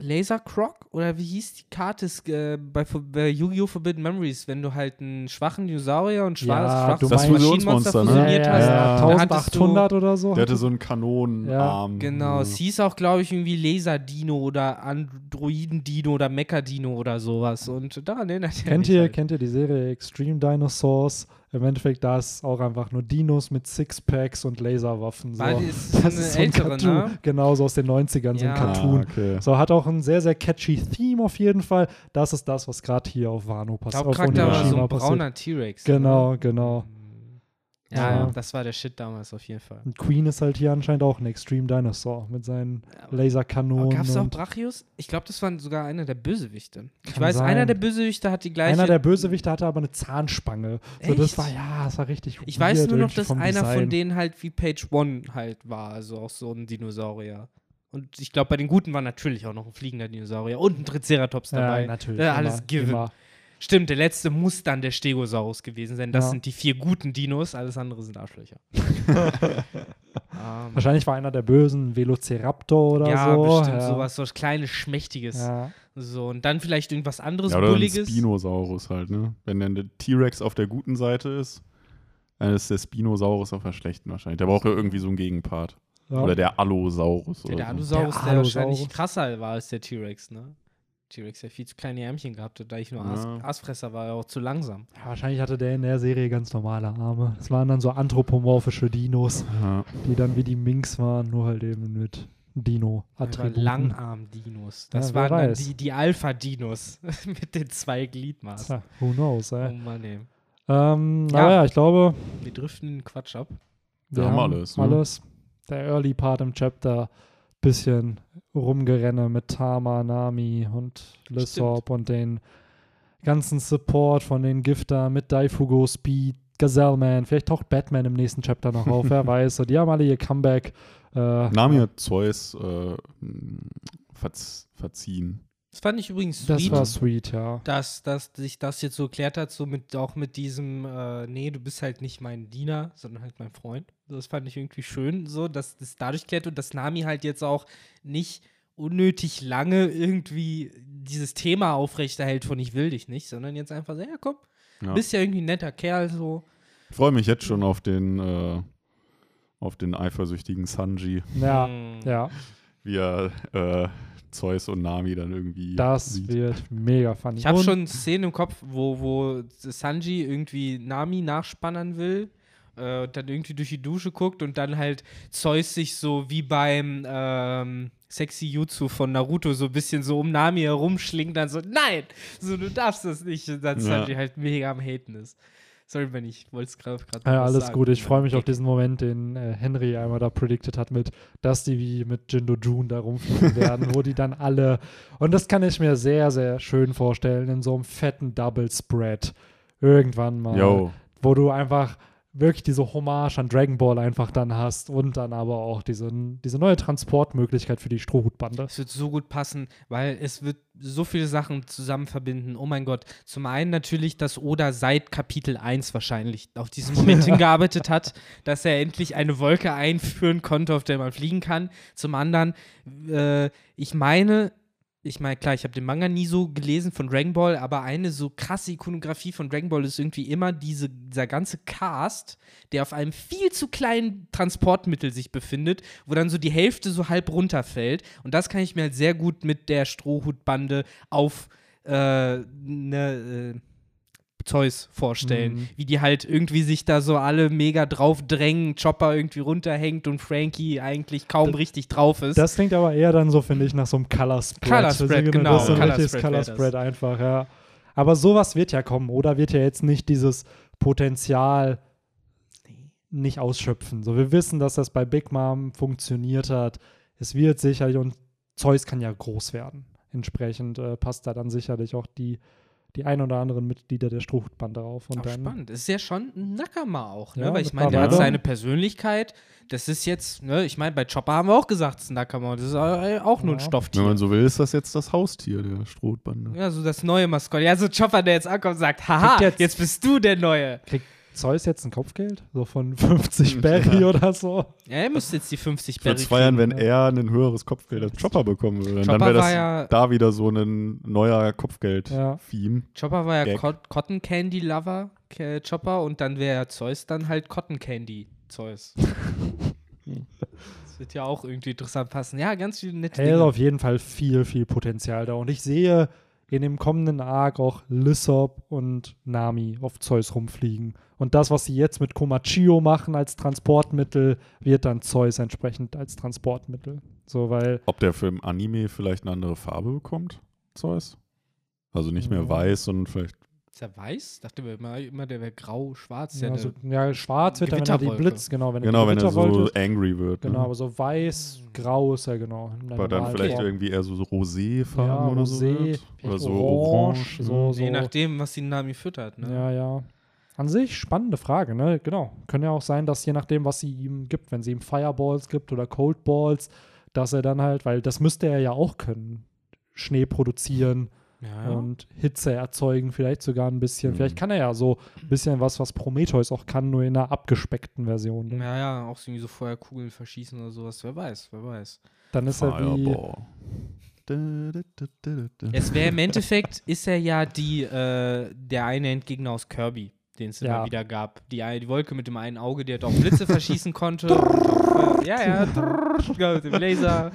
Laser Croc oder wie hieß die Karte äh, bei, bei Yu-Gi-Oh! Forbidden Memories, wenn du halt einen schwachen Dinosaurier und schwaches, Ja, schwaches du Das Fusionsmonster, ne? fusioniert ja, hast. ja, Ja. Da hattest du- 1800 oder so. der hatte so einen Kanonenarm. Genau, es hieß auch, glaube ich, irgendwie Laser-Dino oder Androiden-Dino oder Mecha-Dino oder sowas. Und daran erinnert er Kennt mich ihr, halt. kennt ihr die Serie Extreme Dinosaurs? Im Endeffekt, da ist auch einfach nur Dinos mit Sixpacks und Laserwaffen. So. Weil die ist das eine ist so ein ältere, Cartoon. ne? Genau, so aus den 90ern, so ein Ja. Cartoon. Ah, okay. So, hat auch ein sehr, sehr catchy Theme auf jeden Fall. Das ist das, was gerade hier auf Wano passiert. Auf Hauptcharakter war so ein passiert. brauner T-Rex. Genau, ne? genau. Ja, Ja. ja, das war der Shit damals auf jeden Fall. Und Queen ist halt hier anscheinend auch ein Extreme Dinosaur mit seinen Laserkanonen. Gab es auch und Brachios? Ich glaube, das war sogar einer der Bösewichte. Ich weiß, sein. einer der Bösewichte hat die gleiche. einer der Bösewichte hatte aber eine Zahnspange. So, das war, ja, das war richtig ich weiß nur noch, dass einer von Design. denen halt wie Page One halt war, also auch so ein Dinosaurier. Und ich glaube, bei den Guten war natürlich auch noch ein fliegender Dinosaurier und ein Triceratops dabei. Ja, natürlich. Ja, alles immer, given. Immer. Stimmt, der letzte muss dann der Stegosaurus gewesen sein. Das Ja. sind die vier guten Dinos, alles andere sind Arschlöcher. ähm, Wahrscheinlich war einer der Bösen ein Velociraptor oder ja, so. bestimmt ja. sowas, so was kleines, schmächtiges. Ja. So, und dann vielleicht irgendwas anderes Ja, oder ein Bulliges. Spinosaurus halt, ne? Wenn dann der T-Rex auf der guten Seite ist, dann ist der Spinosaurus auf der schlechten wahrscheinlich. Der braucht ja irgendwie so einen Gegenpart. Ja. Oder der Allosaurus. Ja, oder der so. Allosaurus, Der der, wahrscheinlich Allosaurus. krasser war als der T-Rex, ne? T-Rex ja viel zu kleine Ärmchen gehabt hat, da ich nur Aas, Ja. Aasfresser war, er auch zu langsam. Ja, wahrscheinlich hatte der in der Serie ganz normale Arme. Das waren dann so anthropomorphische Dinos, Ja. die dann wie die Minks waren, nur halt eben mit Dino-Attributen. Langarm-Dinos. Das Ja, waren dann die, die Alpha-Dinos mit den zwei Gliedmaßen. Tja, who knows, Oh ey. Mann, ey. Ähm, Ja. Aber ja, ich glaube, Wir driften den Quatsch ab. wir Wir haben haben alles, ne? alles. Der Early Part im Chapter, bisschen rumgerenne mit Tama, Nami und Lysop und den ganzen Support von den Gifter mit Daifugo, Speed, Gazelleman. Vielleicht taucht Batman im nächsten Chapter noch auf, wer weiß. So, die haben alle ihr Comeback. Äh, Nami hat Zeus äh, verz verziehen. Das fand ich übrigens das sweet. war sweet, ja. dass, dass sich das jetzt so erklärt hat, so mit, auch mit diesem, äh, nee, du bist halt nicht mein Diener, sondern halt mein Freund. Das fand ich irgendwie schön, so, dass das dadurch klärt und dass Nami halt jetzt auch nicht unnötig lange irgendwie dieses Thema aufrechterhält von ich will dich nicht, sondern jetzt einfach so, ja komm, Ja. bist ja irgendwie ein netter Kerl, so. Ich freue mich jetzt schon auf den, äh, auf den eifersüchtigen Sanji, Ja, Hm. ja. wie er äh, Zeus und Nami dann irgendwie Das sieht. wird mega funny. Ich habe schon Szenen im Kopf, wo, wo Sanji irgendwie Nami nachspannern will, äh, und dann irgendwie durch die Dusche guckt und dann halt Zeus sich so wie beim ähm, Sexy Jutsu von Naruto so ein bisschen so um Nami herumschlingt, dann so, nein, so du darfst das nicht. Und dann Ja. Sanji halt mega am Haten ist. Sorry, wenn ich wollte es gerade Ja, alles gut. Ich freue mich auf diesen Moment, den äh, Henry einmal da predicted hat, mit, dass die wie mit Jindo June da rumfliegen werden, wo die dann alle. Und das kann ich mir sehr, sehr schön vorstellen, in so einem fetten Double Spread. Irgendwann mal. Yo, wo du einfach wirklich diese Hommage an Dragon Ball einfach dann hast und dann aber auch diese, diese neue Transportmöglichkeit für die Strohhutbande. Es wird so gut passen, weil es wird so viele Sachen zusammen verbinden. Oh mein Gott. Zum einen natürlich, dass Oda seit Kapitel 1 wahrscheinlich auf diesen Moment hingearbeitet hat, dass er endlich eine Wolke einführen konnte, auf der man fliegen kann. Zum anderen, äh, ich meine, ich meine, klar, ich habe den Manga nie so gelesen von Dragon Ball, aber eine so krasse Ikonografie von Dragon Ball ist irgendwie immer diese, dieser ganze Cast, der auf einem viel zu kleinen Transportmittel sich befindet, wo dann so die Hälfte so halb runterfällt. Und das kann ich mir halt sehr gut mit der Strohhutbande auf äh, ne, äh, Zeus vorstellen. Mhm. Wie die halt irgendwie sich da so alle mega drauf drängen, Chopper irgendwie runterhängt und Frankie eigentlich kaum Das- richtig drauf ist. Das klingt aber eher dann so, finde ich, nach so einem Color Spread. Color Spread, Also, genau. Das ist ein Color richtiges Spread Color. Spread einfach, ja. Aber sowas wird ja kommen, oder wird ja jetzt nicht dieses Potenzial nicht ausschöpfen. So, wir wissen, dass das bei Big Mom funktioniert hat. Es wird sicherlich, und Zeus kann ja groß werden. Entsprechend äh, passt da dann sicherlich auch die, die ein oder anderen Mitglieder der Strohhutbande drauf. Und Auch dann, spannend. Es ist ja schon ein Nakama auch, ne? Ja, Weil ich meine, der hat seine Persönlichkeit. Das ist jetzt, ne? Ich meine, bei Chopper haben wir auch gesagt, es ist ein Nakama. Das ist äh, auch nur ein Ja. Stofftier. Wenn man so will, ist das jetzt das Haustier der Strohbande. ja, so das neue Maskott. Ja, so Chopper, der jetzt ankommt und sagt, haha, jetzt, jetzt- bist du der Neue. Kriegt Zeus jetzt ein Kopfgeld? So von 50 Berry oder so? Ja, er müsste jetzt die 50 Ich würde Berry es feiern, kriegen. wenn er ein höheres Kopfgeld als Chopper bekommen würde. Chopper dann wäre das ja- da wieder so ein neuer Kopfgeld-Theme. Chopper war ja Cotton Candy Lover, Chopper, und dann wäre Zeus dann halt Cotton Candy Zeus. das wird ja auch irgendwie interessant passen. Ja, ganz viele nette Er ist Dinge. auf jeden Fall viel, viel Potenzial da. Und ich sehe in dem kommenden Arc auch Lissop und Nami auf Zeus rumfliegen. Und das, was sie jetzt mit Komachio machen als Transportmittel, wird dann Zeus entsprechend als Transportmittel. So, weil Ob der für im Anime vielleicht eine andere Farbe bekommt, Zeus? Also nicht mehr Ja. weiß, sondern vielleicht. Ist er weiß? Ich dachte immer, immer der wäre grau, schwarz. ja, Ja, so, ja, schwarz wird er, wenn er die. Blitz, genau, wenn er Genau, wenn er so angry wird. Genau, Ne? aber so weiß, grau ist er genau. Aber dann vielleicht Form. irgendwie eher so, so Roséfarben ja, oder so. Rosé, Wird. Oder so orange, so, ne? so. Je nachdem, was die Nami füttert. Ne? Ja, ja. An sich spannende Frage, ne? Genau. Kann ja auch sein, dass je nachdem, was sie ihm gibt, wenn sie ihm Fireballs gibt oder Cold Balls, dass er dann halt, weil das müsste er ja auch können, Schnee produzieren Ja, und Hitze erzeugen, vielleicht sogar ein bisschen. Mhm. Vielleicht kann er ja so ein bisschen was, was Prometheus auch kann, nur in einer abgespeckten Version. Ne? ja, ja, auch so irgendwie so Feuerkugeln verschießen oder sowas. Wer weiß, wer weiß. Dann ist er wie. Fireball. Da, da. Es wäre im Endeffekt, ist er ja die, äh, der eine Endgegner aus Kirby, den es Ja. immer wieder gab. Die, eine- die Wolke mit dem einen Auge, die halt auch Blitze verschießen konnte. ja, ja, mit dem Laser.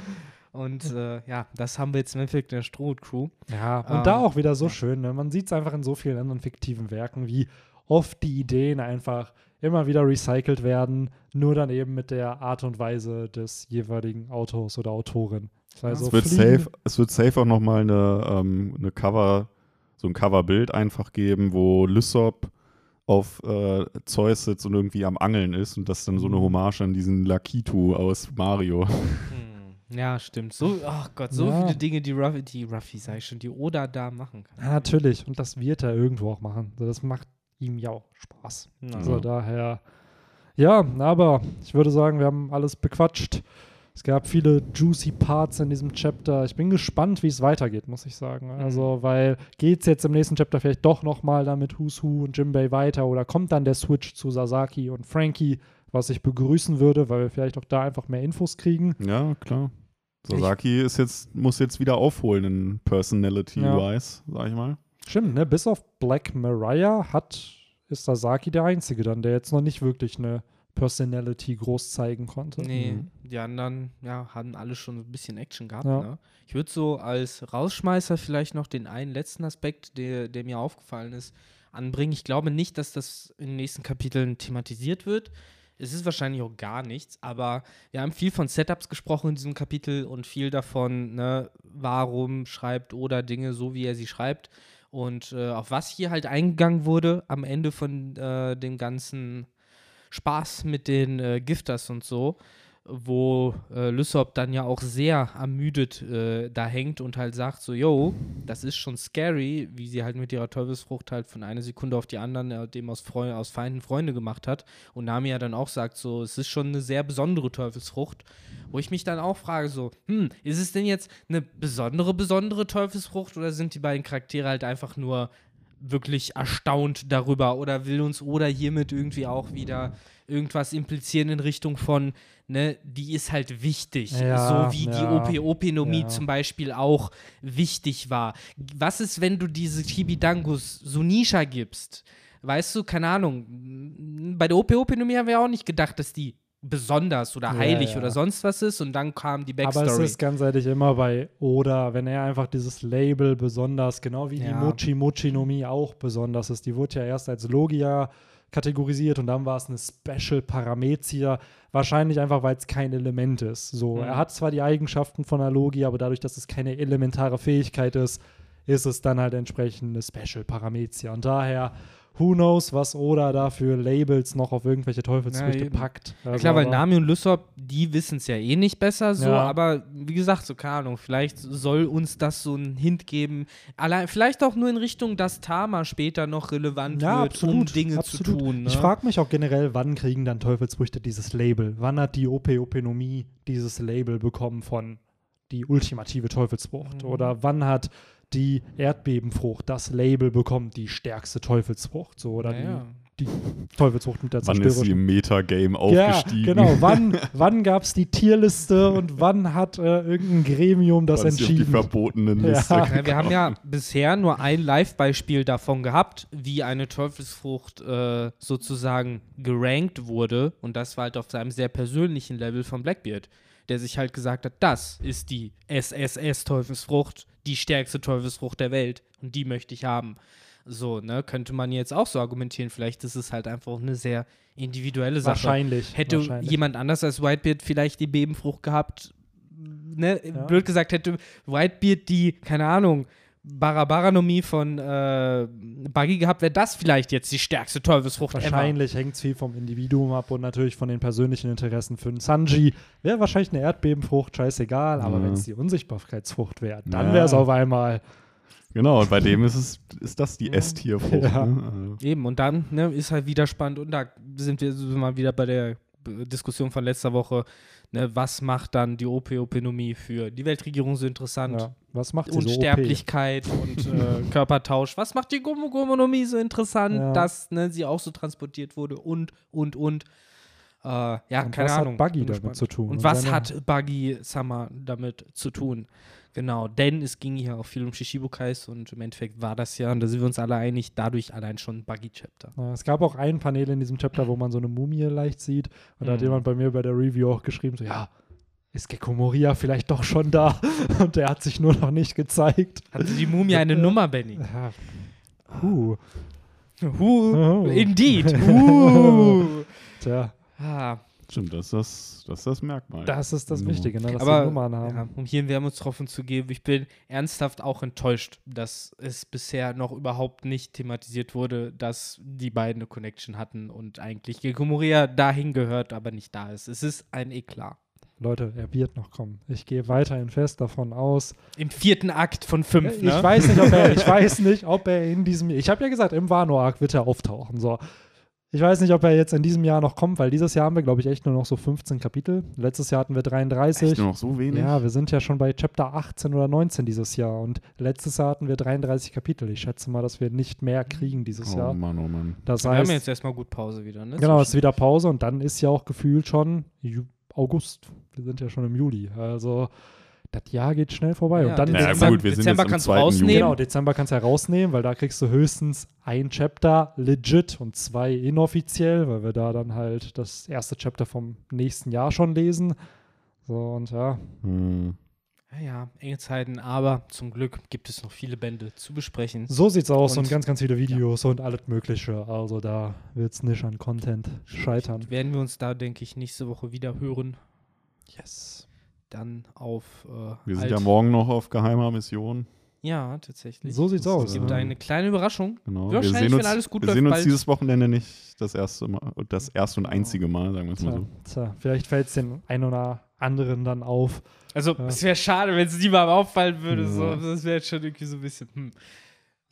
Und äh, ja, das haben wir jetzt im Endeffekt in der Stroh-Crew. Ja, und Ähm, da auch wieder so schön. Ne? Man sieht es einfach in so vielen anderen fiktiven Werken, wie oft die Ideen einfach immer wieder recycelt werden, nur dann eben mit der Art und Weise des jeweiligen Autors oder Autorin. Also es, wird safe, es wird safe auch nochmal eine, ähm, eine Cover, so ein Coverbild einfach geben, wo Lysop auf äh, Zeus sitzt und irgendwie am Angeln ist und das dann so eine Mhm. Hommage an diesen Lakitu aus Mario. Ja, stimmt. So, ach Gott, so Ja. viele Dinge, die Ruffy, die Ruffy, sag ich schon, die Oda da machen kann. Ja, natürlich. Und das wird er irgendwo auch machen. So, das macht ihm ja auch Spaß. Ja. Also daher, ja, aber ich würde sagen, wir haben alles bequatscht. Es gab viele juicy Parts in diesem Chapter. Ich bin gespannt, wie es weitergeht, muss ich sagen. Also, weil geht es jetzt im nächsten Chapter vielleicht doch nochmal dann mit Who's Who und Jimbei weiter oder kommt dann der Switch zu Sasaki und Frankie, was ich begrüßen würde, weil wir vielleicht auch da einfach mehr Infos kriegen. Ja, klar. Sasaki ist jetzt, muss jetzt wieder aufholen in Personality-wise, sag ich mal. Stimmt, ne? Bis auf Black Mariah hat, ist Sasaki der Einzige dann, der jetzt noch nicht wirklich eine Personality groß zeigen konnte. Nee, Mhm. die anderen ja, haben alle schon ein bisschen Action gehabt. Ja. Ne? Ich würde so als Rausschmeißer vielleicht noch den einen letzten Aspekt, der, der mir aufgefallen ist, anbringen. Ich glaube nicht, dass das in den nächsten Kapiteln thematisiert wird. Es ist wahrscheinlich auch gar nichts, aber wir haben viel von Setups gesprochen in diesem Kapitel und viel davon, ne, warum schreibt Oda Dinge so, wie er sie schreibt. Und äh, auf was hier halt eingegangen wurde am Ende von äh, dem ganzen Spaß mit den äh, Gifters und so. Wo äh, Lysop dann ja auch sehr ermüdet äh, da hängt und halt sagt so, yo, das ist schon scary, wie sie halt mit ihrer Teufelsfrucht halt von einer Sekunde auf die anderen äh, dem aus, Freu aus Feinden Freunde gemacht hat. Und Nami ja dann auch sagt so, es ist schon eine sehr besondere Teufelsfrucht, wo ich mich dann auch frage so, hm, ist es denn jetzt eine besondere, besondere Teufelsfrucht oder sind die beiden Charaktere halt einfach nur wirklich erstaunt darüber oder will uns oder hiermit irgendwie auch wieder irgendwas implizieren in Richtung von, ne, die ist halt wichtig. Ja, so wie ja, die OP-Opinomie ja. zum Beispiel auch wichtig war. Was ist, wenn du diese Kibidangus Sunisha gibst? Weißt du, keine Ahnung, bei der OP-Opinomie haben wir auch nicht gedacht, dass die besonders oder Ja, heilig ja. oder sonst was ist und dann kam die Aber es Backstory. ist ganz ehrlich immer bei Oda, wenn er einfach dieses Label besonders, genau wie die Ja. Mochi Mochi no Mi auch besonders ist. Die wurde ja erst als Logia kategorisiert und dann war es eine Special Paramezia. Wahrscheinlich einfach, weil es kein Element ist. So, Mhm. er hat zwar die Eigenschaften von einer Logia, aber dadurch, dass es keine elementare Fähigkeit ist, ist es dann halt entsprechend eine Special Paramezia. Und daher, who knows, was Oda da für Labels noch auf irgendwelche Teufelsfrüchte Ja, packt. Ja, Also, klar, weil Nami und Lysop, die wissen es ja eh nicht besser so, Ja. aber wie gesagt, so keine Ahnung, vielleicht soll uns das so einen Hint geben, allein, vielleicht auch nur in Richtung, dass Tama später noch relevant Ja, wird, absolut, um Dinge absolut. zu tun. Ne? Ich frage mich auch generell, wann kriegen dann Teufelsfrüchte dieses Label? Wann hat die OP Openomie dieses Label bekommen von die ultimative Teufelsfrucht? Mhm. Oder wann hat die Erdbebenfrucht das Label bekommen, die stärkste Teufelsfrucht? So, oder Naja. die, die Teufelsfrucht mit der Wann ist sie im Metagame ja, aufgestiegen? genau. Wann, wann gab es die Tierliste und wann hat äh, irgendein Gremium das Wann ist sie auf die entschieden? verbotenen Ja. Liste Ja, wir haben ja bisher nur ein Live-Beispiel davon gehabt, wie eine Teufelsfrucht äh, sozusagen gerankt wurde. Und das war halt auf seinem sehr persönlichen Level von Blackbeard, der sich halt gesagt hat, das ist die SSS-Teufelsfrucht, die stärkste Teufelsfrucht der Welt. Und die möchte ich haben. So, ne, könnte man jetzt auch so argumentieren. Vielleicht ist es halt einfach eine sehr individuelle Sache. Wahrscheinlich. Hätte wahrscheinlich. jemand anders als Whitebeard vielleicht die Bebenfrucht gehabt, ne, Ja. blöd gesagt, hätte Whitebeard die, keine Ahnung, Barabaranomie von äh, Buggy gehabt, wäre das vielleicht jetzt die stärkste Teufelsfrucht. Wahrscheinlich hängt es viel vom Individuum ab und natürlich von den persönlichen Interessen. Für einen Sanji wäre wahrscheinlich eine Erdbebenfrucht scheißegal, aber Ja. wenn es die Unsichtbarkeitsfrucht wäre, dann Ja. wäre es auf einmal. Genau, und bei dem ist es ist das die S-Tier-Frucht. Ja. Ne? Also, Eben, und dann ne, ist halt wieder spannend und da sind wir so mal wieder bei der Diskussion von letzter Woche. Ne, was macht dann die OP-Opinomie für die Weltregierung so interessant? Ja. Was macht so OP? Unsterblichkeit und äh, Körpertausch. Was macht die Gomogomonomie so interessant, Ja. dass ne, sie auch so transportiert wurde und, und, und. Äh, ja, Und keine was hat Ahnung. Buggy Bin damit gespannt. zu tun? Und was hat Buggy Summer damit zu tun? Genau, denn es ging hier auch viel um Shishibukais und im Endeffekt war das ja, und da sind wir uns alle einig, dadurch allein schon ein Buggy-Chapter. Ja, es gab auch ein Panel in diesem Chapter, wo man so eine Mumie leicht sieht. Und da hat Mhm. jemand bei mir bei der Review auch geschrieben: so, ja, ist Gecko Moria vielleicht doch schon da? Und der hat sich nur noch nicht gezeigt. Hatte die Mumie eine Nummer, Benny? Ja. Huh. Who? Oh. Indeed. Who? Tja, ah, stimmt, das ist das, das, ist das Merkmal. das ist das Nummer. Wichtige, ne, dass Aber die Nummern haben. ja, um hier einen Wermutstropfen zu geben, ich bin ernsthaft auch enttäuscht, dass es bisher noch überhaupt nicht thematisiert wurde, dass die beiden eine Connection hatten und eigentlich Gecko Moria dahin gehört, aber nicht da ist. Es ist ein Eklat. Leute, er wird noch kommen. Ich gehe weiterhin fest davon aus. Im vierten Akt von fünf, Ich ne? weiß nicht, ob er, ich weiß nicht, ob er in diesem Ich habe ja gesagt, im Wano-Arc wird er auftauchen. So. Ich weiß nicht, ob er jetzt in diesem Jahr noch kommt, weil dieses Jahr haben wir, glaube ich, echt nur noch so 15 Kapitel. Letztes Jahr hatten wir 33. Echt nur noch so wenig? Ja, wir sind ja schon bei Chapter 18 oder 19 dieses Jahr und letztes Jahr hatten wir 33 Kapitel. Ich schätze mal, dass wir nicht mehr kriegen dieses oh Jahr. Mann, oh Mann. Das Wir haben jetzt erstmal gut Pause wieder, ne? genau, es ist wieder Pause und dann ist ja auch gefühlt schon August. Wir sind ja schon im Juli. Also das Jahr geht schnell vorbei. Ja, und dann Ja, Dezember- gut, wir sind Dezember kannst du 2. rausnehmen. Genau, Dezember kannst du herausnehmen, weil da kriegst du höchstens ein Chapter legit und zwei inoffiziell, weil wir da dann halt das erste Chapter vom nächsten Jahr schon lesen. So und ja, Hm. Ja, ja, enge Zeiten, aber zum Glück gibt es noch viele Bände zu besprechen. so sieht's aus und, Und- ganz, ganz viele Videos und alles Mögliche. Also da wird's nicht an Content scheitern. Werden wir uns da, denke ich, nächste Woche wieder hören. Yes. Dann auf. Äh, Wir sind ja morgen noch auf geheimer Mission. Ja, tatsächlich. So sieht's Das aus. es gibt ja. eine kleine Überraschung. Genau. Wahrscheinlich, wir sehen wenn uns, alles gut wir läuft, sehen uns bald. dieses Wochenende nicht das erste Mal, das erste und einzige Mal, sagen wir es mal so. tja, vielleicht fällt es den einen oder anderen dann auf. Also, Ja. es wäre schade, wenn es niemandem auffallen würde. So. Ja. Das wäre jetzt schon irgendwie so ein bisschen. Hm.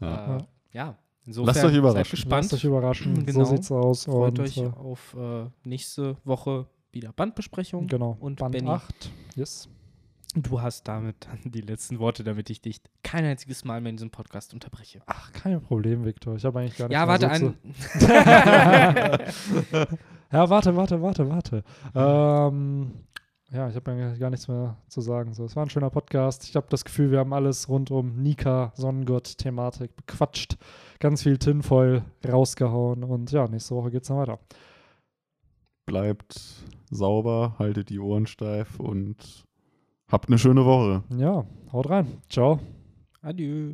Ja. Äh, ja. Insofern Lasst euch überraschen. Seid gespannt. Lasst euch überraschen. Genau. So sieht's aus. Freut und, euch äh, auf äh, nächste Woche wieder Bandbesprechung. genau. Und Band Benny. 8. Yes. Du hast damit dann die letzten Worte, damit ich dich kein einziges Mal mehr in diesem Podcast unterbreche. Ach, kein Problem, Viktor. Ich habe eigentlich gar nicht Ja, mehr warte, so zu- Ja, warte, warte, warte, warte. Ähm, ja, ich habe eigentlich gar nichts mehr zu sagen. So, es war ein schöner Podcast. Ich habe das Gefühl, wir haben alles rund um Nika, Sonnengott-Thematik bequatscht. Ganz viel Tinfoil rausgehauen. Und ja, nächste Woche geht's dann weiter. Bleibt sauber, haltet die Ohren steif und habt eine schöne Woche. Ja, haut rein. Ciao. Adieu.